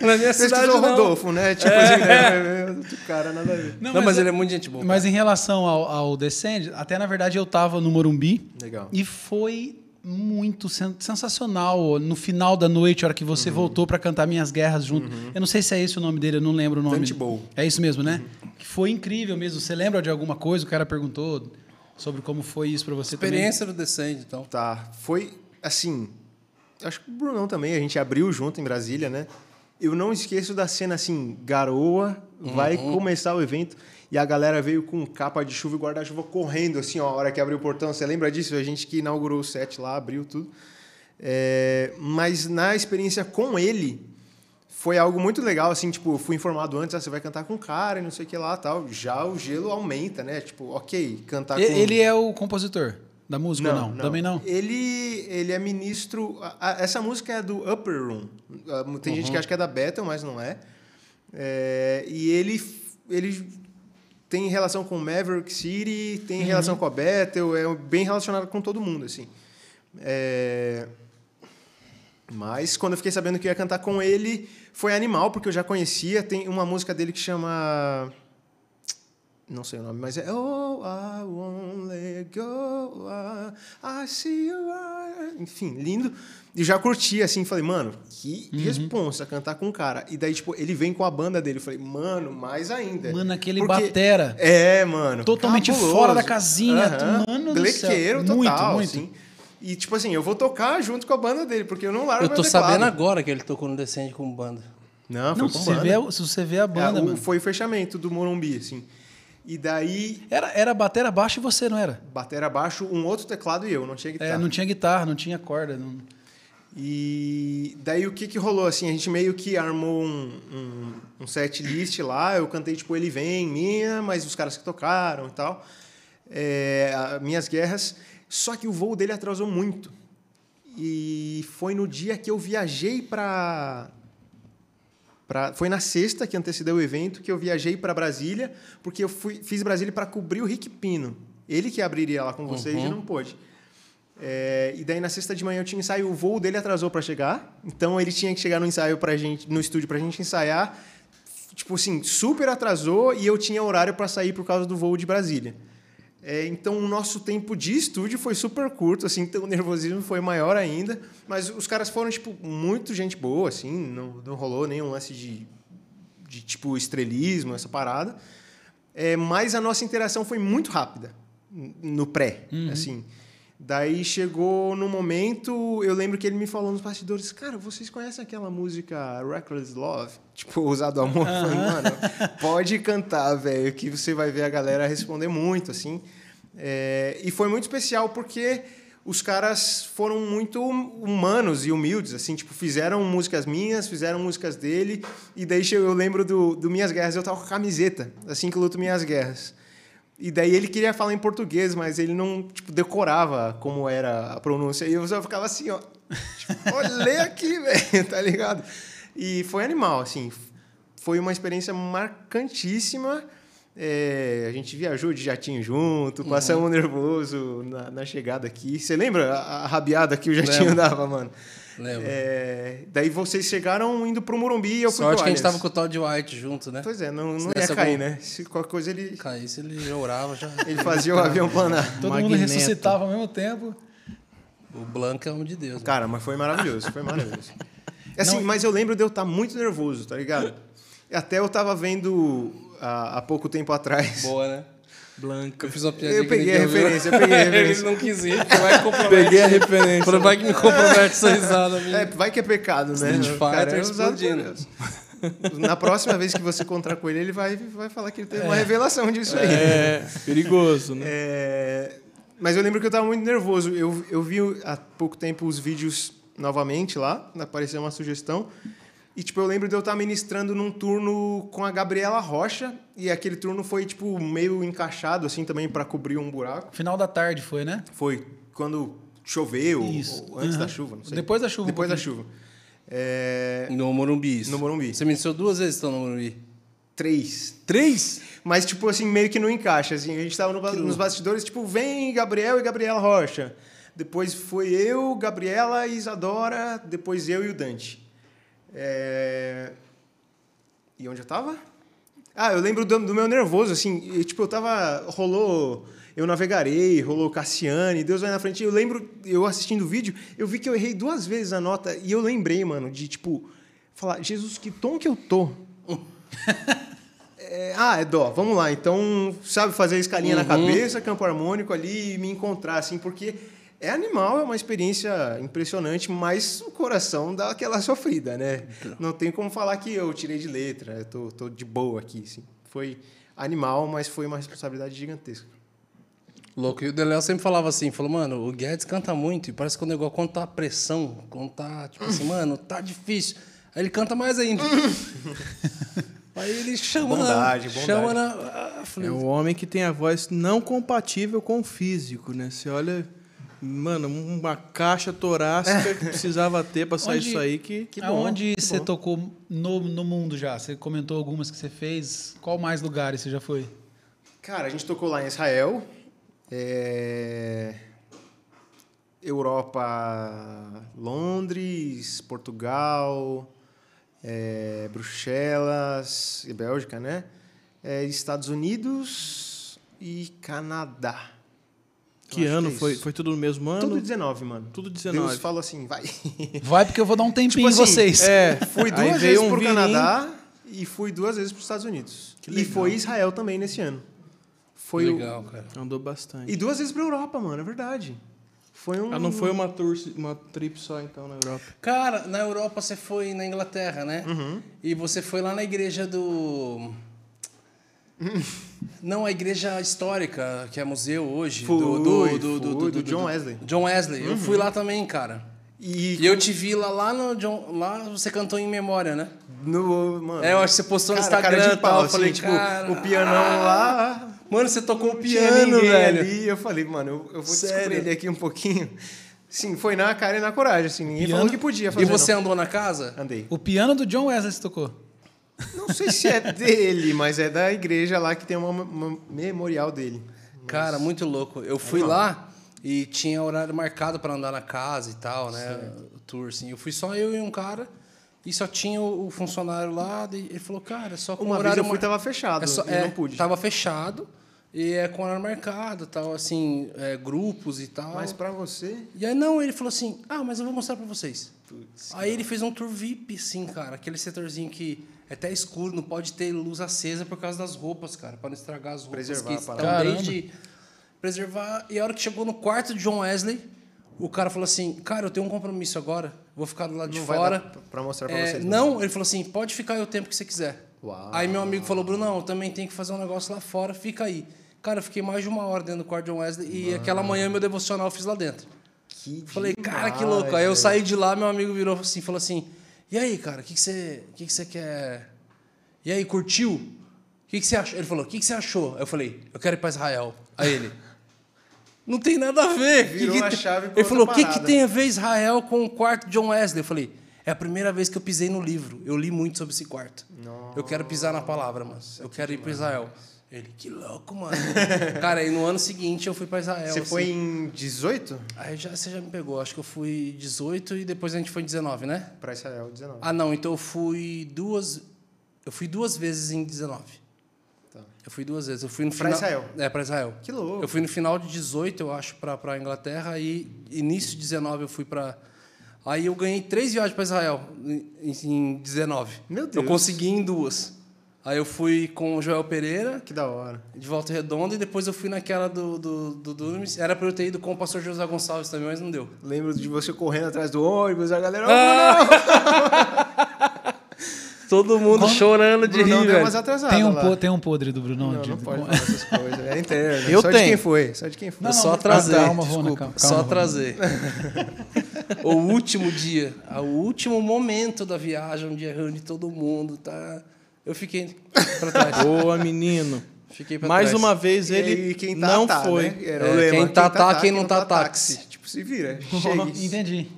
Na minha cidade não. Rodolfo, né? Tipo assim, né? Cara, nada a ver. Não, mas, ele é muito gente boa. Mas em relação ao, ao Descend, até na verdade eu tava no Morumbi Legal. e foi muito sen- sensacional. No final da noite, a hora que Uhum. você voltou para cantar Minhas Guerras junto. Eu não sei se é esse o nome dele, eu não lembro o nome. Vente Bowl. É isso mesmo, né? Uhum. Que foi incrível mesmo. Você lembra de alguma coisa? O cara perguntou sobre como foi isso para você Experiência do Descend, então. Tá. Foi assim. Acho que o Brunão também, a gente abriu junto em Brasília, né? Eu não esqueço da cena assim, garoa, vai começar o evento e a galera veio com capa de chuva e guarda-chuva correndo, assim, ó, a hora que abriu o portão. Você lembra disso? A gente que inaugurou o set lá, abriu tudo. É, mas na experiência com ele, foi algo muito legal, assim, tipo, eu fui informado antes, ah, você vai cantar com o cara e não sei o que lá tal. Já o gelo aumenta, né? Tipo, ok, cantar também? com... Ele é o compositor da música ou não? Também não? Ele, ele é ministro. essa música é do Upper Room. Tem gente que Uhum. acha que é da Bethel, mas não é. É, e ele, ele tem relação com Maverick City, tem relação Uhum. com a Bethel, é bem relacionado com todo mundo, assim. É, mas quando eu fiquei sabendo que eu ia cantar com ele, foi animal, porque eu já conhecia. Tem uma música dele que chama. Não sei o nome, mas é Oh, I won't let go. I, see you. I-" Enfim, lindo. E já curti, assim, falei, mano, que Uhum. responsa cantar com o cara. E daí, tipo, ele vem com a banda dele. Eu falei, mano, mais ainda. Mano, aquele Porque- batera. É, mano. Totalmente cabuloso. fora da casinha, Aham. mano do céu. Blequeiro total, Muito, muito. assim. E, tipo assim, eu vou tocar junto com a banda dele, porque eu não largo Eu meu tô teclado. sabendo agora que ele tocou no Descend com banda. Não, foi Não, com se você, banda. vê, a- se você vê a banda, É, o- mano. Foi o fechamento do Morumbi, assim. E daí, Era, era batera baixo e você, não era? bater abaixo, um outro teclado e eu, não tinha guitarra. É, não tinha guitarra, não tinha corda. Não... E daí o que que rolou, assim, a gente meio que armou um, um, um set list lá, eu cantei, tipo, Ele Vem, minha, mas os caras que tocaram e tal, é, Minhas Guerras, só que o voo dele atrasou muito. E foi no dia que eu viajei para Pra, foi na sexta que antecedeu o evento que eu viajei para Brasília, porque eu fui, fiz Brasília para cobrir o Rick Pino. Ele que abriria lá com vocês e não pôde. É, e daí na sexta de manhã eu tinha ensaio, o voo dele atrasou para chegar, então ele tinha que chegar no ensaio pra gente, no estúdio pra gente ensaiar. Tipo assim, super atrasou e eu tinha horário para sair por causa do voo de Brasília. É, então o nosso tempo de estúdio foi super curto, assim, então o nervosismo foi maior ainda. Mas os caras foram, tipo, muito gente boa, assim, não, não rolou nenhum lance de, de tipo, estrelismo, essa parada. É, mas a nossa interação foi muito rápida no pré, assim. Daí chegou no momento, eu lembro que ele me falou nos bastidores, cara, vocês conhecem aquela música Reckless Love? Tipo, Ousado Amor? Eu falei, mano, pode cantar, velho, que você vai ver a galera responder muito, assim. É, e foi muito especial porque os caras foram muito humanos e humildes, assim, tipo, fizeram músicas minhas, fizeram músicas dele, e daí eu lembro do, do Minhas Guerras, eu tava com a camiseta, assim que luto Minhas Guerras. E daí ele queria falar em português, mas ele não, tipo, decorava como era a pronúncia, e eu só ficava assim, ó, tipo, aqui, velho, tá ligado? E foi animal, assim, foi uma experiência marcantíssima, é, a gente viajou de jatinho junto, passamos nervoso na, na chegada aqui. Você lembra a, a rabiada que o jatinho Lembro. dava, mano? Lembro. É, daí vocês chegaram indo pro Morumbi e eu fui Sorte pro que a gente tava com o Todd White junto, né? Pois é, não, não ia cair, algum- né? Se qualquer coisa ele, Caísse, ele orava já. ele fazia o avião planar. Todo mundo Magneto. ressuscitava ao mesmo tempo. O Blanco é homem de Deus. né? Cara, mas foi maravilhoso, foi maravilhoso. Assim, Não- mas eu lembro de eu estar muito nervoso, tá ligado? Até eu tava vendo há, há pouco tempo atrás. Boa, né? Blanca. Eu fiz uma piadinha Eu peguei a referência, eu peguei a referência. Ele não quis ir, porque vai que compromete. Peguei a referência. Vai que me compromete essa risada minha. É, vai que é pecado, né? Street Fighter é explodindo. Na próxima vez que você encontrar com ele, ele vai, vai falar que ele teve uma revelação disso aí. É, perigoso, né? É, mas eu lembro que eu estava muito nervoso. Eu, eu vi há pouco tempo os vídeos novamente lá, apareceu uma sugestão. E, tipo, eu lembro de eu estar ministrando num turno com a Gabriela Rocha. E aquele turno foi, tipo, meio encaixado, assim, também para cobrir um buraco. Final da tarde foi, né? Foi quando choveu, Isso. ou antes Aham. da chuva, não sei. Depois da chuva, um Depois da pouquinho. chuva. É, No Morumbi. isso. No Morumbi. Você disse duas vezes que estão no Morumbi. Três. Três? Mas, tipo assim, meio que não encaixa. Assim, a gente tava no nos bastidores, tipo, vem Gabriel e Gabriela Rocha. Depois foi eu, Gabriela e Isadora. Depois eu e o Dante. É... E onde eu tava? Ah, eu lembro do, do meu nervoso, assim. e, tipo, eu tava... Rolou... Eu navegarei, rolou Cassiane, Deus vai na frente. Eu lembro, eu assistindo o vídeo, eu vi que eu errei duas vezes a nota. E eu lembrei, mano, de, tipo... Falar, Jesus, que tom que eu tô? É, ah, é dó. Vamos lá. Então, sabe fazer a escalinha na cabeça, campo harmônico ali e me encontrar, assim, porque é animal, é uma experiência impressionante, mas o coração dá aquela sofrida, né? Não tem como falar que eu tirei de letra, eu tô, tô de boa aqui, assim. Foi animal, mas foi uma responsabilidade gigantesca. Louco. E o Deléo sempre falava assim, falou, mano, o Guedes canta muito e parece que o negócio, quando tá a pressão, quando tá, tipo assim, mano, tá difícil. Aí ele canta mais ainda. Aí ele chama Bondade, na, bondade. chama na... ah, eu falei, É o homem que tem a voz não compatível com o físico, né? Você olha, mano, uma caixa torácica que precisava ter pra sair Onde- isso aí que... Que bom, Aonde que você bom. tocou no, no mundo já? Você comentou algumas que você fez. Qual mais lugares você já foi? Cara, a gente tocou lá em Israel, é, Europa, Londres, Portugal, é, Bruxelas e Bélgica, né? É, Estados Unidos e Canadá. Que Eu ano? que é foi, foi tudo no mesmo ano? Tudo 19, mano. Tudo Deus 19. falou assim, vai. Vai porque eu vou dar um tempinho Tipo em assim, vocês. É, Fui duas vezes um pro. Canadá e fui duas vezes para os Estados Unidos. Que e foi Israel também nesse ano. Foi o- legal, cara. Andou bastante. E duas vezes para Europa, mano, é verdade. Foi um Ah, não foi uma, tour, uma trip só, então, na Europa? Cara, na Europa você foi na Inglaterra, né? Uhum. E você foi lá na igreja do. Não, a igreja histórica, que é museu hoje. Fui, do, do, fui, do, do, do John Wesley. Uhum. John Wesley. Eu fui lá também, cara. E, E eu te vi lá, lá no John. Lá você cantou em memória, né? no, mano, É, eu acho que você postou no cara, Instagram cara e de tal. pau, eu falei, assim, tipo, cara. o pianão lá, Mano, você tocou o piano, velho. ali. Eu falei, mano, eu, eu vou Sério? descobrir ele aqui um pouquinho. Sim, foi na cara e na coragem, assim. Ninguém Piano? falou que podia fazer, E você não. andou na casa? Andei. O piano do John Wesley você tocou. Não sei se é dele, mas é da igreja lá que tem uma, uma memorial dele. Cara, muito louco. Eu fui lá e tinha horário marcado para andar na casa e tal, né? O tour, assim. Eu fui só eu e um cara e só tinha o, funcionário lá. ele falou, cara, é só com Uma vez horário eu fui mar- tava fechado é só, é, não pude. Tava fechado e é com horário marcado, tal, assim, é, grupos e tal. Mas pra você... E aí, não, ele falou assim, ah, mas eu vou mostrar pra vocês. aí ele fez um tour VIP, sim, cara. Aquele setorzinho que é até escuro, não pode ter luz acesa por causa das roupas, cara. Para não estragar as roupas Preservar que estão desde... Preservar. E a hora que chegou no quarto de John Wesley, o cara falou assim, cara, eu tenho um compromisso agora. Vou ficar do lado de Não vai fora. dar pra mostrar pra É, vocês. não, ele falou assim, pode ficar aí o tempo que você quiser. Uau. Aí meu amigo falou, Brunão, eu também tenho que fazer um negócio lá fora, fica aí. Cara, eu fiquei mais de uma hora dentro do quarto de John Wesley e aquela manhã meu devocional eu fiz lá dentro. Que Falei, cara, que demais, louco. Aí eu saí de lá, meu amigo virou assim, falou assim: E aí, cara, o que, que, você, que, que você quer? E aí, curtiu? O que, que você achou? Ele falou: O que, que você achou? Eu falei: Eu quero ir para Israel. Aí ele: Não tem nada a ver. Que Virou que a tem-" chave Ele falou: O que, que parada." tem a ver Israel com o quarto de John Wesley? Eu falei: É a primeira vez que eu pisei no livro. Eu li muito sobre esse quarto. Eu quero pisar na palavra, mano. Eu quero ir para Israel. Ele, que louco, mano. Cara, aí no ano seguinte eu fui para Israel. Você assim. foi em 18? Aí já, você já me pegou. Acho que eu fui 18 e depois a gente foi em 19, né? Pra Israel, 19. Ah, não. Então eu fui duas. Eu fui duas vezes em 19. Tá. Eu fui duas vezes. Eu fui no Pra final. Israel? É, pra Israel. Que louco. Eu fui no final de 18, eu acho, pra, pra Inglaterra. E início de 19 eu fui pra. Aí eu ganhei três viagens pra Israel em, em 19. Meu Eu Deus. consegui em duas. Aí eu fui com o Joel Pereira, Que da hora. de Volta Redonda, e depois eu fui naquela do, do, do Dunamis. Era pra eu ter ido com o pastor José Gonçalves também, mas não deu. Lembro de você correndo atrás do ônibus, a galera... Ah, Todo mundo chorando o de Brunão rir, deu velho. umas atrasadas Tem um, lá. po- tem um podre do Brunão. Não, de- não pode falar essas coisas. É interno. Eu só de tenho. quem foi. Só de quem foi. Não, só não, trazer, Calma, Rona, desculpa, calma, só calma, trazer. o último dia, o último momento da viagem, onde é reúne todo mundo, tá? Eu fiquei pra trás. Boa, menino. Fiquei pra Mais trás. uma vez E ele aí, tá, não tá, foi. né? Era É, o lema. quem tá, tá, quem não tá, táxi. Tipo, se vira. Chegue. Entendi.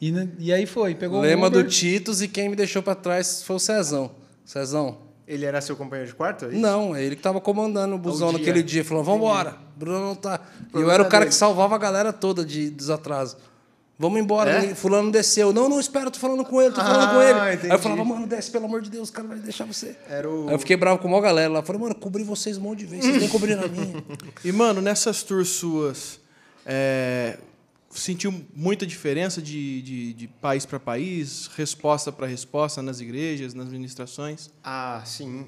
E, e aí foi, pegou Lema o Uber. do Titos e quem me deixou pra trás foi o Cezão. Cezão, Ele era seu companheiro de quarto? é? Não, é ele que tava comandando o busão dia. naquele dia. Falou, vambora. Bruno não tá. E eu era o cara dele. que salvava a galera toda de, dos atrasos. Vamos embora, É? fulano desceu. Não, não, espera, tô falando com ele, tô falando Ah, com ele. Aí entendi. eu falava, mano, desce, pelo amor de Deus, o cara vai deixar você. Era o- Aí eu fiquei bravo com uma galera lá. Falei, mano, cobri vocês um monte de vezes, vocês nem cobriram a minha. E, mano, nessas tours suas, é, sentiu muita diferença de, de, de país para país, resposta para resposta nas igrejas, nas ministrações? Ah, sim.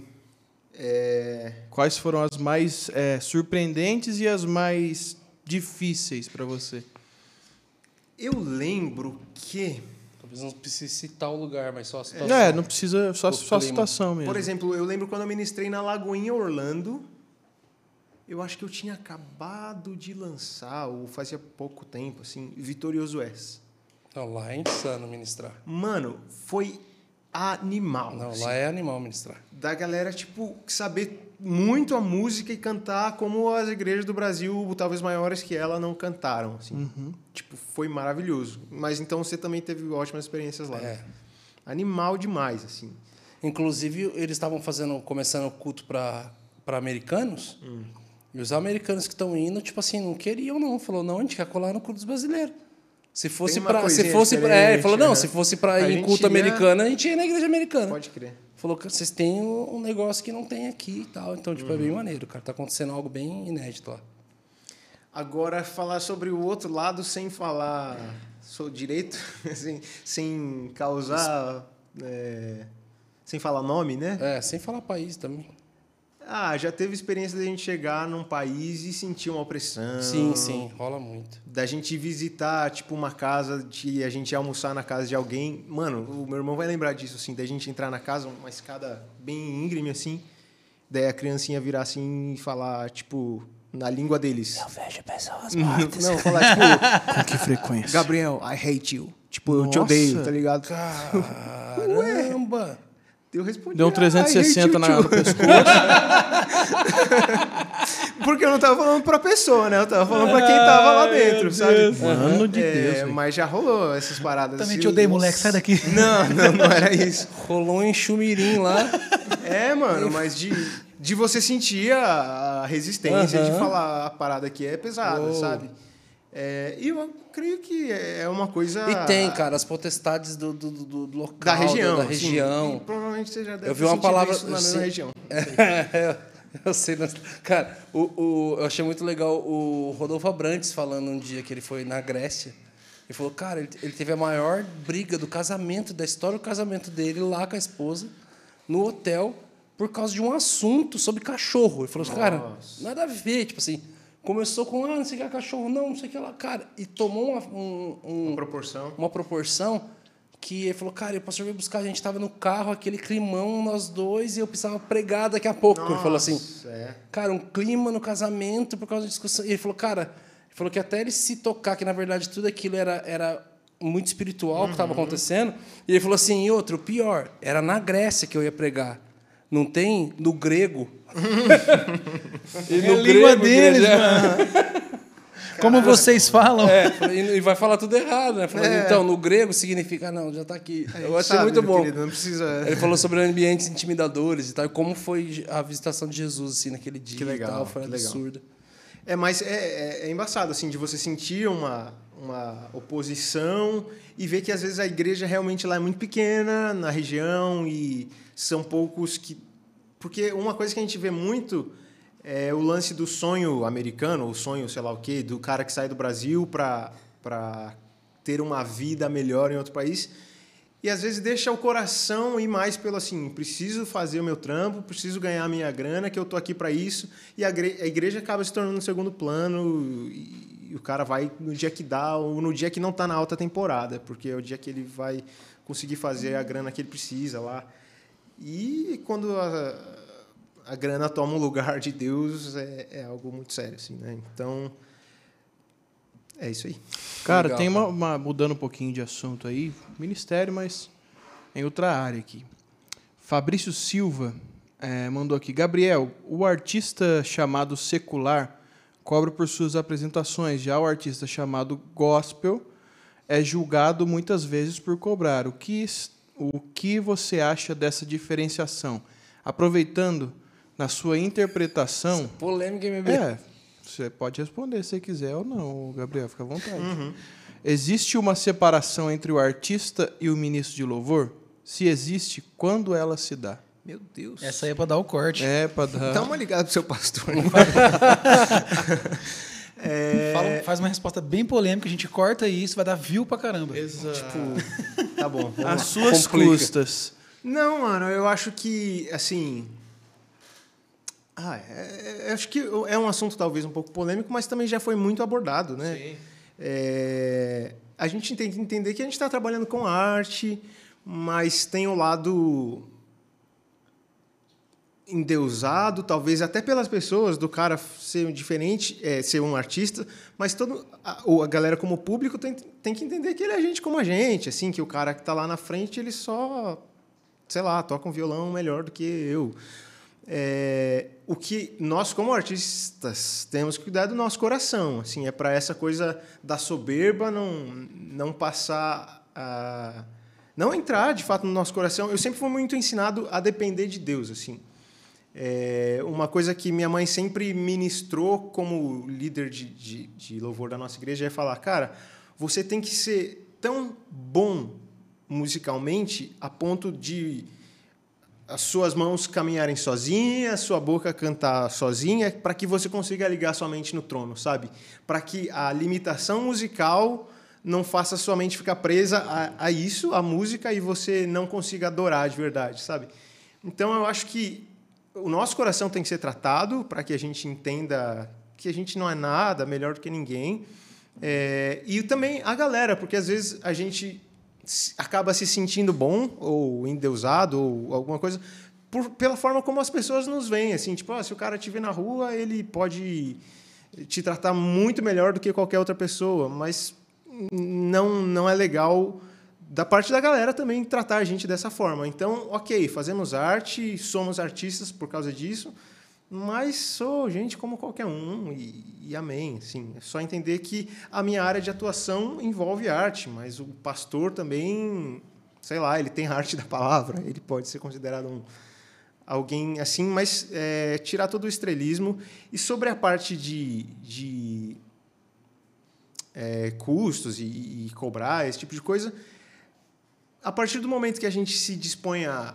É, Quais foram as mais é, surpreendentes e as mais difíceis para você? Eu lembro que, Talvez não precise citar o lugar, mas só a situação. É, não precisa, só, só a situação mesmo. por exemplo, eu lembro quando eu ministrei na Lagoinha Orlando, eu acho que eu tinha acabado de lançar, ou fazia pouco tempo, assim, Vitorioso S. Não, lá é insano ministrar. Mano, foi animal. Não, assim. lá é animal ministrar. da galera, tipo, saber muito a música e cantar como as igrejas do Brasil, talvez maiores que ela, não cantaram, assim. Tipo, foi maravilhoso. Mas então você também teve ótimas experiências lá. É. Animal demais, assim. Inclusive, eles estavam fazendo, começando o culto para americanos. Hum. E os americanos que estão indo, tipo assim, não queriam, não. Falou, não, a gente quer colar no culto dos brasileiros. Se fosse para. Se fosse pra, É, ele falou, não, né? se fosse para ir em culto ia- americano, a gente ia na igreja americana. Pode crer. Falou que vocês têm um negócio que não tem aqui e tal. Então, tipo, é bem Uhum. maneiro, cara. Tá acontecendo algo bem inédito lá. Agora, falar sobre o outro lado sem falar sou direito, sem, sem causar. é, sem falar nome, né? É, sem falar país também. Ah, já teve experiência da gente chegar num país e sentir uma opressão. Sim, sim, rola muito. Da gente visitar, tipo, uma casa, de a gente ir almoçar na casa de alguém. Mano, o meu irmão vai lembrar disso, assim, da gente entrar na casa, uma escada bem íngreme, assim. Daí a criancinha virar assim e falar, tipo, na língua deles. Eu vejo pessoas Não, falar, tipo, Com que frequência? Gabriel, I hate you. Tipo, eu te Nossa. odeio, tá ligado? Caramba! Eu respondi. Deu um "Ah, I hate 360 you na, too." no pescoço. Porque eu não tava falando pra pessoa, né? Eu tava falando pra quem tava lá dentro, sabe? Mano de É, Deus. mas já rolou essas paradas. Também te odeio, moleque, sai daqui. Não, não, não era isso. Rolou um enxumirim lá. É, mano, mas de, de você sentir a, resistência de falar a parada que é pesada, Uou. sabe? É, e eu creio que é uma coisa. E tem, cara, as potestades do, do, do- do local, Da região. da, assim. região. E provavelmente você já deve Eu vi uma palavra- isso na sim. mesma região. eu sei, mas, cara, o, o, eu achei muito legal o Rodolfo Abrantes falando um dia que ele foi na Grécia. Ele falou, cara, ele, ele teve a maior briga do casamento, da história do casamento dele lá com a esposa, no hotel, por causa de um assunto sobre cachorro. Ele falou, cara, nada a ver, tipo assim. Começou com, ah, não sei o que é cachorro, não, não sei o que lá. Cara, e tomou uma, um, um- Uma proporção. uma proporção que ele falou, cara, o pastor veio buscar, a gente tava no carro, aquele climão, nós dois, e eu precisava pregar daqui a pouco. ele falou assim, Nossa, é. cara, um clima no casamento por causa da discussão. E ele falou, cara, ele falou que até ele se tocar, que na verdade tudo aquilo era, era muito espiritual que Uhum. estava acontecendo. E ele falou assim, e outro, pior, era na Grécia que eu ia pregar. Não tem no grego. e É a língua deles, mano. Como vocês falam. É, e vai falar tudo errado, né? Falou, É. Então, no grego significa, não, já está aqui. A Eu achei sabe, muito bom. querido, não precisa. Ele falou sobre ambientes intimidadores e tal, e como foi a visitação de Jesus assim, naquele dia Que legal, tal, foi que legal. absurdo. É, mas é, é, é embaçado, assim, de você sentir uma, uma oposição e ver que às vezes a igreja realmente lá é muito pequena na região e são poucos que. Porque uma coisa que a gente vê muito é o lance do sonho americano, o sonho, sei lá o quê, do cara que sai do Brasil para ter uma vida melhor em outro país. E às vezes deixa o coração ir mais pelo assim, preciso fazer o meu trampo, preciso ganhar a minha grana, que eu tô aqui para isso. E a, gre- a igreja acaba se tornando um segundo plano e, cara vai no dia que dá ou no dia que não tá na alta temporada, porque é o dia que ele vai conseguir fazer a grana que ele precisa lá. E quando a, a grana toma o lugar de Deus, é, é algo muito sério, assim, né? Então, é isso aí. Cara, Legal, tem uma, uma- Mudando um pouquinho de assunto aí, ministério, mas em outra área aqui. Fabrício Silva eh, mandou aqui. Gabriel, o artista chamado secular cobra por suas apresentações, já o artista chamado gospel é julgado muitas vezes por cobrar. O que, o que você acha dessa diferenciação? Aproveitando, na sua interpretação. Polêmica, MB. É, você pode responder se quiser ou não, Gabriel, fica à vontade. Existe uma separação entre o artista e o ministro de louvor? Se existe, quando ela se dá? Meu Deus. Essa aí é pra dar o corte. É, para dar. Dá uma ligada pro seu pastor. é, Fala- faz uma resposta bem polêmica, a gente corta isso, vai dar view pra caramba. Exato. tá bom. As suas Complica. custas. Não, mano, eu acho que, assim. Ah, é, é- acho que é um assunto talvez um pouco polêmico, mas também já foi muito abordado, né? Sim. É, a gente tem que entender que a gente está trabalhando com arte, mas tem o lado endeusado, talvez até pelas pessoas, do cara ser diferente, é, ser um artista, mas todo, a, a galera como público tem, tem que entender que ele é gente como a gente, assim, que o cara que está lá na frente, ele só, sei lá, toca um violão melhor do que eu. É, o que nós, como artistas, temos que cuidar do nosso coração. Assim, é para essa coisa da soberba não, não passar a. não entrar de fato no nosso coração. Eu sempre fui muito ensinado a depender de Deus. assim. É, uma coisa que minha mãe sempre ministrou como líder de, de, de louvor da nossa igreja é falar: cara, você tem que ser tão bom musicalmente a ponto de as suas mãos caminharem sozinhas, sua boca cantar sozinha, para que você consiga ligar sua mente no trono, sabe? Para que a limitação musical não faça sua mente ficar presa a, a isso, a música, e você não consiga adorar de verdade, sabe? Então eu acho que o nosso coração tem que ser tratado para que a gente entenda que a gente não é nada melhor do que ninguém. É, e também a galera, porque às vezes a gente acaba se sentindo bom ou endeusado ou alguma coisa por, pela forma como as pessoas nos veem, assim, tipo, ah, se o cara te vê na rua, ele pode te tratar muito melhor do que qualquer outra pessoa, mas não não é legal da parte da galera também tratar a gente dessa forma. Então, ok, fazemos arte, somos artistas por causa disso, mas sou gente como qualquer um e, e amém. Assim, é só entender que a minha área de atuação envolve arte, mas o pastor também, sei lá, ele tem arte da palavra, ele pode ser considerado um alguém assim, mas é, tirar todo o estrelismo e sobre a parte de, de é, custos e, e cobrar esse tipo de coisa, a partir do momento que a gente se dispõe a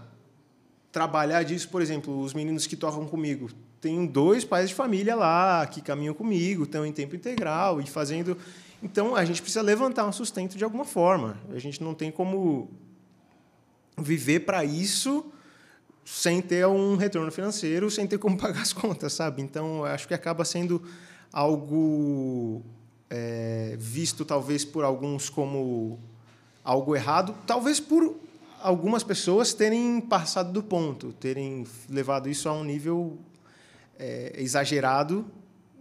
trabalhar disso, por exemplo, os meninos que tocam comigo, tem dois pais de família lá que caminham comigo, estão em tempo integral e fazendo. Então a gente precisa levantar um sustento de alguma forma. A gente não tem como viver para isso sem ter um retorno financeiro, sem ter como pagar as contas, sabe? Então acho que acaba sendo algo é, visto talvez por alguns como algo errado, talvez por algumas pessoas terem passado do ponto, terem levado isso a um nível é, exagerado.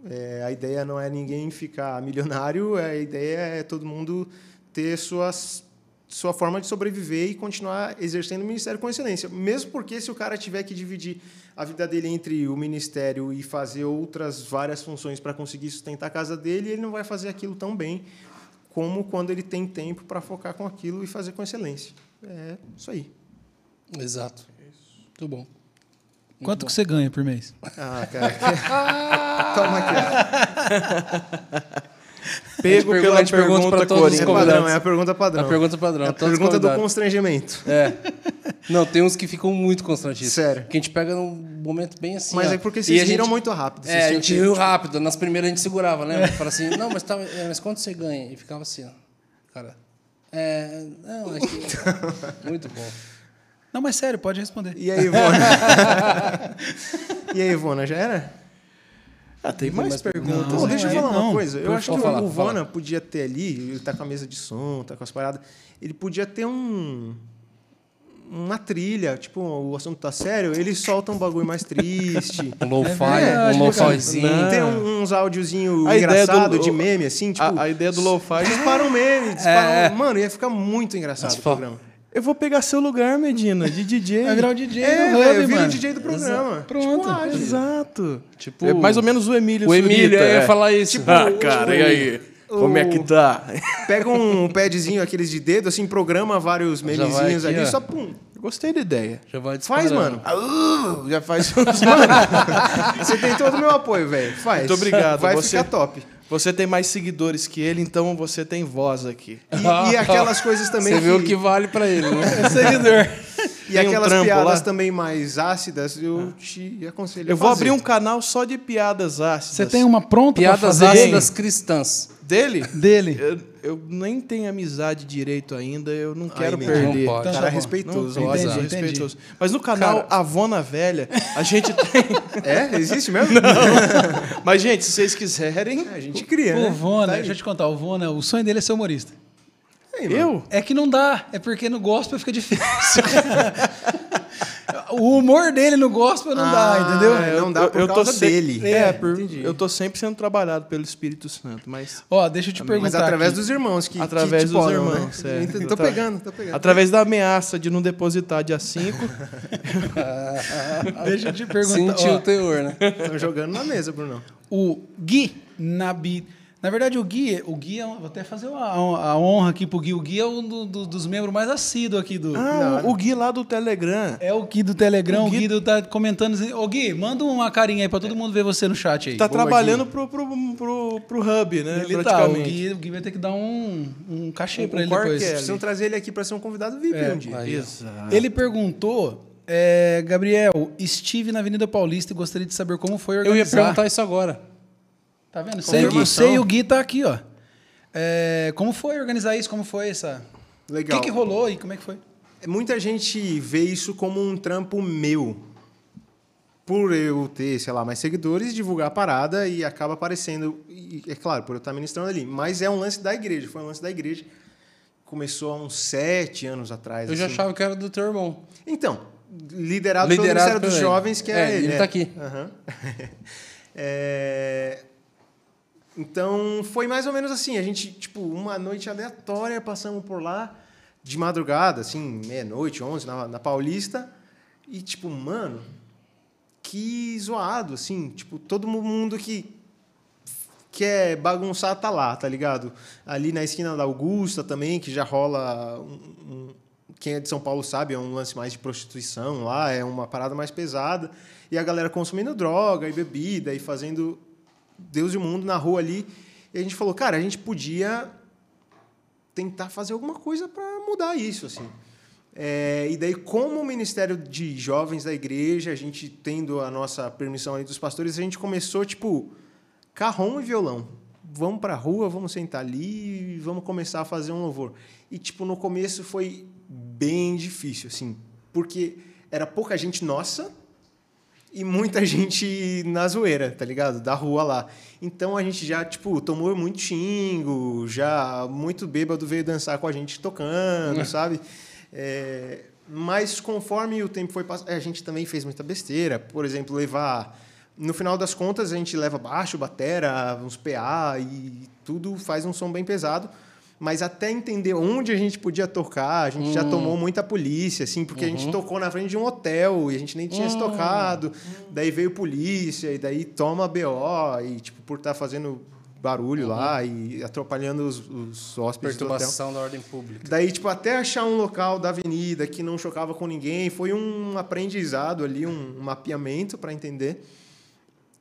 É, a ideia não é ninguém ficar milionário, a ideia é todo mundo ter suas, sua forma de sobreviver e continuar exercendo o ministério com excelência. Mesmo porque se o cara tiver que dividir a vida dele entre o ministério e fazer outras várias funções para conseguir sustentar a casa dele, ele não vai fazer aquilo tão bem como quando ele tem tempo para focar com aquilo e fazer com excelência. É isso aí. Exato. Muito bom. Quanto que você ganha por mês? Ah, cara. Toma aqui. Pego pela pergunta- pergunta pergunta pra todos os É convidados. padrão, é a pergunta padrão. A pergunta padrão. É a pergunta do constrangimento. É. Não, tem uns que ficam muito constrangidos. Sério. Que a gente pega num momento bem assim. Mas ó. é porque E vocês riram gente- muito rápido. É, a gente riu rápido. Nas primeiras a gente segurava, né? Fala assim, não, mas, tá, é, mas quanto você ganha? E ficava assim, ó. Cara. É. Não, acho que. Muito bom. Não, mas sério, pode responder. E aí, Ivona? e aí, Ivona, já era? Ah, tem mais mais perguntas. Pô, deixa eu falar não. uma coisa. Eu acho que falar, o. Vona podia ter ali, ele tá com a mesa de som, tá com as paradas. Ele podia ter um. Uma trilha, tipo, o assunto tá sério, ele solta um bagulho mais triste. Um lo-fi, verdade, um lo-fizinho. Tem uns áudiozinho A ideia do- engraçado de o- meme, assim, tipo. A, a ideia do lo-fi. Dispara um meme, dispara É. um... Mano, ia ficar muito engraçado o Dispara- programa. Eu vou pegar seu lugar, Medina, de DJ. Vai virar o DJ É, do Hub, vira mano. o DJ do programa. Pronto. Tipo, ah, gente. Exato. Tipo, É mais ou menos o Emílio O Emílio, Surita, eu ia é. falar isso. Tipo, Ah, cara, e aí? Como é que tá? Pega um padzinho, aqueles de dedo, assim, programa vários memezinhos aqui, ali, ó. só pum, Gostei da ideia. Já vai Faz, disparando. mano. Ah, já faz uns Você tem todo o meu apoio, velho. Faz. Muito obrigado. Vai Você- ficar top. Você tem mais seguidores que ele, então você tem voz aqui. E, e aquelas coisas também Você vê o que vale pra ele, né? É seguidor. E Tem um aquelas trampo piadas lá? também mais ácidas, eu te aconselho a Eu vou fazer. abrir um canal só de piadas ácidas. Você tem uma pronta Piadas fazer ácidas cristãs. Dele? dele? Eu, eu nem tenho amizade direito ainda, eu não quero nem- perder. Não pode. Então Cara tá respeitoso. Não Entendi, entendi. respeitoso. Mas no canal Cara- Avona Velha, a gente tem. É? Existe mesmo? Mas, gente, se vocês quiserem. A gente cria, O né? Vona, Tá deixa eu te contar, o Vona, o sonho dele é ser humorista. Aí. Eu? É que não dá, é porque no gospel fica difícil. o humor dele no gospel não dá, Ah, entendeu? é. Não dá por tô causa se- dele. É, É, por- eu tô sempre sendo trabalhado pelo Espírito Santo, mas Ó, deixa eu te perguntar. Mas através aqui. dos irmãos que Através que dos podam, irmãos, né? é. Tô, Eu tô tô- pegando, tô pegando. através da ameaça de não depositar dia 5, Deixa eu te perguntar. Sentiu o teor, né? Estão jogando na mesa, Bruno. o Gui Nabi. Na verdade, o Gui, o Gui é, vou até fazer uma- a honra aqui pro Gui. O Gui é um do- do- dos membros mais assíduos aqui do. ah, o, o Gui lá do Telegram. É o Gui do Telegram, O o Gui- Gui, do- tá comentando assim, ô Gui, manda uma carinha aí pra todo mundo ver você no chat aí. Tá Boa, trabalhando pro, pro, pro, pro Hub, né? Ele tá, o. Gui, o Gui vai ter que dar um, um cachê Um- pra um ele depois. Precisam trazer ele aqui para ser um convidado VIP É. um dia. Aí. Exato. Ele perguntou, é, Gabriel, estive na Avenida Paulista e gostaria de saber como foi Eu organizar. ia perguntar isso agora. Tá vendo? Sei, sei o Gui tá aqui, ó. É, como foi organizar isso? Como foi essa... O Legal. que, que rolou e como é que foi? Muita gente vê isso como um trampo meu. Por eu ter, sei lá, mais seguidores, divulgar a parada e acaba aparecendo. E, é claro, por eu estar ministrando ali. Mas é um lance da igreja. Foi um lance da igreja. Começou há uns sete anos atrás. Eu já assim. achava que era do teu irmão. Então, liderado, Liderado pelo Ministério dos ele. Jovens, que é, É, ele. ele é. tá aqui. Aham. É, Então, foi mais ou menos assim. A gente, tipo, uma noite aleatória, passamos por lá, de madrugada, assim, meia-noite, onze, na, na Paulista. E, tipo, mano, que zoado, assim. Tipo, todo mundo que quer bagunçar tá lá, tá ligado? Ali na esquina da Augusta também, que já rola um- um- quem é de São Paulo sabe, é um lance mais de prostituição lá, é uma parada mais pesada. E a galera consumindo droga e bebida e fazendo Deus e o mundo na rua ali. E a gente falou, cara, a gente podia tentar fazer alguma coisa para mudar isso, assim. É, e daí, como o Ministério de Jovens da Igreja, a gente tendo a nossa permissão aí dos pastores, a gente começou, tipo, carrom e violão. Vamos pra rua, vamos sentar ali e vamos começar a fazer um louvor. E, tipo, no começo foi bem difícil, assim, porque era pouca gente nossa e muita gente na zoeira, tá ligado? Da rua lá. Então a gente já, tipo, tomou muito xingo, já muito bêbado veio dançar com a gente tocando, sabe? É, mas conforme o tempo foi passando, a gente também fez muita besteira. Por exemplo, levar. No final das contas, a gente leva baixo, batera, uns PA e tudo faz um som bem pesado. Mas até entender onde a gente podia tocar, a gente já tomou muita polícia, assim, porque a gente tocou na frente de um hotel e a gente nem tinha se tocado. Daí veio polícia, e daí toma BO, e tipo, por estar fazendo barulho lá e atrapalhando os, os hóspedes do hotel. Perturbação da ordem pública. Daí, tipo, até achar um local da avenida que não chocava com ninguém, foi um aprendizado ali, um mapeamento para entender.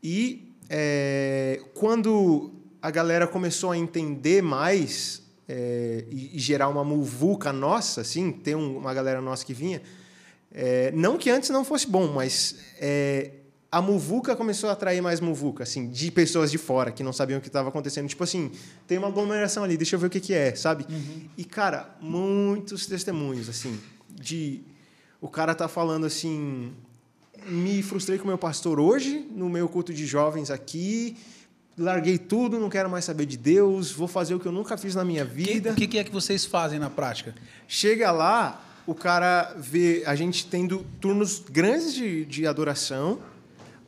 E é, quando a galera começou a entender mais é, e, e gerar uma muvuca nossa, assim, ter um- uma galera nossa que vinha, é, não que antes não fosse bom, mas é, a muvuca começou a atrair mais muvuca, assim, de pessoas de fora que não sabiam o que estava acontecendo. Tipo assim, tem uma aglomeração ali, deixa eu ver o que, que é, sabe? E, cara, muitos testemunhos, assim, de. O cara tá falando assim. Me frustrei com o meu pastor hoje, no meu culto de jovens aqui. Larguei tudo, não quero mais saber de Deus, vou fazer o que eu nunca fiz na minha vida. O que, que é que vocês fazem na prática? Chega lá, o cara vê a gente tendo turnos grandes de, de adoração,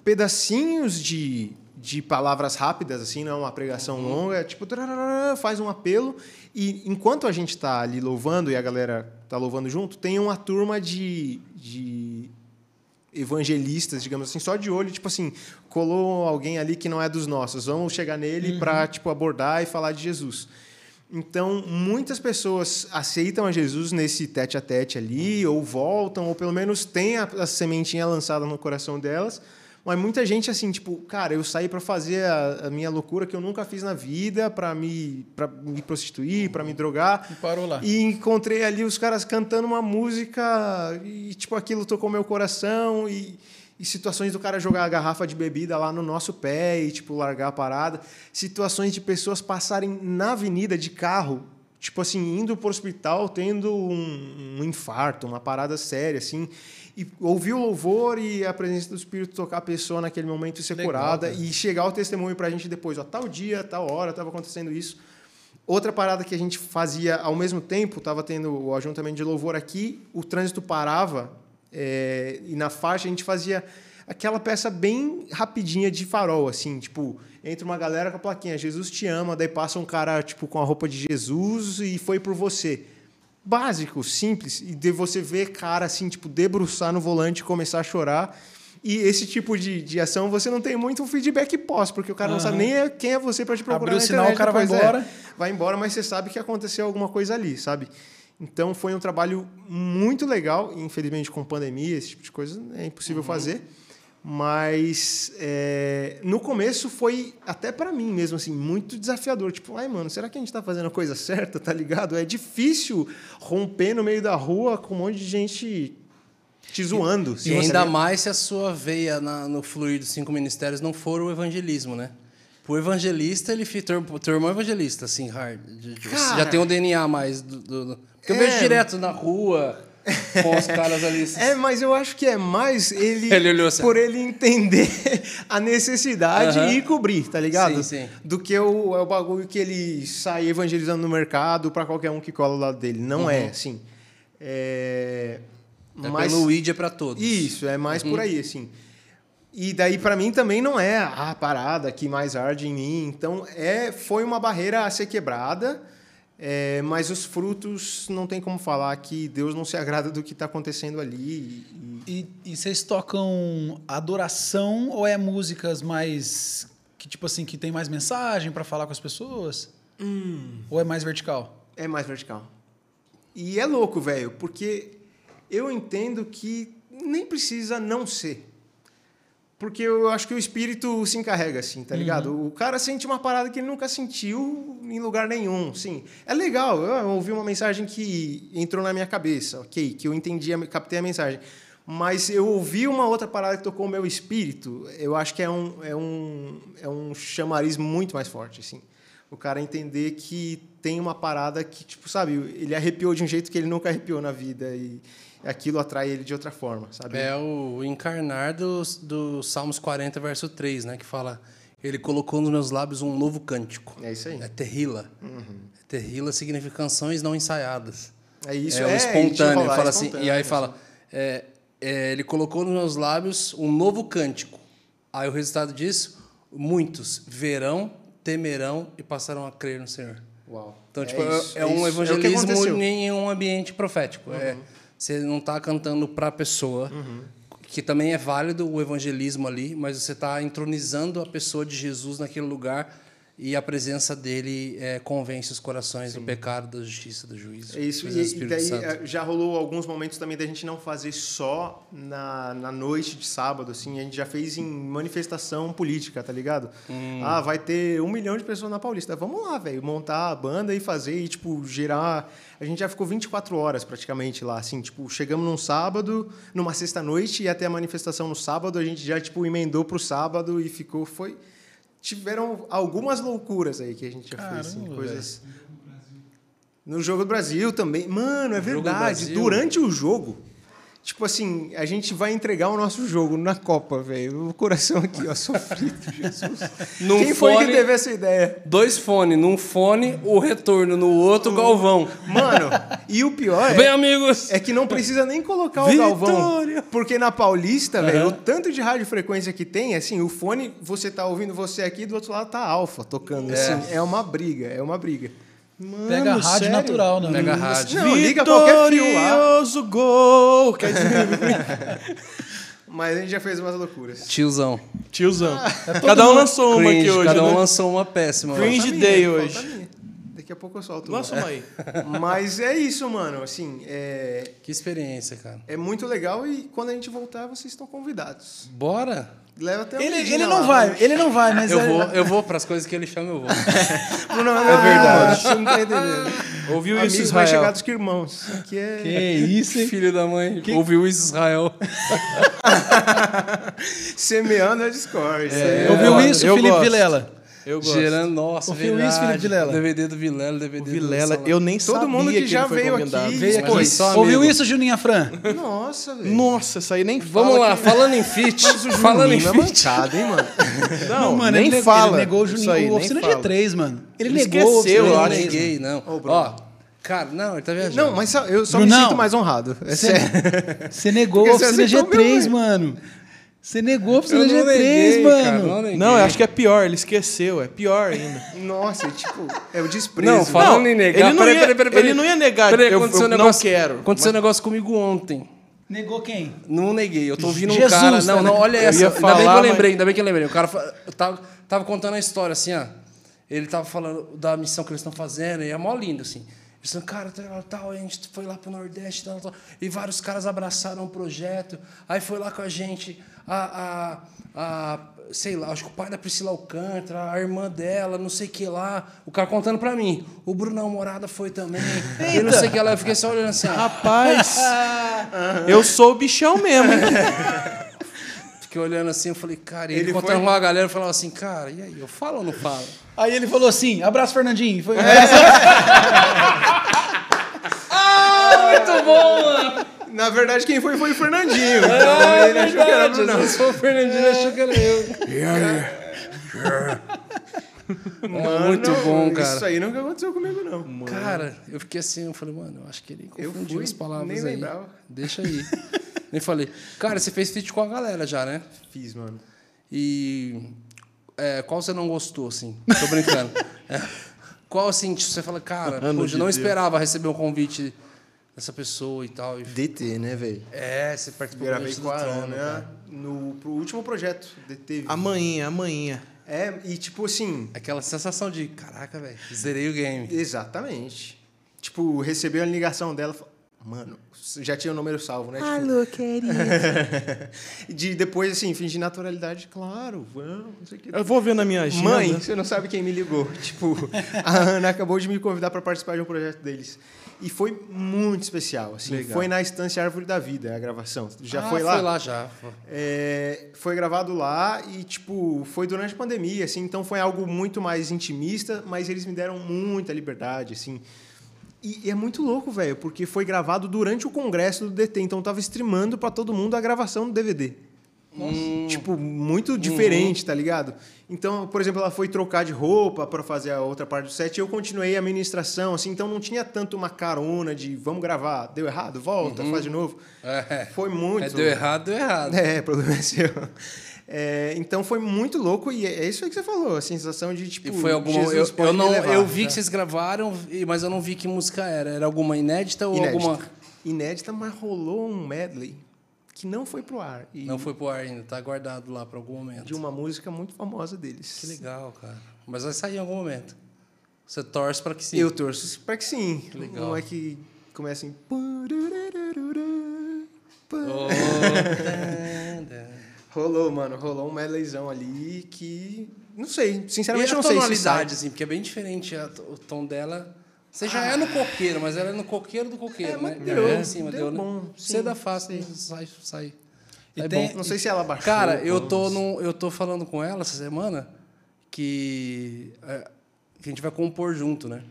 pedacinhos de, de palavras rápidas, assim, não é uma pregação longa, é tipo, faz um apelo, e enquanto a gente está ali louvando e a galera está louvando junto, tem uma turma de, de evangelistas, digamos assim, só de olho, tipo assim, colou alguém ali que não é dos nossos, vamos chegar nele para tipo abordar e falar de Jesus. Então, muitas pessoas aceitam a Jesus nesse tete a tete ali, ou voltam, ou pelo menos tem a, a sementinha lançada no coração delas. Mas muita gente assim, tipo, cara, eu saí para fazer a, a, minha loucura que eu nunca fiz na vida, para me, pra me prostituir, para me drogar. E parou lá. E encontrei ali os caras cantando uma música e, tipo, aquilo tocou meu coração. E, e situações do cara jogar a garrafa de bebida lá no nosso pé e, tipo, largar a parada. Situações de pessoas passarem na avenida de carro, tipo assim, indo pro hospital, tendo um, um infarto, uma parada séria, assim e ouvir o louvor e a presença do Espírito tocar a pessoa naquele momento e ser Legal, curada cara. e chegar o testemunho para a gente depois, ó, tal dia, tal hora estava acontecendo isso. Outra parada que a gente fazia ao mesmo tempo, estava tendo o ajuntamento de louvor aqui, o trânsito parava é, e na faixa a gente fazia aquela peça bem rapidinha de farol, assim, tipo, entra uma galera com a plaquinha, Jesus te ama, daí passa um cara, tipo, com a roupa de Jesus e foi por você básico, simples, e de você ver cara assim, tipo, debruçar no volante e começar a chorar. E esse tipo de, de ação você não tem muito feedback pós, porque o cara uhum. não sabe nem quem é você para te procurar. Abriu o sinal, o cara vai embora. É, vai embora, mas você sabe que aconteceu alguma coisa ali, sabe? Então foi um trabalho muito legal. Infelizmente, com pandemia, esse tipo de coisa é impossível uhum. fazer. Mas é, no começo foi até para mim mesmo assim muito desafiador, tipo, ai mano, será que a gente está fazendo a coisa certa, tá ligado? É difícil romper no meio da rua com um monte de gente te zoando. E, ainda mais se a sua veia na, no fluir dos cinco ministérios não for o evangelismo, né? O evangelista, ele teu, teu irmão é evangelista, assim, hard. Cara, já tem um DNA mais do, do, do porque eu vejo é. direto na rua com os caras ali. É, mas eu acho que é mais ele, ele assim. por ele entender a necessidade uhum. e cobrir, tá ligado? Sim, sim. Do que o, é o bagulho que ele sai evangelizando no mercado para qualquer um que cola ao lado dele. Não é, uhum. é, assim. É, é mas, pelo ID é para todos. Isso, é mais uhum. por aí, assim. E daí para mim também não é a parada que mais arde em mim. Então é foi uma barreira a ser quebrada é, mas os frutos não tem como falar que Deus não se agrada do que está acontecendo ali. E... E, e, vocês tocam adoração ou é músicas mais que tipo assim que tem mais mensagem para falar com as pessoas? Hum. Ou é mais vertical? É mais vertical. E é louco, velho, porque eu entendo que nem precisa não ser. Porque eu acho que o espírito se encarrega, assim, tá ligado? Uhum. O cara sente uma parada que ele nunca sentiu em lugar nenhum, sim. É legal, eu ouvi uma mensagem que entrou na minha cabeça, ok, que eu entendi, captei a mensagem. Mas eu ouvi uma outra parada que tocou o meu espírito, eu acho que é um, é um, é um chamariz muito mais forte, assim. O cara entender que tem uma parada que, tipo, sabe, ele arrepiou de um jeito que ele nunca arrepiou na vida e aquilo atrai ele de outra forma, sabe? É o encarnar do, do Salmos 40, verso 3, né? Que fala, ele colocou nos meus lábios um novo cântico. É isso aí. É terrila. Uhum. Terrila significa canções não ensaiadas. É isso, é. É, espontâneo. Fala assim, e aí fala, é, é, ele colocou nos meus lábios um novo cântico. Aí o resultado disso, muitos verão, temerão e passarão a crer no Senhor. Uau. Então, é tipo, é, isso, é um evangelismo em um ambiente profético. Uhum. É, você não está cantando para a pessoa, uhum. que também é válido o evangelismo ali, mas você está entronizando a pessoa de Jesus naquele lugar e a presença dele é, convence os corações Sim. do pecado, da justiça, do juízo. É isso, e, e daí Santo. Eh, já rolou alguns momentos também da gente não fazer só na, na noite de sábado, assim, a gente já fez em manifestação política, tá ligado? Hum. Ah, vai ter um milhão de pessoas na Paulista, vamos lá, velho, montar a banda e fazer e, tipo, gerar... A gente já ficou 24 horas praticamente lá, assim, tipo, chegamos num sábado, numa sexta-noite e até a manifestação no sábado, a gente já, tipo, emendou pro sábado e ficou, foi tiveram algumas loucuras aí que a gente já Caramba, fez. Assim, coisas. No Jogo do Brasil também. Mano, é verdade. Durante o jogo, Tipo assim, a gente vai entregar o nosso jogo na Copa, velho. O coração aqui, ó, sofrido, Jesus. Num Quem foi fone, que teve essa ideia? Dois fones, num fone, o retorno no outro, o Galvão. Mano, e o pior é, Bem, amigos. é que não precisa nem colocar Vitória. o Galvão. Porque na Paulista, uhum. velho, o tanto de radiofrequência que tem, assim, o fone, você tá ouvindo você aqui, do outro lado tá Alfa tocando. É. Assim, é uma briga, é uma briga. Mano, Pega a rádio sério? natural, né? Pega a rádio. Não, liga qualquer fio lá. gol! Quer dizer... Mas a gente já fez umas loucuras. Tiozão. Tiozão. É cada um lançou uma aqui hoje. Cada um né? lançou uma péssima. Cringe Day hoje. Daqui a pouco eu solto. Lança uma aí. Mas é isso, mano. Assim, é, Que experiência, cara. é muito legal e quando a gente voltar, vocês estão convidados. Bora? Leva até Ele, ele lá, não vai, mas- ele não vai, mas Eu é- vou, eu vou pras coisas que ele chama, eu vou. Bruno é mano. Você não tá entendendo. Ouviu isso, Amigos mais Israel? chegados que irmãos. Aqui é... Que isso, hein? Filho da mãe. Ouviu isso, Israel? Semeando a Discord. É, Ouviu eu- isso, eu Felipe gosto. Vilela? Eu gosto. Gerando, nossa, Ouviu verdade. isso, Felipe Vilela? DVD do Vilela, DVD O Vilela, do eu nem Todo sabia mundo que que já veio aqui. Veio Mas aqui. só Ouviu amigo. isso, Juninha Fran? Nossa, velho. Nossa, essa aí nem fala. Vamos lá, que- falando em feat. falando em Juninho é feat. mancada, hein, mano? Não, mano, nem ele, fala. Ele negou o isso Juninho aí, o nem Oficina fala. G3, mano. Ele, Ele negou o esqueceu, Oficina Eu eu não acho. neguei, não. Bruno. Ó, cara, não, ele tá viajando. Não, mas só- eu só Brunão. me sinto mais honrado. É Você- sério. Você negou a Oficina aceitou meu, G3, velho. mano. Você negou a Oficina eu não G3, neguei, mano. cara, não neguei. Não, eu acho que é pior, ele esqueceu, é pior ainda. Nossa, tipo, é o desprezo. Não, falando Não, em negar. ele não peraí, ia- peraí, peraí, peraí. ele não ia negar, Peraí, eu- aconteceu eu um não negócio, quero, Aconteceu um negócio comigo ontem. Negou quem? Não neguei. Eu tô ouvindo Jesus, um cara. tá Não, não, olha Eu essa. ia ainda bem que falar, eu mas- lembrei, ainda bem que eu lembrei. O cara eu tava, tava contando a história assim, ó. Ele tava falando da missão que eles estão fazendo, e é mó lindo, assim. Falaram, cara, tal, tal, a gente foi lá pro Nordeste, tal, tal, e vários caras abraçaram o projeto. Aí foi lá com a gente a, a, a sei lá, acho que o pai da Priscila Alcântara, a irmã dela, não sei o que lá. O cara contando pra mim. O Brunão Morada foi também. e não sei o que lá. Eu fiquei só olhando assim, ó. Rapaz, eu sou o bichão mesmo. Fiquei olhando assim, eu falei, cara, e ele, Ele contando foi- com a galera, eu falava assim, cara, e aí, eu falo ou não falo? Aí ele falou assim, abraço, Fernandinho. Foi... Muito bom, mano! Na verdade, quem foi foi o Fernandinho. Ah, Então, ele achou que era verdade, Bruno. não sou o Fernandinho, achou que era eu. Ah, muito bom, cara. Isso aí nunca aconteceu comigo, não. Cara, eu fiquei assim, eu falei, mano, eu acho que ele Eu confundiu fui, as palavras nem aí. lembrava. Deixa aí. Nem falei. Cara, você fez feat com a galera já, né? Fiz, mano. E é, qual você não gostou, assim? Tô brincando. É. Qual, assim, tipo, você fala, cara, poxa, de não Deus. esperava receber um convite dessa pessoa e tal. E, DT, né, velho? é, você participou Gravei com a Ana cara. no pro último projeto. DT. Amanhã, amanhã. É, e tipo assim, Aquela sensação de, caraca, velho, zerei o game. exatamente. Tipo, recebeu a ligação dela, falou, mano, já tinha o número salvo, né? Alô, querido. de depois, assim, fingir naturalidade, claro, vamos, não sei o que. Eu vou ver na minha agenda. Mãe, você não sabe quem me ligou. Tipo, a Ana acabou de me convidar para participar de um projeto deles. E foi muito especial, assim. Legal. Foi na Estância Árvore da Vida, a gravação. Já Ah, foi lá? Foi lá já. É, foi gravado lá e, tipo, foi durante a pandemia, assim. Então foi algo muito mais intimista, mas eles me deram muita liberdade, assim. E, e é muito louco, velho, porque foi gravado durante o congresso do DT. Então tava streamando para todo mundo a gravação do DVD. Tipo, muito diferente, tá ligado? Então, por exemplo, ela foi trocar de roupa para fazer a outra parte do set e eu continuei a administração, assim, então não tinha tanto uma carona de vamos gravar, deu errado, volta, faz de novo. É. Foi muito. É, deu errado, deu errado. É, problema é seu. É, então foi muito louco e é isso aí que você falou, a sensação de tipo. E foi alguma. Jesus Eu, pode eu não, levar, eu vi né? que vocês gravaram, mas eu não vi que música era. Era alguma inédita ou Inédita. alguma. Inédita, mas rolou um medley que não foi pro ar. Não foi pro ar ainda, tá guardado lá pra algum momento. de uma música muito famosa deles. Que legal, cara. Mas vai sair em algum momento. Você torce pra que sim. Eu torço para que sim. legal. Uma que começa em. Oh, Rolou, mano. Rolou um medleyzão ali que. Não sei. e Sinceramente, a não sei se tonalidade, assim, porque é bem diferente a- o tom dela. Você já é no coqueiro, mas ela é no coqueiro do coqueiro, É, mas né? deu, é assim, mas deu deu, né? bom, Você sim, dá fácil, sim. sai, sai. E É tem- bom. Não sei se ela baixou. Cara, eu tô, num, eu tô falando com ela essa semana que, é, que a gente vai compor junto, né?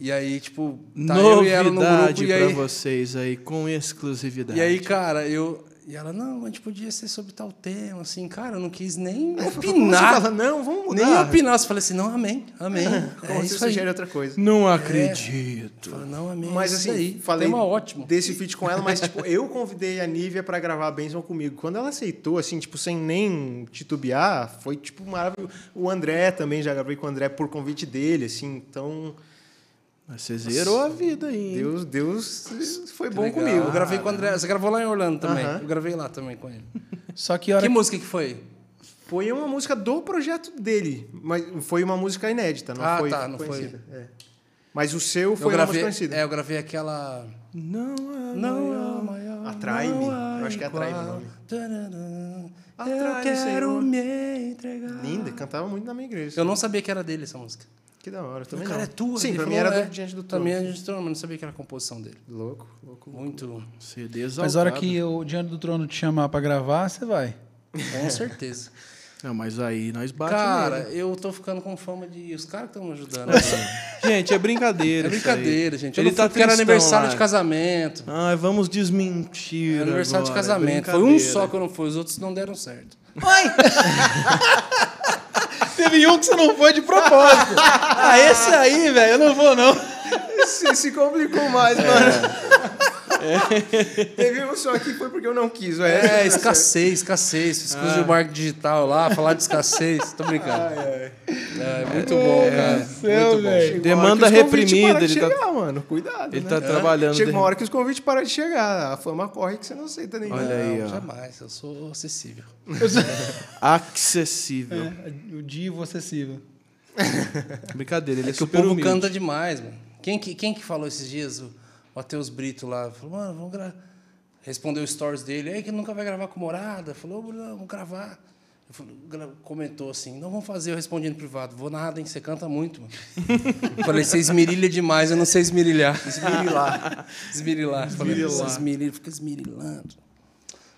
E aí, tipo, tá eu e ela no grupo Novidade e pra aí, vocês aí, com exclusividade. e aí, cara, eu... E ela, não, a gente podia ser sobre tal tema, assim. Cara, eu não quis nem opinar. fala, não, vamos Nem mudar. opinar. Você falei assim, não, amém, amém. Como é você isso aí. sugere outra coisa. Não acredito. Falei, não, amém, Mas é assim, aí. falei Tema ótimo. desse feat com ela, mas tipo, eu convidei a Nívia pra gravar a Benção comigo. Quando ela aceitou, assim, tipo, sem nem titubear, foi tipo maravilhoso. O André também, já gravei com o André por convite dele, assim, então. Mas Você zerou a vida aí. Deus, Deus foi Que bom legal. comigo. Eu gravei com o André. Você gravou lá em Orlando também. Aham. Eu gravei lá também com ele. Só que hora Que música que foi? Foi uma música do projeto dele, mas foi uma música inédita, não Ah, foi tá, não foi. conhecida. É. Mas o seu Eu foi uma música conhecida. é, eu gravei aquela. Não é Não maior. Atrai-me. Eu acho que é Atrai-me o nome. Atrai-me, Eu quero Senhor. me entregar. Linda, cantava muito na minha igreja. Eu não sabia que era dele essa música. Que da hora, também cara, não. é tua. Sim, pra mim era é. do Diante do Trono. Também é Diante do Trono, mas não sabia que era a composição dele. Louco, louco. Muito. CD Mas a hora exaltado. que o Diante do Trono te chamar pra gravar, você vai. Com certeza. Não, mas aí nós bate Cara, nele. eu tô ficando com fama de. Os caras que estão me ajudando. Gente, é brincadeira. É isso aí. brincadeira, gente. Eu Ele tá porque era aniversário lá. de casamento. Ai, vamos desmentir. Era aniversário de agora, é casamento. Foi um só que eu não fui, os outros não deram certo. Teve um que você não foi de propósito. ah, esse aí, velho, eu não vou, não. Se, se complicou mais, mano. Teve um só que foi porque eu não quis. É, tá escassez, escassez. Fiz curso de marketing digital lá, falar de escassez. Tô brincando. É, muito bom, cara. céu, muito bom. Demanda reprimida, de ele tá- chegar, mano. Cuidado. Ele né? tá trabalhando. Chega uma hora que os convites param de chegar. A fama corre que você não aceita nenhum. Olha aí, Não, ó. jamais. Eu sou acessível. Acessível. É, o divo acessível. Brincadeira, ele é, É que o povo humilde. canta demais, mano. Quem que, quem que falou esses dias? O Matheus Brito lá. Falou, mano, vamos gravar. Respondeu os stories dele. Aí que nunca vai gravar com morada. Falou, Bruno, vamos gravar. Falei, comentou assim, não vamos fazer, eu respondi no privado. Vou nada, hein? Você canta muito, mano. Falei, você esmirilha demais, eu não sei esmirilhar. Esmirilar. Esmirilar. Falei, Esmirilar. "Você esmirilha, fica esmirilando.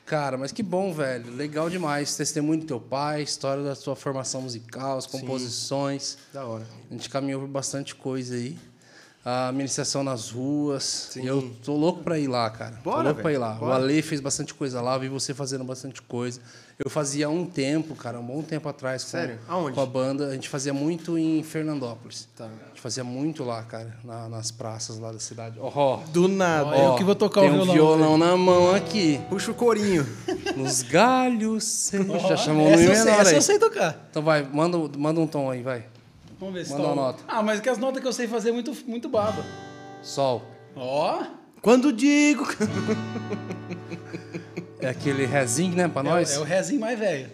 Cara, mas que bom, velho. Legal demais. Testemunho do teu pai, história da sua formação musical, as composições. Da hora. A gente caminhou por bastante coisa aí. A ministração nas ruas. Eu tô louco pra ir lá, cara. tô Bora, louco pra ir lá. bora. O Ale fez bastante coisa lá, eu vi você fazendo bastante coisa. Eu fazia há um tempo, cara, um bom tempo atrás. Com, Sério? Aonde? Com a banda. A gente fazia muito em Fernandópolis. Tá. A gente fazia muito lá, cara, na- nas praças lá da cidade. Ó, ó, Do nada. Ó, eu que vou tocar o tem violão. um violão na mão aqui. Puxa o corinho. Nos galhos. Você já chamou essa no eu sei, menor essa aí. eu sei tocar. Então vai, manda, manda um tom aí, vai. Vamos ver se Manda tá- uma nota. Ah, mas que as notas que eu sei fazer é muito, muito baba. Sol. Ó. Quando digo. É aquele rezinho, né, pra É, nós? é o rezinho mais velho.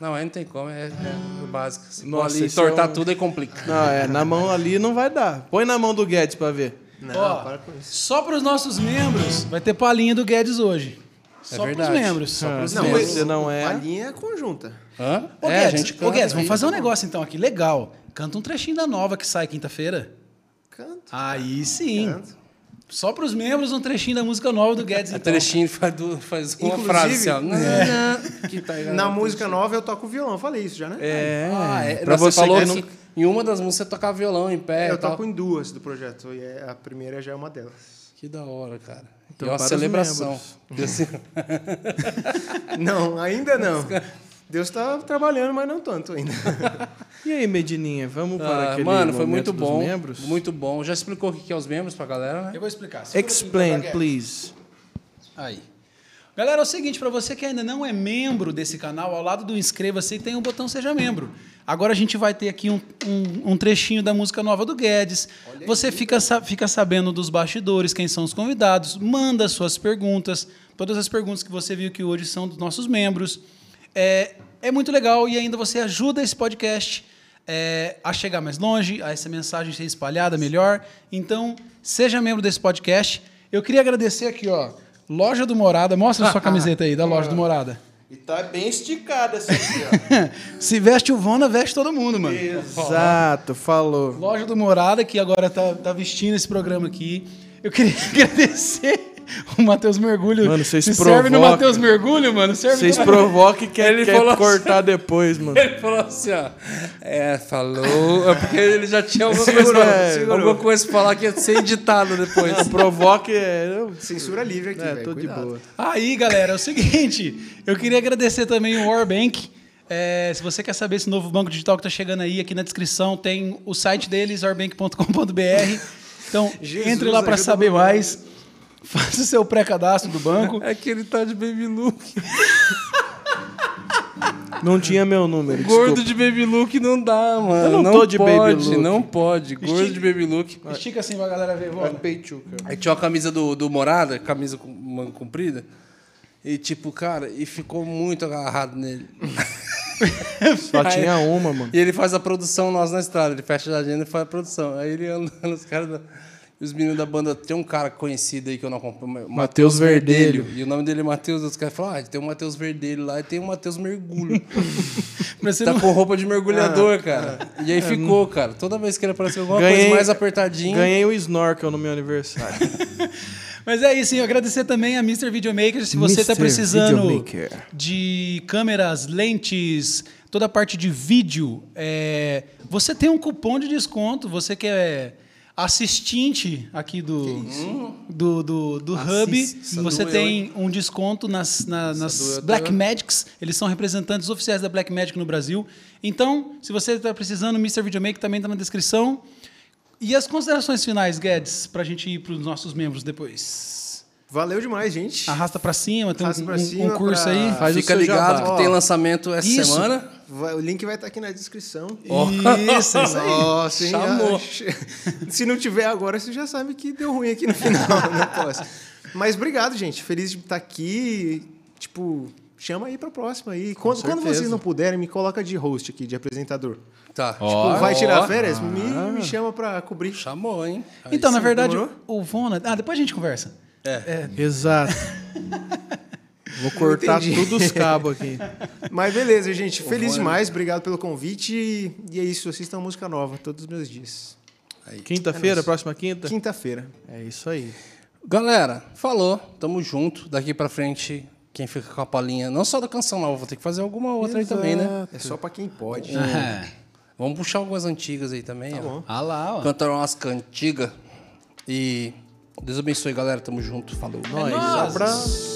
Não, aí não tem como, é, é o básico. Se ali esse tortar é um- tudo aí complica. Não, é, na mão ali não vai dar. Põe na mão do Guedes pra ver. Não, Ó, para com isso. Só para os nossos membros vai ter palhinha do Guedes hoje. Só para os membros. Só pros Não, membros. você não é. A linha é conjunta. Hã? Ô, é, a Guedes, gente ô, canta Guedes, vamos fazer um negócio então aqui, legal. Canta um trechinho da nova que sai quinta-feira. Canto. Aí sim. Canto. Só para os membros um trechinho da música nova do Guedes. A Então. trechinho faz, du- faz uma Inclusive, frase assim, não, que tá aí, Na ó, música nova eu toco violão. Eu falei isso já, né? É. Ah, é. Pra você falou não- em uma das músicas você tocava violão em pé eu e tal. toco em duas do projeto. E é- a primeira já é uma delas. Que da hora, cara. Então, e uma para celebração. Não, ainda não. Deus está trabalhando, mas não tanto ainda. E aí, Medininha, vamos para Ah, aquele mano, foi momento muito dos bom. membros? Muito bom. Já explicou o que é os membros pra galera, né? Eu vou explicar. Segura Explain, please. Aí. Galera, é o seguinte, para você que ainda não é membro desse canal, ao lado do inscreva-se tem o botão Seja Membro. Agora a gente vai ter aqui um, um- um trechinho da música nova do Guedes. Você fica, sa- fica sabendo dos bastidores, quem são os convidados, manda suas perguntas. Todas as perguntas que você viu que hoje são dos nossos membros. É, é muito legal e ainda você ajuda esse podcast é, a chegar mais longe, a essa mensagem ser espalhada melhor. Então, seja membro desse podcast. Eu queria agradecer aqui, ó. Loja do Morada. Mostra a sua camiseta aí, da Loja do Morada. E tá bem esticada essa aqui, ó. Se veste o Vona, veste todo mundo, mano. Exato, falou. Loja do Morada, que agora tá, tá vestindo esse programa aqui. Eu queria agradecer o Matheus Mergulho. Mano, vocês Se serve no provocam. Matheus Mergulho, mano. Serve Vocês no- provoquem que Ele quer falou assim- cortar depois, mano. Ele falou assim, ó. É, falou. É porque ele já tinha alguma coisa, Segurou, pra, segurou. alguma coisa pra falar que ia ser editado depois. Não, provoque é. eu- Censura livre aqui, É, velho. tô de Cuidado. boa. Aí, galera, é o seguinte. Eu queria agradecer também o Warbank. É, se você quer saber esse novo banco digital que está chegando aí, aqui na descrição tem o site deles, warbank.com.br. Então, Jesus, entre lá para saber mais. Faça o seu pré-cadastro do banco. É que ele tá de baby look. Não tinha meu número. Gordo desculpa. de baby look não dá, mano. Eu não não tô de pode, baby look. Não pode. Gordo Estica- de baby look. Estica assim pra galera ver. É Vamos. peituca. Aí tinha uma camisa do, do Morada, camisa com manga comprida. E tipo, cara, e ficou muito agarrado nele. Só tinha uma, mano. E ele faz a produção nós na estrada. Ele fecha a agenda e faz a produção. Aí ele anda nos caras da... Os meninos da banda, tem um cara conhecido aí que eu não acompanho, Matheus Verdelho. E o nome dele é Matheus. Os caras falam, ah, tem o Matheus Verdelho lá e tem o Matheus Mergulho. Mas tá não- com roupa de mergulhador, cara. E aí ficou, cara. Toda vez que ele apareceu alguma Ganhei- coisa mais apertadinha. Ganhei o snorkel no meu aniversário. Mas é isso, hein? agradecer também a Mr. Videomaker. Se você está precisando Videomaker. de câmeras, lentes, toda a parte de vídeo, é, você tem um cupom de desconto. Você que é assistente aqui do, do, do, do Hub, você tem um desconto nas, na- nas Sandu eu Black. Magics. Eles são representantes oficiais da Black Magic no Brasil. Então, se você está precisando, o Mr. Videomaker também está na descrição. E as considerações finais, Guedes, para a gente ir para os nossos membros depois? Valeu demais, gente. Arrasta pra cima, tem um, Arrasta pra um- cima um curso pra- aí. Faz Fica ligado jabá. que tem lançamento essa Isso. semana. Vai- o link vai estar aqui na descrição. Isso, é isso aí. Nossa, hein? Chamou. Ah, Se não tiver agora, você já sabe que deu ruim aqui no final, né, posso. Mas obrigado, gente. Feliz de estar aqui. Tipo, chama aí pra próxima aí. Quando, quando vocês não puderem, me coloca de host aqui, de apresentador. Tá. Tipo, vai tirar férias? Me, me chama pra cobrir. Chamou, hein? Aí Então, na verdade, demorou? o Vona. Ah, depois a gente conversa. Exato. Vou cortar todos os cabos aqui. Mas beleza, gente. Feliz demais. Obrigado pelo convite. E é isso. Assistam música nova todos os meus dias. Quinta-feira, próxima quinta? Quinta-feira. É isso aí. Galera, falou. Tamo junto. Daqui pra frente, quem fica com a palhinha, não só da canção nova, vou ter que fazer alguma outra aí também, né? É só pra quem pode. É. Vamos puxar algumas antigas aí também. Tá ó. bom. Ah lá, ó. Cantar umas cantigas. E Deus abençoe, galera. Tamo junto. Falou. É. Falou.